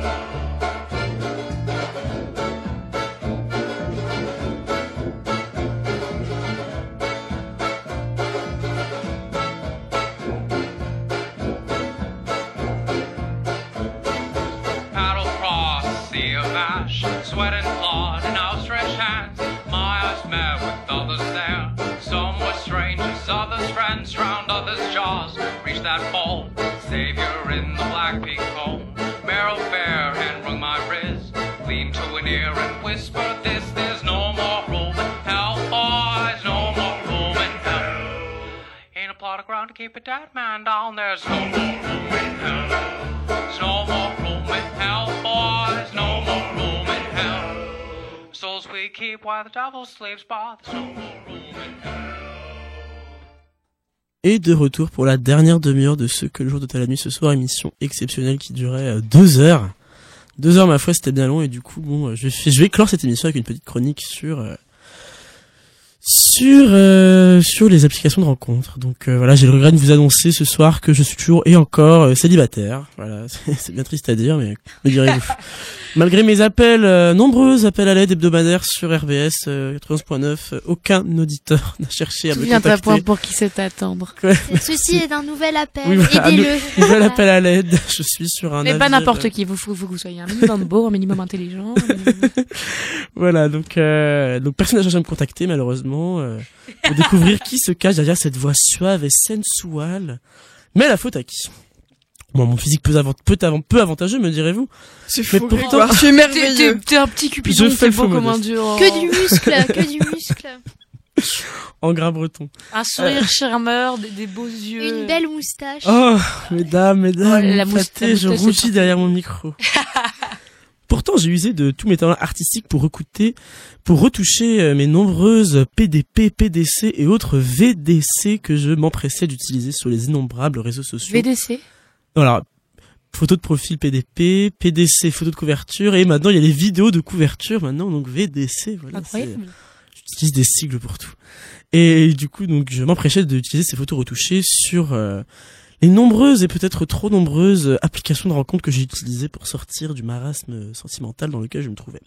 Paddle others friends, drowned others' jaws. Reached that fall, savior in the black peak home. Marrow fair and wrung my wrist. Leaned to an ear and whispered this: There's no more room in hell, boys. No more room in hell. Ain't a plot of ground to keep a dead man down. There's no more room in hell. There's no more room in hell, boys. No more room in hell. Souls we keep while the devil sleeps, there's no more room in hell. Et de retour pour la dernière demi-heure de ce que le jour de la nuit ce soir, émission exceptionnelle qui durait euh, deux heures. Deux heures, ma foi, c'était bien long et du coup, bon, euh, je vais, je vais clore cette émission avec une petite chronique sur euh, sur euh, sur les applications de rencontres. Donc euh, voilà, j'ai le regret de vous annoncer ce soir que je suis toujours et encore euh, célibataire. Voilà, c'est bien triste à dire, mais me direz-vous? Malgré mes appels, euh, nombreux appels à l'aide hebdomadaires sur RBS euh, 91.9, euh, aucun auditeur n'a cherché à me contacter. point pour qui c'est attendre. Ouais. Ceci est un nouvel appel. Oui, voilà, Aidez-le. un nouvel appel à l'aide. Je suis sur un Mais pas n'importe qui, vous faut, faut que vous soyez un minimum beau, un minimum intelligent. un minimum- Voilà, donc euh, donc personne n'a cherché à me contacter malheureusement euh, pour découvrir qui se cache derrière cette voix suave et sensuelle. Mais la faute à qui? Bon, mon physique peu, avant, peu, avant, peu avantageux, me direz-vous. C'est fou, pourtant, tu es T'es- merveilleux. T'es un petit cupidon, Je le beau faux comme un dieu. oh. Que du muscle, que du muscle. en gras breton. Un sourire charmeur, des, des beaux yeux. Une belle moustache. Oh, mesdames, mesdames, Oh, la moustache- je rougis derrière mon micro. Pourtant, j'ai usé de tous mes talents artistiques pour recouter, pour retoucher euh, mes nombreuses PDP, PDC et autres VDC que je m'empressais d'utiliser sur les innombrables réseaux sociaux. VDC. Voilà. Photo de profil PDP, PDC, photo de couverture, et maintenant il y a les vidéos de couverture maintenant, donc VDC, voilà. Incroyable. J'utilise des sigles pour tout. Et du coup, donc, je m'empressais d'utiliser ces photos retouchées sur euh, les nombreuses et peut-être trop nombreuses applications de rencontres que j'ai utilisées pour sortir du marasme sentimental dans lequel je me trouvais.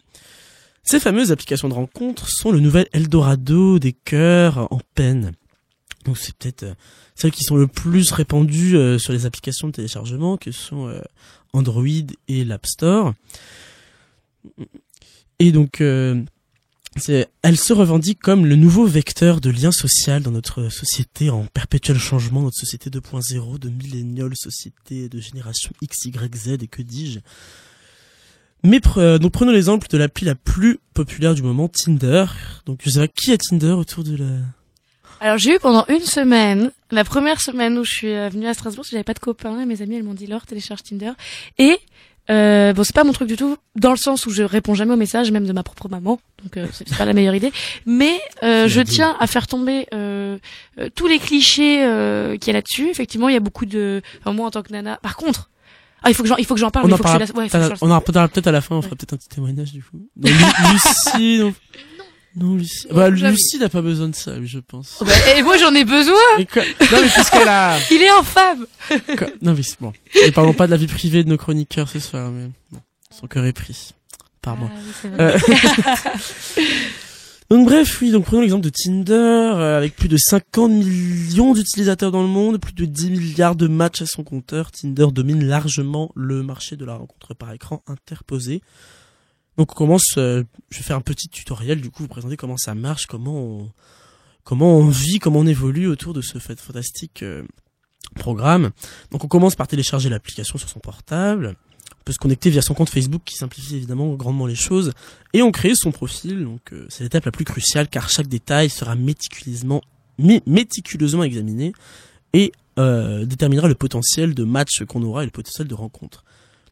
Ces fameuses applications de rencontres sont le nouvel Eldorado des cœurs en peine. Donc c'est peut-être euh, celles qui sont le plus répandues euh, sur les applications de téléchargement, que sont euh, Android et l'App Store. Et donc, elle se revendique comme le nouveau vecteur de lien social dans notre société en perpétuel changement, notre société 2.0, de millénial, société de génération X, Y, Z et que dis-je. Mais pre- euh, donc prenons l'exemple de l'appli la plus populaire du moment, Tinder. Donc je sais qui a Tinder autour de la... Alors j'ai eu pendant une semaine, la première semaine où je suis euh, venue à Strasbourg, j'avais pas de copains mes amis elles m'ont dit Laure télécharge Tinder et euh, bon c'est pas mon truc du tout dans le sens où je réponds jamais aux messages même de ma propre maman donc euh, c'est pas la meilleure idée mais euh, je tiens à faire tomber euh, euh, tous les clichés euh, qu'il y a là-dessus effectivement il y a beaucoup de enfin, moi en tant que nana par contre ah il faut que j'en il faut que j'en parle on en parlera la... ouais, peut-être- parlera à la fin, on fera peut-être un petit témoignage du coup. Lucie, non. Non, Lucie. Bah. Lucie n'a pas besoin de ça, oui, je pense. Bah, et moi j'en ai besoin Et quoi- Non, mais puisqu'elle a... il est infâme Quoi- Non, mais c'est bon. Ne parlons pas de la vie privée de nos chroniqueurs ce soir, mais bon, son cœur est pris par moi. Ah oui. Euh, donc bref, oui, donc prenons l'exemple de Tinder, euh, avec plus de 50 millions d'utilisateurs dans le monde, plus de 10 milliards de matchs à son compteur, Tinder domine largement le marché de la rencontre par écran interposé. Donc on commence, euh, je vais faire un petit tutoriel, du coup vous présenter comment ça marche, comment on, comment on vit, comment on évolue autour de ce fait fantastique euh, programme. Donc on commence par télécharger l'application sur son portable, on peut se connecter via son compte Facebook qui simplifie évidemment grandement les choses, et on crée son profil. Donc euh, c'est l'étape la plus cruciale car chaque détail sera méticuleusement, mé- méticuleusement examiné et déterminera le potentiel de match qu'on aura et le potentiel de rencontre.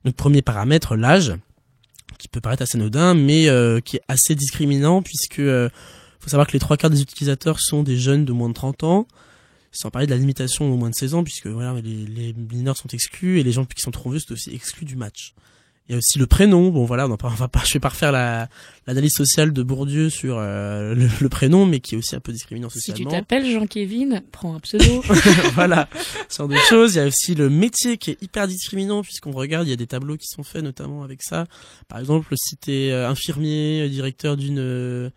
Donc premier paramètre, l'âge, qui peut paraître assez anodin, mais euh, qui est assez discriminant puisque euh, faut savoir que les trois quarts des utilisateurs sont des jeunes de moins de 30 ans, sans parler de la limitation au moins de 16 ans, puisque voilà, les, les mineurs sont exclus et les gens qui sont trop vieux sont aussi exclus du match. Il y a aussi le prénom. Bon voilà, on, va pas, on va pas, je vais pas refaire la l'analyse sociale de Bourdieu sur euh, le, le prénom, mais qui est aussi un peu discriminant si tu socialement. t'appelles Jean-Kévin prends un pseudo voilà, ce genre de choses. Il y a aussi le métier qui est hyper discriminant puisqu'on regarde, il y a des tableaux qui sont faits notamment avec ça. Par exemple, si t'es euh, infirmier, euh, directeur d'une euh,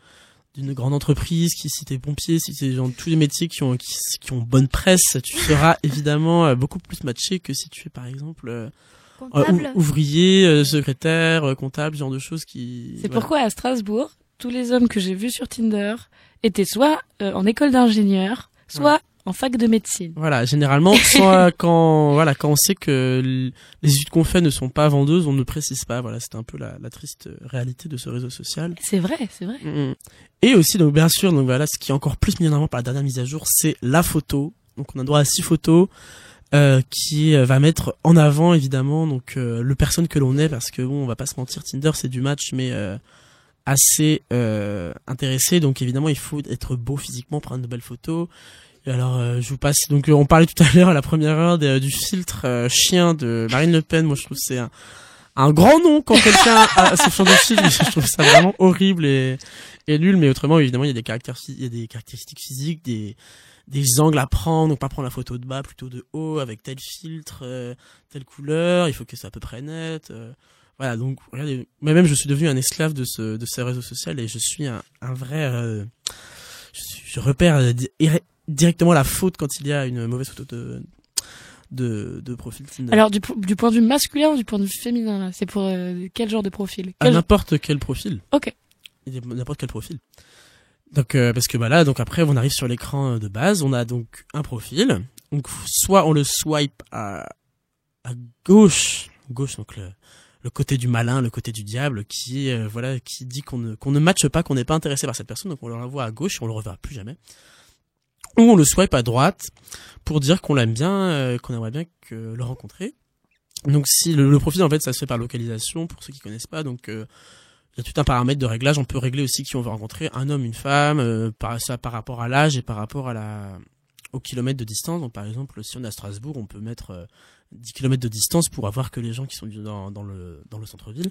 d'une grande entreprise, qui si t'es pompier, si t'es dans tous les métiers qui ont qui, qui ont bonne presse, tu seras évidemment beaucoup plus matché que si tu es par exemple Comptable. ou- ouvrier, euh, secrétaire, euh, comptable, ce genre de choses qui. C'est voilà. pourquoi à Strasbourg, tous les hommes que j'ai vus sur Tinder étaient soit euh, en école d'ingénieur, soit en fac de médecine. Voilà, généralement, soit quand voilà quand on sait que les études qu'on fait ne sont pas vendeuses, on ne précise pas. Voilà, c'est un peu la, la triste réalité de ce réseau social. C'est vrai, c'est vrai. Mm. Et aussi, donc bien sûr, donc voilà, ce qui est encore plus mis en avant par la dernière mise à jour, c'est la photo. Donc on a droit à six photos euh, qui euh, va mettre en avant évidemment donc euh, le personne que l'on est parce que bon, on va pas se mentir, Tinder c'est du match, mais euh, assez euh, intéressé. Donc évidemment, il faut être beau physiquement, prendre de belles photos. Et alors, je vous passe. Donc, on parlait tout à l'heure à la première heure du filtre chien de Marine Le Pen. Moi, je trouve c'est un, un grand nom quand quelqu'un a ce genre de filtre. Je trouve ça vraiment horrible et, et nul. Mais autrement, évidemment, il y a des caractères, il y a des caractéristiques physiques, des des angles à prendre. Donc, pas prendre la photo de bas, plutôt de haut, avec tel filtre, euh, telle couleur. Il faut que c'est à peu près net. euh, voilà. Donc, regardez. Moi-même, je suis devenu un esclave de ce de ces réseaux sociaux et je suis un, un vrai. euh, je, repère directement la faute quand il y a une mauvaise photo de de, de profil Tinder. Alors du, po- du point de vue masculin ou du point de vue féminin là C'est pour quel genre de profil? À n'importe quel profil. Ok. N'importe quel profil. Donc euh, parce que bah là donc après on arrive sur l'écran euh, de base, on a donc un profil. Donc soit on le swipe à à gauche, gauche donc le le côté du malin, le côté du diable, qui euh, voilà, qui dit qu'on ne qu'on ne matche pas, qu'on n'est pas intéressé par cette personne, donc on le renvoie à gauche, on le reverra plus jamais. Ou on le swipe à droite pour dire qu'on l'aime bien, euh, qu'on aimerait bien que le rencontrer. Donc si le, le profil en fait ça se fait par localisation pour ceux qui connaissent pas, donc euh, il y a tout un paramètre de réglage. On peut régler aussi qui on veut rencontrer, un homme, une femme, euh, par ça par rapport à l'âge et par rapport à la au kilomètre de distance. Donc par exemple, si on est à Strasbourg, on peut mettre euh, 10 km de distance pour avoir que les gens qui sont dans, dans le dans le centre-ville.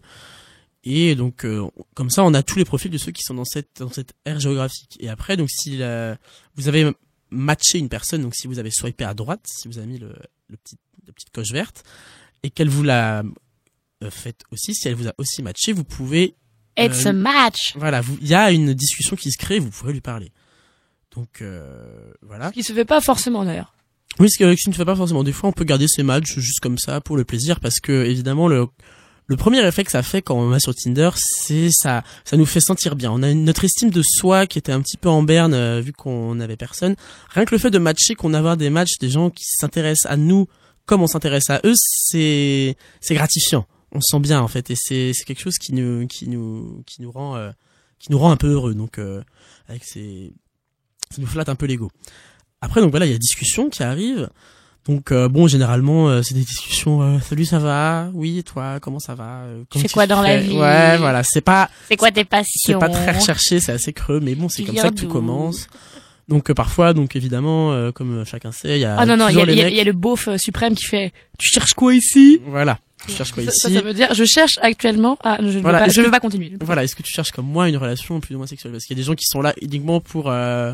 Et donc euh, comme ça, on a tous les profils de ceux qui sont dans cette dans cette aire géographique. Et après, donc si la- vous avez matché une personne, donc si vous avez swipé à droite, si vous avez mis le, le petit la petite coche verte et qu'elle vous l'a euh, aussi, si elle vous a aussi matché, vous pouvez It's euh, a match. Voilà, vous- il y a une discussion qui se crée, vous pourrez lui parler. Donc euh, voilà. Ce qui se fait pas forcément d'ailleurs. Oui, ce qui ne fait pas forcément. Des fois, on peut garder ses matchs juste comme ça pour le plaisir, parce que évidemment le le premier effet que ça fait quand on va sur Tinder, c'est ça, ça nous fait sentir bien. On a une- notre estime de soi qui était un petit peu en berne euh, vu qu'on n'avait personne. Rien que le fait de matcher, qu'on avoir des matchs, des gens qui s'intéressent à nous comme on s'intéresse à eux, c'est c'est gratifiant. On se sent bien en fait, et c'est c'est quelque chose qui nous qui nous qui nous rend euh, qui nous rend un peu heureux. Donc euh, avec ces ça nous flatte un peu l'ego. Après donc voilà, il y a discussion qui arrive. Donc euh, bon, généralement euh, c'est des discussions. euh, Salut, ça va? Oui, et toi, comment ça va? Euh, comment fais quoi dans la vie? Ouais, voilà, c'est pas C'est quoi tes c'est passions? pas très recherché, c'est assez creux, mais bon, c'est comme ça que tout commence. Donc euh, parfois, donc évidemment, euh, comme chacun sait, il y a Ah non, non, il y, y a- y le beauf euh, suprême qui fait Tu cherches quoi ici? Voilà, tu cherches quoi ça, ici ça, ça veut dire Je cherche actuellement. Ah, je ne Voilà, veux pas, je que- veux pas continuer. Voilà, est-ce que tu cherches comme moi une relation plus ou moins sexuelle? Parce qu'il y a des gens qui sont là uniquement pour euh,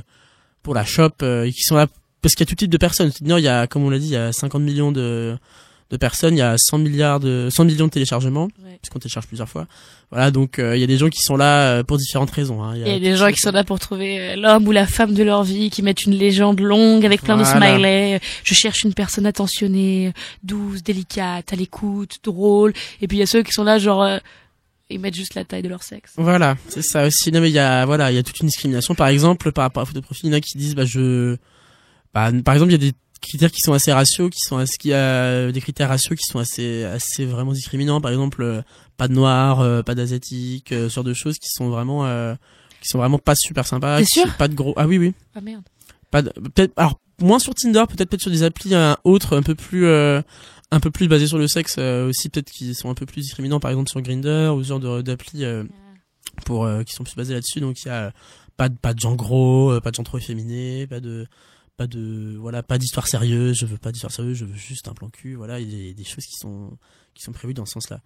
pour la shop euh, et qui sont là parce qu'il y a tout type de personnes. C'est-à-dire, il y a, comme on l'a dit, il y a 50 millions de de personnes, il y a 100 milliards de 100 millions de téléchargements, Ouais. puisqu'on télécharge plusieurs fois. Voilà, donc euh, il y a des gens qui sont là euh, pour différentes raisons. Hein. Il y a des gens qui sont là pour trouver euh, l'homme ou la femme de leur vie, qui mettent une légende longue avec plein de smileys. Je cherche une personne attentionnée, douce, délicate, à l'écoute, drôle. Et puis il y a ceux qui sont là genre euh, ils mettent juste la taille de leur sexe. Voilà, c'est ça aussi. Non mais il y a voilà, il y a toute une discrimination. Par exemple, par rapport à la photo de profil, il y en a qui disent bah je, bah par exemple il y a des critères qui sont assez ratios, qui sont qui a des critères ratios qui sont assez assez vraiment discriminants. Par exemple, euh, pas de noir, euh, pas d'asiatique, euh, ce genre de choses qui sont vraiment euh, qui sont vraiment pas super sympas. Qui- sûr Pas de gros. Ah oui oui. Ah merde. Pas de- peut-être alors moins sur Tinder, peut-être peut-être sur des applis euh, autres un peu plus euh, un peu plus basés sur le sexe euh, aussi peut-être qui sont un peu plus discriminants par exemple sur Grinder ou ce genre d'applis euh, pour euh, qui sont plus basés là-dessus donc il y a euh, pas de pas de gens gros, euh, pas de gens trop efféminés, pas de pas de voilà pas d'histoire sérieuse, je veux pas d'histoire sérieuse, je veux juste un plan cul, voilà, il y a des, choses qui sont qui sont prévues dans ce sens-là.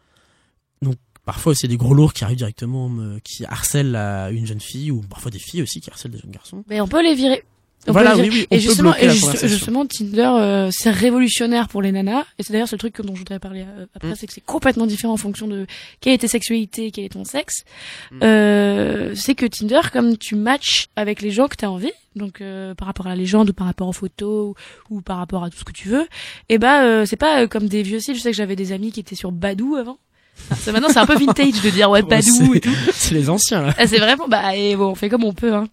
Donc parfois a des gros lourds qui arrivent directement me- qui harcèlent la- une jeune fille ou parfois des filles aussi qui harcèlent des jeunes garçons. Mais on peut les virer. On Voilà, oui, oui, on et peut justement, et juste- justement, Tinder, euh, c'est révolutionnaire pour les nanas. Et c'est d'ailleurs ce truc dont je voudrais parler euh, après, Mm. c'est que c'est complètement différent en fonction de quelle est ta sexualité, quel est ton sexe. Mm. Euh, c'est que Tinder, comme tu matches avec les gens que t'as envie, donc euh, par rapport à la légende ou par rapport aux photos ou, ou par rapport à tout ce que tu veux, et bah euh, c'est pas comme des vieux sites. Je sais que j'avais des amis qui étaient sur Badou avant. Maintenant c'est un peu vintage de dire ouais Badou et tout. C'est les anciens là. Ah, c'est vraiment bah et bon on fait comme on peut hein.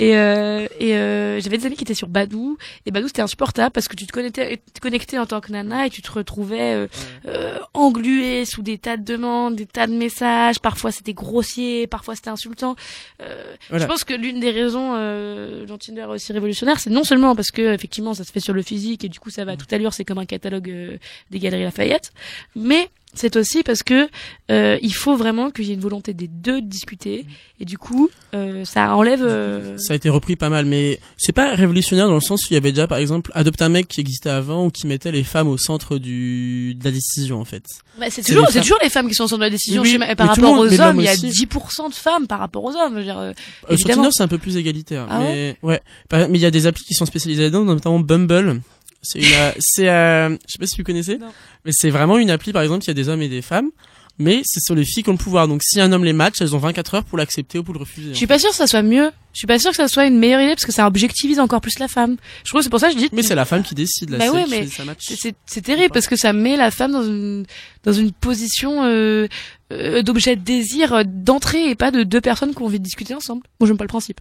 et euh, et euh, j'avais des amis qui étaient sur Badou et Badou c'était insupportable parce que tu te connectais te connectais en tant que nana et tu te retrouvais euh, euh, englué sous des tas de demandes des tas de messages parfois c'était grossier parfois c'était insultant euh, Voilà. je pense que l'une des raisons euh, dont Tinder est aussi révolutionnaire c'est non seulement parce que effectivement ça se fait sur le physique et du coup ça va à toute allure c'est comme un catalogue des galeries Lafayette mais c'est aussi parce que euh, il faut vraiment qu'il y ait une volonté des deux de discuter et du coup euh, ça enlève euh, Ça a été repris pas mal, mais c'est pas révolutionnaire dans le sens où il y avait déjà, par exemple, Adopte un mec qui existait avant ou qui mettait les femmes au centre du, de la décision, en fait. bah, c'est toujours les c'est femmes- toujours les femmes qui sont sur la décision Oui, chez oui, ma- par rapport monde, aux hommes il y a aussi. 10% de femmes par rapport aux hommes je veux dire, euh, Euh, sur Tinder, c'est un peu plus égalitaire. Ah mais, ouais? Par- Mais il y a des applis qui sont spécialisées là-dedans, notamment Bumble. C'est une, euh, c'est, euh, je sais pas si vous connaissez, Non. mais c'est vraiment une appli, par exemple, il y a des hommes et des femmes, mais c'est sur les filles qui ont le pouvoir. Donc, si un homme les match, elles ont 24 heures pour l'accepter ou pour le refuser. je suis pas sûre que ça soit mieux je suis pas sûre que ça soit une meilleure idée parce que ça objectivise encore plus la femme je trouve que c'est pour ça que je dis Mais c'est la femme qui décide, là, Bah ouais, mais c'est- c'est terrible parce que ça met la femme dans une dans une position euh, euh, d'objet de désir euh, d'entrée et pas de deux personnes qui ont envie de discuter ensemble. Moi j'aime pas le principe.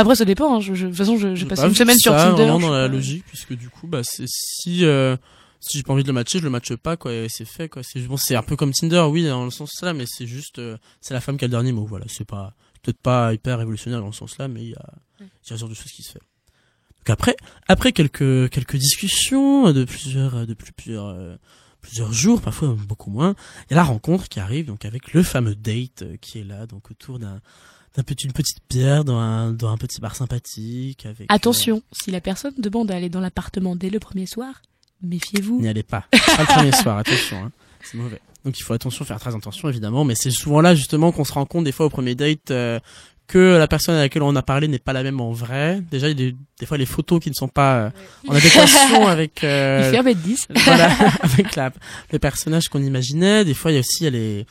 Après ça dépend. Hein. Je, je- de toute façon je- j'ai J'ai passé pas une semaine sur Tinder. vraiment je dans la logique, puisque du coup, bah, c'est si, euh, si j'ai pas envie de le matcher, je le matche pas, quoi, et c'est fait, quoi. C'est bon, c'est un peu comme Tinder, oui, dans le sens là, mais c'est juste, euh, c'est la femme qui a le dernier mot, voilà. C'est pas, peut-être pas hyper révolutionnaire dans le sens là, mais il y a, il y a ce genre de choses qui se fait. Donc après, après quelques, quelques discussions de plusieurs, de plus- plusieurs, euh, plusieurs jours, parfois beaucoup moins, il y a la rencontre qui arrive, donc avec le fameux date euh, qui est là, donc autour d'un, d'un petit, une petite bière dans un, dans un petit bar sympathique avec. euh, Attention, si la personne demande d'aller dans l'appartement dès le premier soir, méfiez-vous. N'y allez pas. Pas le premier soir, attention. Hein. C'est mauvais. Donc il faut attention, faire très attention évidemment. Mais c'est souvent là justement qu'on se rend compte des fois au premier date euh, que la personne à laquelle on a parlé n'est pas la même en vrai. Déjà il y a des, des fois les photos qui ne sont pas euh, en adéquation avec. euh, Il fait un mètre dix. voilà, avec la, le personnage qu'on imaginait. Des fois il y a aussi il y a les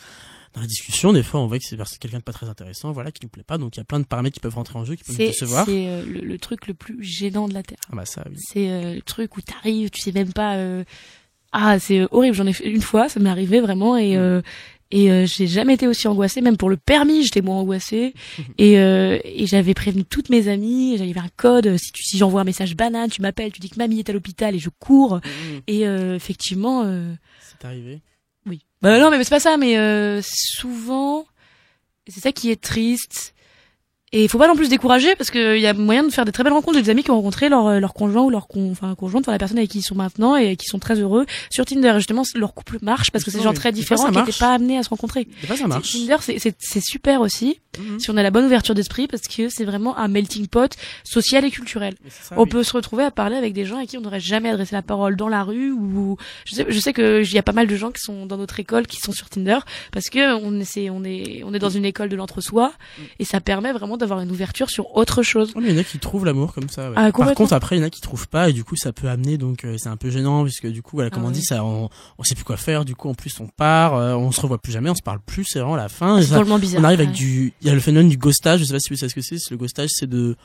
dans la discussion, des fois, on voit que c'est quelqu'un de pas très intéressant, voilà, qui nous plaît pas. Donc, il y a plein de paramètres qui peuvent rentrer en jeu, qui peuvent nous décevoir. c'est, euh, le, le truc le plus gênant de la Terre. Ah bah ça, oui. C'est euh, le truc où t'arrives, tu sais même pas. euh, Ah, c'est euh, horrible. J'en ai fait une fois, ça m'est arrivé vraiment et euh, et euh, j'ai jamais été aussi angoissée. Même pour le permis, j'étais moins angoissée. et euh, et j'avais prévenu toutes mes amies. J'avais un code. Si tu si j'envoie un message banane, tu m'appelles, tu dis que mamie est à l'hôpital et je cours. Et euh, effectivement. euh, C'est arrivé. Bah non, mais c'est pas ça. Mais euh, souvent, c'est ça qui est triste. Et il faut pas non plus se décourager parce qu'il y a moyen de faire des très belles rencontres. J'ai des amis qui ont rencontré leur, euh, leur conjoint ou leur con, enfin conjointe, enfin la personne avec qui ils sont maintenant et qui sont très heureux sur Tinder. Justement, leur couple marche parce que c'est des gens très différents qui n'étaient pas amenés à se rencontrer. Fois, ça marche. Tinder, c'est- super aussi si on a la bonne ouverture d'esprit parce que c'est vraiment un melting pot social et culturel. ça, on oui. peut se retrouver à parler avec des gens à qui on n'aurait jamais adressé la parole dans la rue ou je sais, je sais que il y a pas mal de gens qui sont dans notre école qui sont sur Tinder parce que on est on est on est dans une école de l'entre-soi et ça permet vraiment d'avoir une ouverture sur autre chose. Il y en a qui trouvent l'amour comme ça. ouais. Ah, Par contre, après, il y en a qui trouvent pas et du coup, ça peut amener donc euh, c'est un peu gênant puisque du coup, voilà, comme Ah on dit, ça, on, on sait plus quoi faire. Du coup, en plus, on part, euh, on se revoit plus jamais, on se parle plus. C'est vraiment la fin. Et C'est drôlement bizarre, On arrive avec du, il y a le phénomène du ghostage. Je sais pas si vous savez ce que c'est. Le ghostage, c'est de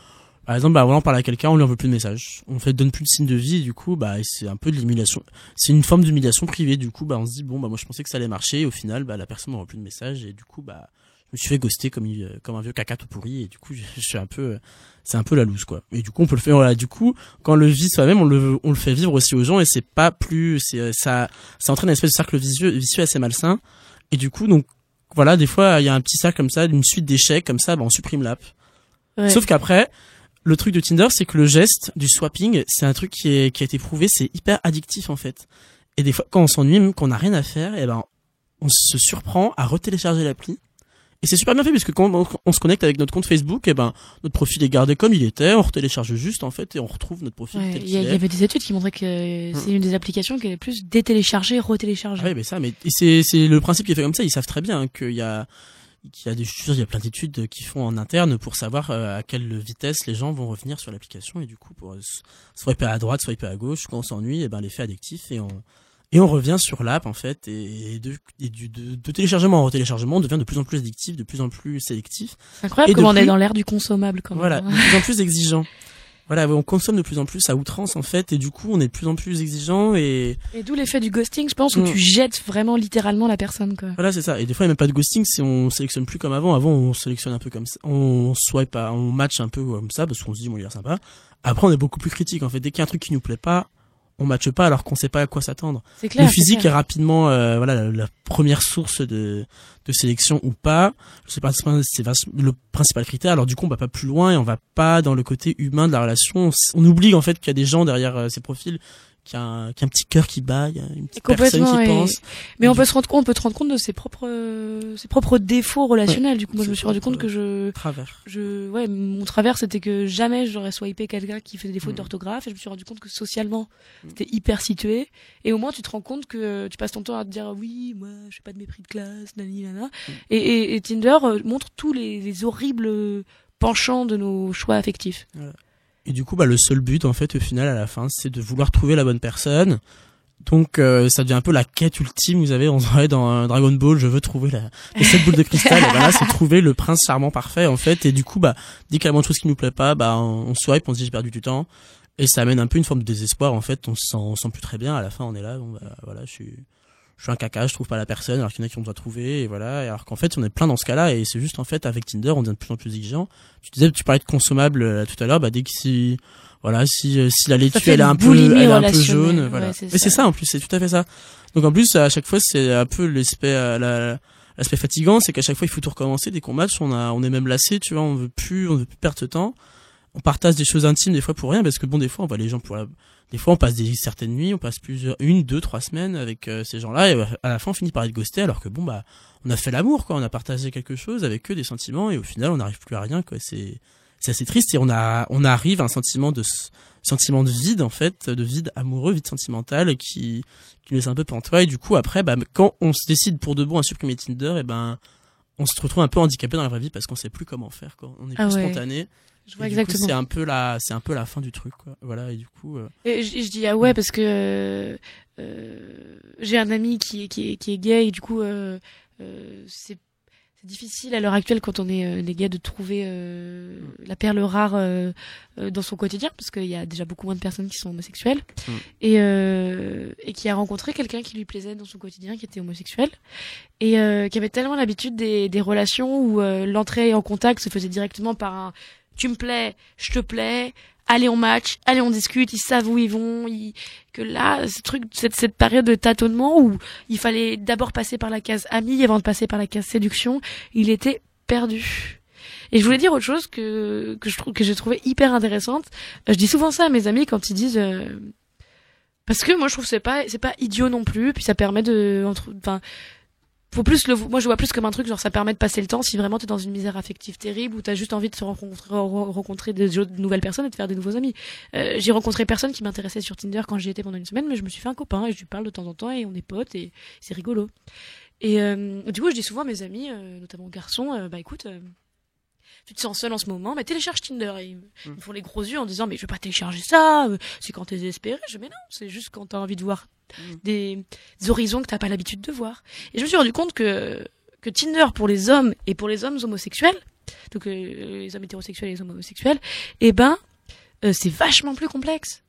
par exemple, bah, voilà, on parle à quelqu'un, on lui envoie plus de messages. On fait, donne plus de signes de vie, et du coup, bah, c'est un peu de l'humiliation. C'est une forme d'humiliation privée, du coup, bah, on se dit, bon, bah, moi, je pensais que ça allait marcher, et au final, bah, la personne m'envoie plus de messages, et du coup, bah, me suis fait ghoster comme, il- comme un vieux caca tout pourri, et du coup, je, je suis un peu, c'est un peu la loose, quoi. Et du coup, on peut le faire, voilà, du coup, quand on le vit soi-même, on le, on le fait vivre aussi aux gens, et c'est pas plus, c'est, euh, ça, ça entraîne une espèce de cercle vicieux, vicieux assez malsain, et du coup, donc, voilà, des fois, il y a un petit cercle comme ça, une suite d'échecs comme ça, bah, on supprime l'app. Ouais. Sauf qu'après, le truc de Tinder, c'est que le geste du swapping, c'est un truc qui, est, qui a été prouvé, c'est hyper addictif en fait. Et des fois, quand on s'ennuie, même qu'on n'a rien à faire, et ben, on se surprend à retélécharger l'appli. Et c'est super bien fait parce que quand on, on se connecte avec notre compte Facebook, et ben, notre profil est gardé comme il était, on retélécharge juste en fait et on retrouve notre profil Ouais, Il y, avait des études qui montraient que c'est une des applications qui est le plus détéléchargée et retéléchargée. Ah oui, mais ça, mais c'est c'est le principe qui est fait comme ça. Ils savent très bien qu'il y a qu'il y a des il y a plein d'études qui font en interne pour savoir euh, à quelle vitesse les gens vont revenir sur l'application et du coup pour swiper à droite, swiper à gauche quand on s'ennuie, et ben l'effet addictif et on et on revient sur l'app en fait et, de, et du de, de téléchargement en téléchargement on devient de plus en plus addictif, de plus en plus sélectif. C'est incroyable Et comment on est dans l'ère du consommable quand même. voilà, hein. de plus en plus exigeant. Voilà, on consomme de plus en plus à outrance en fait et du coup on est de plus en plus exigeant et Et d'où l'effet du ghosting, je pense, où Mm. tu jettes vraiment littéralement la personne, quoi. Voilà, c'est ça. Et des fois, il n'y a même pas de ghosting si on sélectionne plus comme avant. Avant, on sélectionne un peu comme ça. On swipe, on match un peu comme ça parce qu'on se dit, bon, il a l'air sympa. Après, on est beaucoup plus critique. En fait, dès qu'il y a un truc qui nous plaît pas, on matche pas alors qu'on sait pas à quoi s'attendre. C'est clair, Le physique est rapidement, euh, voilà, la, la première source de, de sélection ou pas. C'est le principal critère. Alors du coup, on va pas plus loin et on va pas dans le côté humain de la relation. On oublie en fait qu'il y a des gens derrière euh, ces profils, qu'il y, a un- y a un petit cœur qui bat, il y a une petite personne qui et- pense. Mais Et on peut se rendre compte, on peut te rendre compte de ses propres, euh, ses propres défauts relationnels. Du coup, moi, je me suis rendu compte que je, travers. je, ouais, mon travers, c'était que jamais j'aurais swipé quelqu'un qui faisait des Mm. fautes d'orthographe. Et je me suis rendu compte que socialement, c'était hyper situé. Et au moins, tu te rends compte que tu passes ton temps à te dire, oui, moi, je fais pas de mépris de classe, nani, nana. Mm. Et, et, et Tinder euh, montre tous les, les horribles penchants de nos choix affectifs. Et du coup, bah, le seul but, en fait, au final, à la fin, c'est de vouloir trouver la bonne personne. Donc, euh, ça devient un peu la quête ultime. Vous avez, on dirait dans un Dragon Ball, je veux trouver la, les sept boules de cristal. et bah c'est trouver le prince charmant parfait, en fait. Et du coup, bah, dès qu'il y a de choses qui nous plaît pas, bah, on, on swipe, on se dit j'ai perdu du temps. Et ça amène un peu une forme de désespoir, en fait. On se sent, on se sent plus très bien. À la fin, on est là, bon, bah, voilà, je suis, je suis un caca, je trouve pas la personne, alors qu'il y en a qui ont doit trouver, et voilà. Et alors qu'en fait, on est plein dans ce cas-là, et c'est juste en fait avec Tinder, on devient de plus en plus exigeant. Tu disais, tu parlais de consommables euh, tout à l'heure, bah dès que si, voilà, si euh, si la laitue elle est un peu, elle est un peu jaune, ouais, voilà. c'est Mais c'est ça. en plus, c'est tout à fait ça. Donc en plus, à chaque fois, c'est un peu l'aspect, euh, la- l'aspect fatigant, c'est qu'à chaque fois, il faut tout recommencer. Dès qu'on match, on a, on est même lassé, tu vois, on veut plus, on veut plus perdre de temps. On partage des choses intimes des fois pour rien, parce que bon, des fois, on voit les gens pour la, des fois, on passe des certaines nuits, on passe plusieurs, une, deux, trois semaines avec euh, ces gens-là, et à la fin, on finit par être ghosté, alors que bon, bah, on a fait l'amour, quoi, on a partagé quelque chose avec eux, des sentiments, et au final, on n'arrive plus à rien, quoi. C'est, c'est assez triste, et on a, on arrive à un sentiment de, sentiment de vide, en fait, de vide amoureux, vide sentimental, qui, qui nous laisse un peu pantois, et du coup, après, bah, quand on se décide pour de bon à supprimer Tinder, et ben, on se retrouve un peu handicapé dans la vraie vie parce qu'on sait plus comment faire, quoi. On est Ah plus ouais. spontané. Je vois Et exactement. C'est un peu la, c'est un peu la fin du truc, quoi. Voilà, et du coup, euh, Et je, je dis ah ouais parce que euh, euh, j'ai un ami qui est, qui est, qui est gay et du coup euh, euh, c'est difficile à l'heure actuelle quand on est euh, des gays de trouver euh, la perle rare euh, euh, dans son quotidien parce qu'il y a déjà beaucoup moins de personnes qui sont homosexuelles Mm. et euh, et qui a rencontré quelqu'un qui lui plaisait dans son quotidien qui était homosexuel et euh, qui avait tellement l'habitude des, des relations où euh, l'entrée en contact se faisait directement par un tu me plais, je te plais, allez on match, allez on discute, ils savent où ils vont, ils- que là, ce truc, cette, cette période de tâtonnement où il fallait d'abord passer par la case ami avant de passer par la case séduction, il était perdu. Et je voulais dire autre chose que, que je trouve, que j'ai trouvé hyper intéressante. Euh, Je dis souvent ça à mes amis quand ils disent, euh, parce que moi je trouve c'est pas, c'est pas idiot non plus, puis ça permet de, enfin, faut plus le, moi je vois plus comme un truc genre ça permet de passer le temps si vraiment t'es dans une misère affective terrible ou t'as juste envie de se rencontrer, re- rencontrer des de nouvelles personnes et de faire des nouveaux amis. Euh, j'ai rencontré personne qui m'intéressait sur Tinder quand j'y étais pendant une semaine, mais je me suis fait un copain et je lui parle de temps en temps et on est potes et c'est rigolo. Et euh, du coup je dis souvent à mes amis, euh, notamment garçons, euh, bah écoute. tu te sens seul en ce moment, mais télécharge Tinder. Et ils, me- ils me font les gros yeux en disant, mais je vais pas télécharger ça, c'est quand t'es désespéré. Je dis, mais non, c'est juste quand t'as envie de voir des, des horizons que t'as pas l'habitude de voir. Et je me suis rendu compte que, que Tinder pour les hommes et pour les hommes homosexuels, donc euh, les hommes hétérosexuels et les hommes homosexuels, eh ben, euh, c'est vachement plus complexe.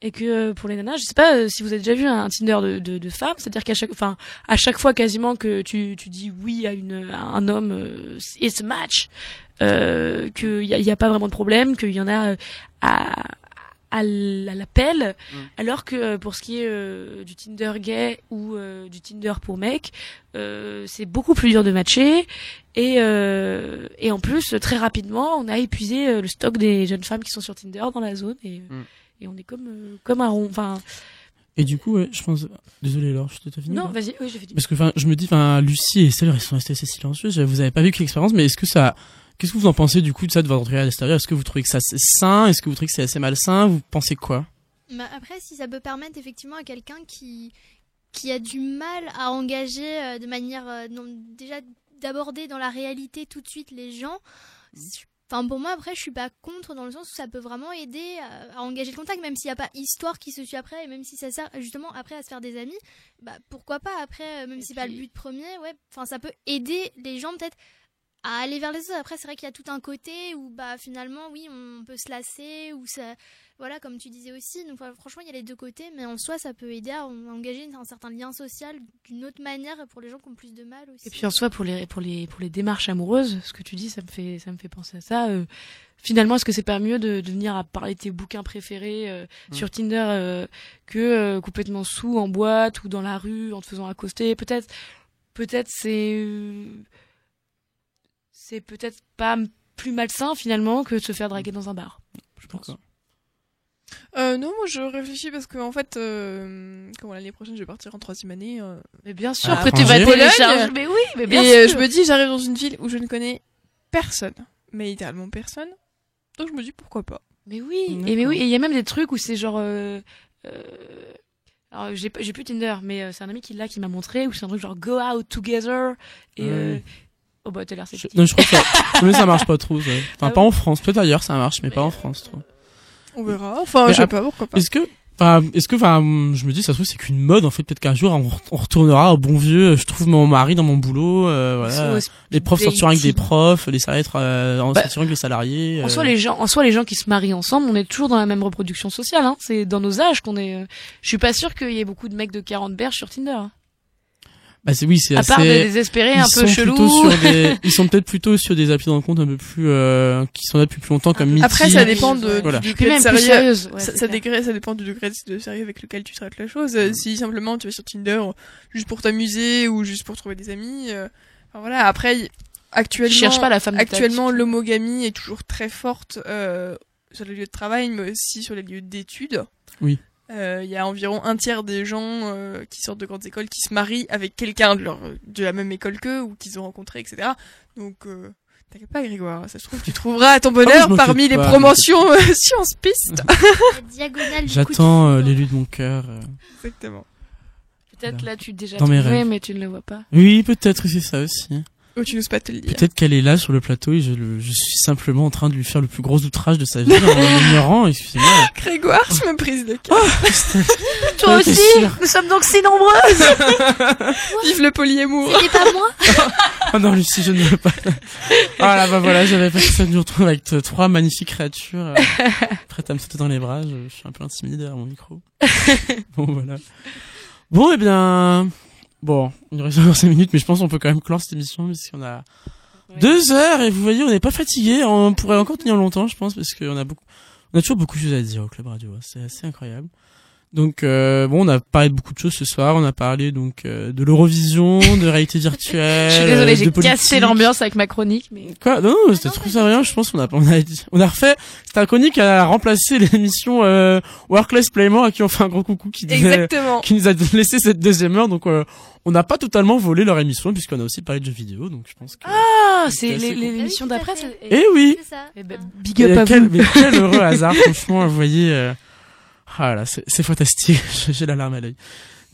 Et que euh, pour les nanas, je sais pas euh, si vous avez déjà vu un Tinder de, de, de femmes, c'est-à-dire qu'à chaque, enfin, à chaque fois quasiment que tu, tu dis oui à, une, à un homme, euh, it's a match, euh, qu'il y a, y a pas vraiment de problème, qu'il y en a à, à l'appel, alors que euh, pour ce qui est euh, du Tinder gay ou euh, du Tinder pour mec, euh, c'est beaucoup plus dur de matcher et euh, et en plus très rapidement on a épuisé euh, le stock des jeunes femmes qui sont sur Tinder dans la zone et Mm. et on est comme euh, comme un rond. Enfin et du coup, ouais, je pense, désolé Laure, je t'ai fini. non vas-y oui j'ai fait. Parce que, enfin, je me dis, enfin, Lucie et Estelle, elles sont restées assez silencieuses. Vous avez pas vécu l'expérience, mais est-ce que ça, qu'est-ce que vous en pensez du coup de ça de votre regard extérieur Est-ce que vous trouvez que ça c'est sain? Est-ce que vous trouvez que c'est assez malsain? Vous pensez quoi? Bah, après, si ça peut permettre effectivement à quelqu'un qui, qui a du mal à engager euh, de manière euh, non, déjà d'aborder dans la réalité tout de suite les gens. Enfin, pour moi, après, je suis pas contre dans le sens où ça peut vraiment aider à, à engager le contact, même s'il n'y a pas histoire qui se suit après, et même si ça sert justement après à se faire des amis, bah pourquoi pas? Après, euh, même si c'est pas le but premier, ouais, enfin ça peut aider les gens peut-être à aller vers les autres. Après, c'est vrai qu'il y a tout un côté où, bah, finalement, oui, on peut se lasser, ou ça, voilà, comme tu disais aussi. Donc, franchement, il y a les deux côtés, mais en soi, ça peut aider à en- engager un certain lien social d'une autre manière pour les gens qui ont plus de mal aussi. Et puis en soi pour les pour les pour les démarches amoureuses, ce que tu dis ça me fait ça me fait penser à ça. euh, finalement est-ce que c'est pas mieux de, de venir à parler de tes bouquins préférés euh, Mm. sur Tinder euh, que euh, complètement sous en boîte ou dans la rue en te faisant accoster? Peut-être peut-être c'est euh, c'est peut-être pas plus malsain finalement que de se faire draguer dans un bar. Je pense. Euh, non, moi je réfléchis parce que en fait, euh, comme l'année prochaine je vais partir en troisième année. euh, Mais bien sûr, à après tu vas Pologne. télécharger. Mais oui, mais bien et euh, sûr. je me dis, j'arrive dans une ville où je ne connais personne, mais littéralement personne. Donc je me dis pourquoi pas. Mais oui, et mais oui, et il y a même des trucs où c'est genre. Euh, euh, alors j'ai pas- j'ai plus Tinder, mais euh, c'est un ami qui l'a qui m'a montré où c'est un truc genre go out together et. Euh, Oh bah t'as l'air Je- sceptique. Non, je crois que ça, mais ça marche pas trop. ça. Enfin, Ah pas oui. en France. Peut-être ailleurs, ça marche, mais, pas en France, trop. On verra. Enfin, Mais je sais pas, pourquoi pas. Est-ce que, enfin, est-ce que, enfin, je me dis, ça se trouve, c'est qu'une mode, en fait, peut-être qu'un jour, on, re- on retournera au bon vieux, je trouve mon mari dans mon boulot, euh, voilà. Les profs sortiront avec des profs, les salariés, euh, en Bah, sortiront avec les salariés. En euh. soi, les gens, en soi, les gens qui se marient ensemble, on est toujours dans la même reproduction sociale. Hein. C'est dans nos âges qu'on est. euh, Je suis pas sûr qu'il y ait beaucoup de mecs de 40 berges sur Tinder. hein. Bah c'est oui, c'est À assez. part des désespérés un peu chelous. plutôt sur des- ils sont peut-être plutôt sur des applis de rencontre un peu plus euh, qui sont là depuis plus longtemps comme. Après, ça dépend de, Voilà. du degré de sérieux. sérieuse, ouais, ça, ça degré- ça dépend du degré de sérieux avec lequel tu traites la chose. Euh, Si simplement tu vas sur Tinder juste pour t'amuser ou juste pour trouver des amis, euh, enfin, voilà. Après, actuellement, Cherche pas la femme actuellement, l'homogamie est toujours très forte euh, sur les lieux de travail, mais aussi sur les lieux d'études. Oui. Euh, Il y a environ un tiers des gens euh, qui sortent de grandes écoles qui se marient avec quelqu'un de, leur, de la même école qu'eux ou qu'ils ont rencontré, etc. Donc, euh, t'inquiète pas, Grégoire, ça se trouve, tu trouveras ton Ah, bonheur parmi les pas, promotions euh, Sciences Piste. La diagonale J'attends euh, l'élu de mon cœur. euh. Exactement. Peut-être là, tu déjà Dans mes trouvé, mais tu ne le vois pas. Oui, peut-être c'est ça aussi. Oh, tu n'oses pas te le dire. Peut-être qu'elle est là sur le plateau et je, le- je suis simplement en train de lui faire le plus gros outrage de sa vie en l'ignorant, excusez-moi. Grégoire, tu me prises de cœur. Toi Ouais, t'es aussi. Nous sommes donc si nombreuses Vive le polyamour. C'était pas moi Oh non, Lucie, je ne veux pas. Ah là, bah voilà, j'avais pas que ça de me retrouver avec trois magnifiques créatures euh, prêtes à me sauter dans les bras. Je, je suis un peu intimidé derrière mon micro. bon, voilà. Bon, eh bien, bon, il nous reste encore cinq minutes, mais je pense qu'on peut quand même clore cette émission puisqu'on a deux heures et vous voyez, on n'est pas fatigué. On pourrait encore tenir longtemps, je pense, parce qu'on a beaucoup, on a toujours beaucoup de choses à dire au club radio. hein. C'est assez incroyable. Donc euh, bon, on a parlé de beaucoup de choses ce soir. On a parlé donc euh, de l'Eurovision, de réalité virtuelle. Je suis désolée, euh, j'ai cassé l'ambiance avec ma chronique, mais... Quoi? Non, non, c'était trop rien. Je pense qu'on a, on a, on a refait. C'était un chronique à remplacer l'émission euh, Workless Playmore à qui on fait un gros coucou qui Exactement. qui nous a laissé cette deuxième heure. Donc euh, on n'a pas totalement volé leur émission puisqu'on a aussi parlé de jeux vidéo. Donc je pense que. Ah, c'est l'émission d'après c'est- Eh oui. Eh ben, big up Et à quel, vous. mais quel heureux hasard, franchement, vous voyez. euh, Ah là, c'est c'est fantastique. J'ai la larme à l'œil.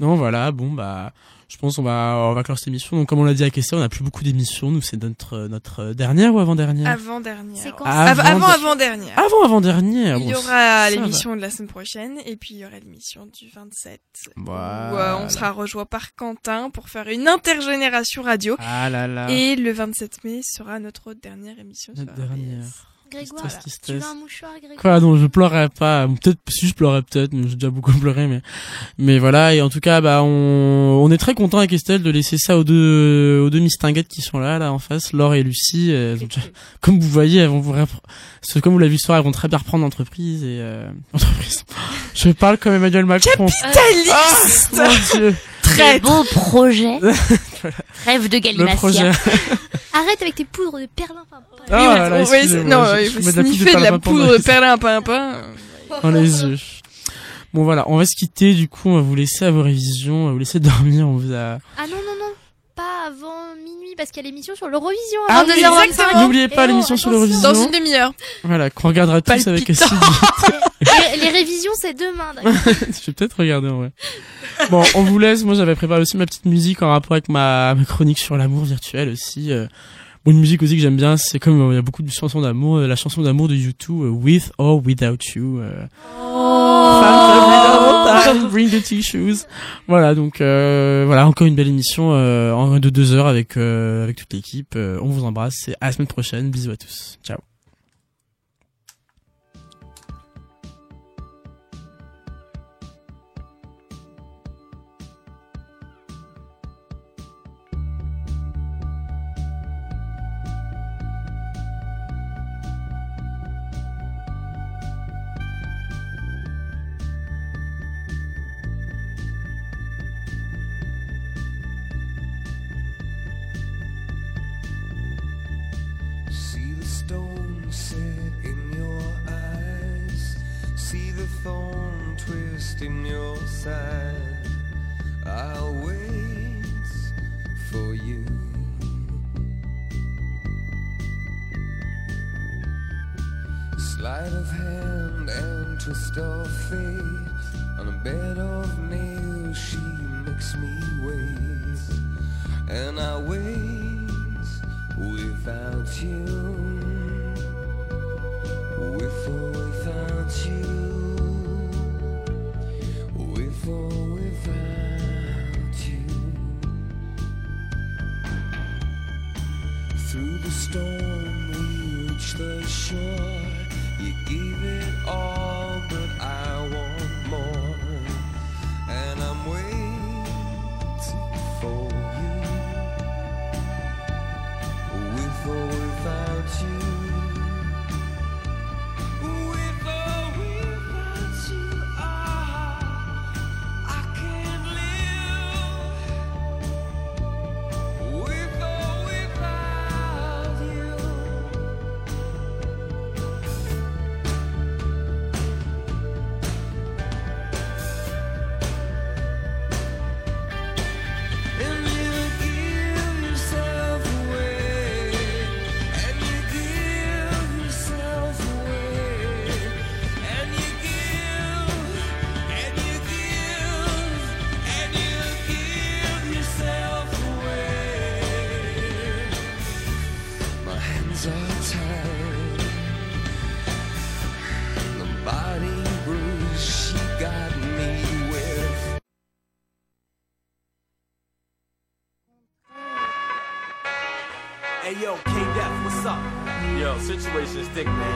Non, voilà, bon bah, je pense on va on va clore cette émission. Donc comme on l'a dit à Kessia, on n'a plus beaucoup d'émissions. Nous, c'est notre notre dernière ou avant dernière. Avant dernière. C'est quand Avant- Avant avant dernière. Avant avant dernière. Il y aura l'émission de la semaine prochaine et puis il y aura l'émission du 27 où euh, on sera rejoint par Quentin pour faire une intergénération radio. Ah là là. Et le 27 mai sera notre dernière émission sur Notre dernière. Grégoire, Triste, tu tristesse. veux un mouchoir, Grégoire Quoi, non, je pleurerai pas. Peut-être, si je pleurerai peut-être, mais j'ai déjà beaucoup pleuré, mais, mais voilà. Et en tout cas, bah, on, on est très content avec Estelle de laisser ça aux deux, aux deux mistinguettes qui sont là, là, en face, Laure et Lucie. Elles ont déjà- comme vous voyez, elles vont vous repre- comme vous l'avez vu ce soir, elles vont très bien reprendre l'entreprise et, euh, entreprise. Je parle comme Emmanuel Macron. Capitaliste Ah, mon dieu. Très beau projet. Voilà. Rêve de projet. Arrête avec tes poudres de perlimpinpin. Ah, Oui, là non, je- il je faut mets de la poudre de sniffer de la perlimpinpin poudre de les- perlimpinpin. dans les yeux. Bon voilà, on va se quitter du coup, on va vous laisser à vos révisions, on va vous laisser dormir, on vous a... Ah non, non, non. Pas avant minuit parce qu'il y a l'émission sur l'Eurovision Ah avant oui, 2h25. exactement. N'oubliez pas Eh l'émission sur l'Eurovision. Dans une demi-heure. Voilà, qu'on regardera tous avec Palpitant. assiduité. les, les révisions, c'est demain. Je vais peut-être regarder en vrai. Bon, on vous laisse, moi j'avais préparé aussi ma petite musique en rapport avec ma, ma chronique sur l'amour virtuel aussi. euh. Une musique aussi que j'aime bien, c'est comme euh, il y a beaucoup de chansons d'amour, euh, la chanson d'amour de U2, euh, With or Without You. euh. Phantom, Bring the tissues. Voilà, donc euh, voilà, encore une belle émission euh, en de deux heures avec euh, avec toute l'équipe. On vous embrasse et à la semaine prochaine. Bisous à tous. Ciao. Side. sick, man.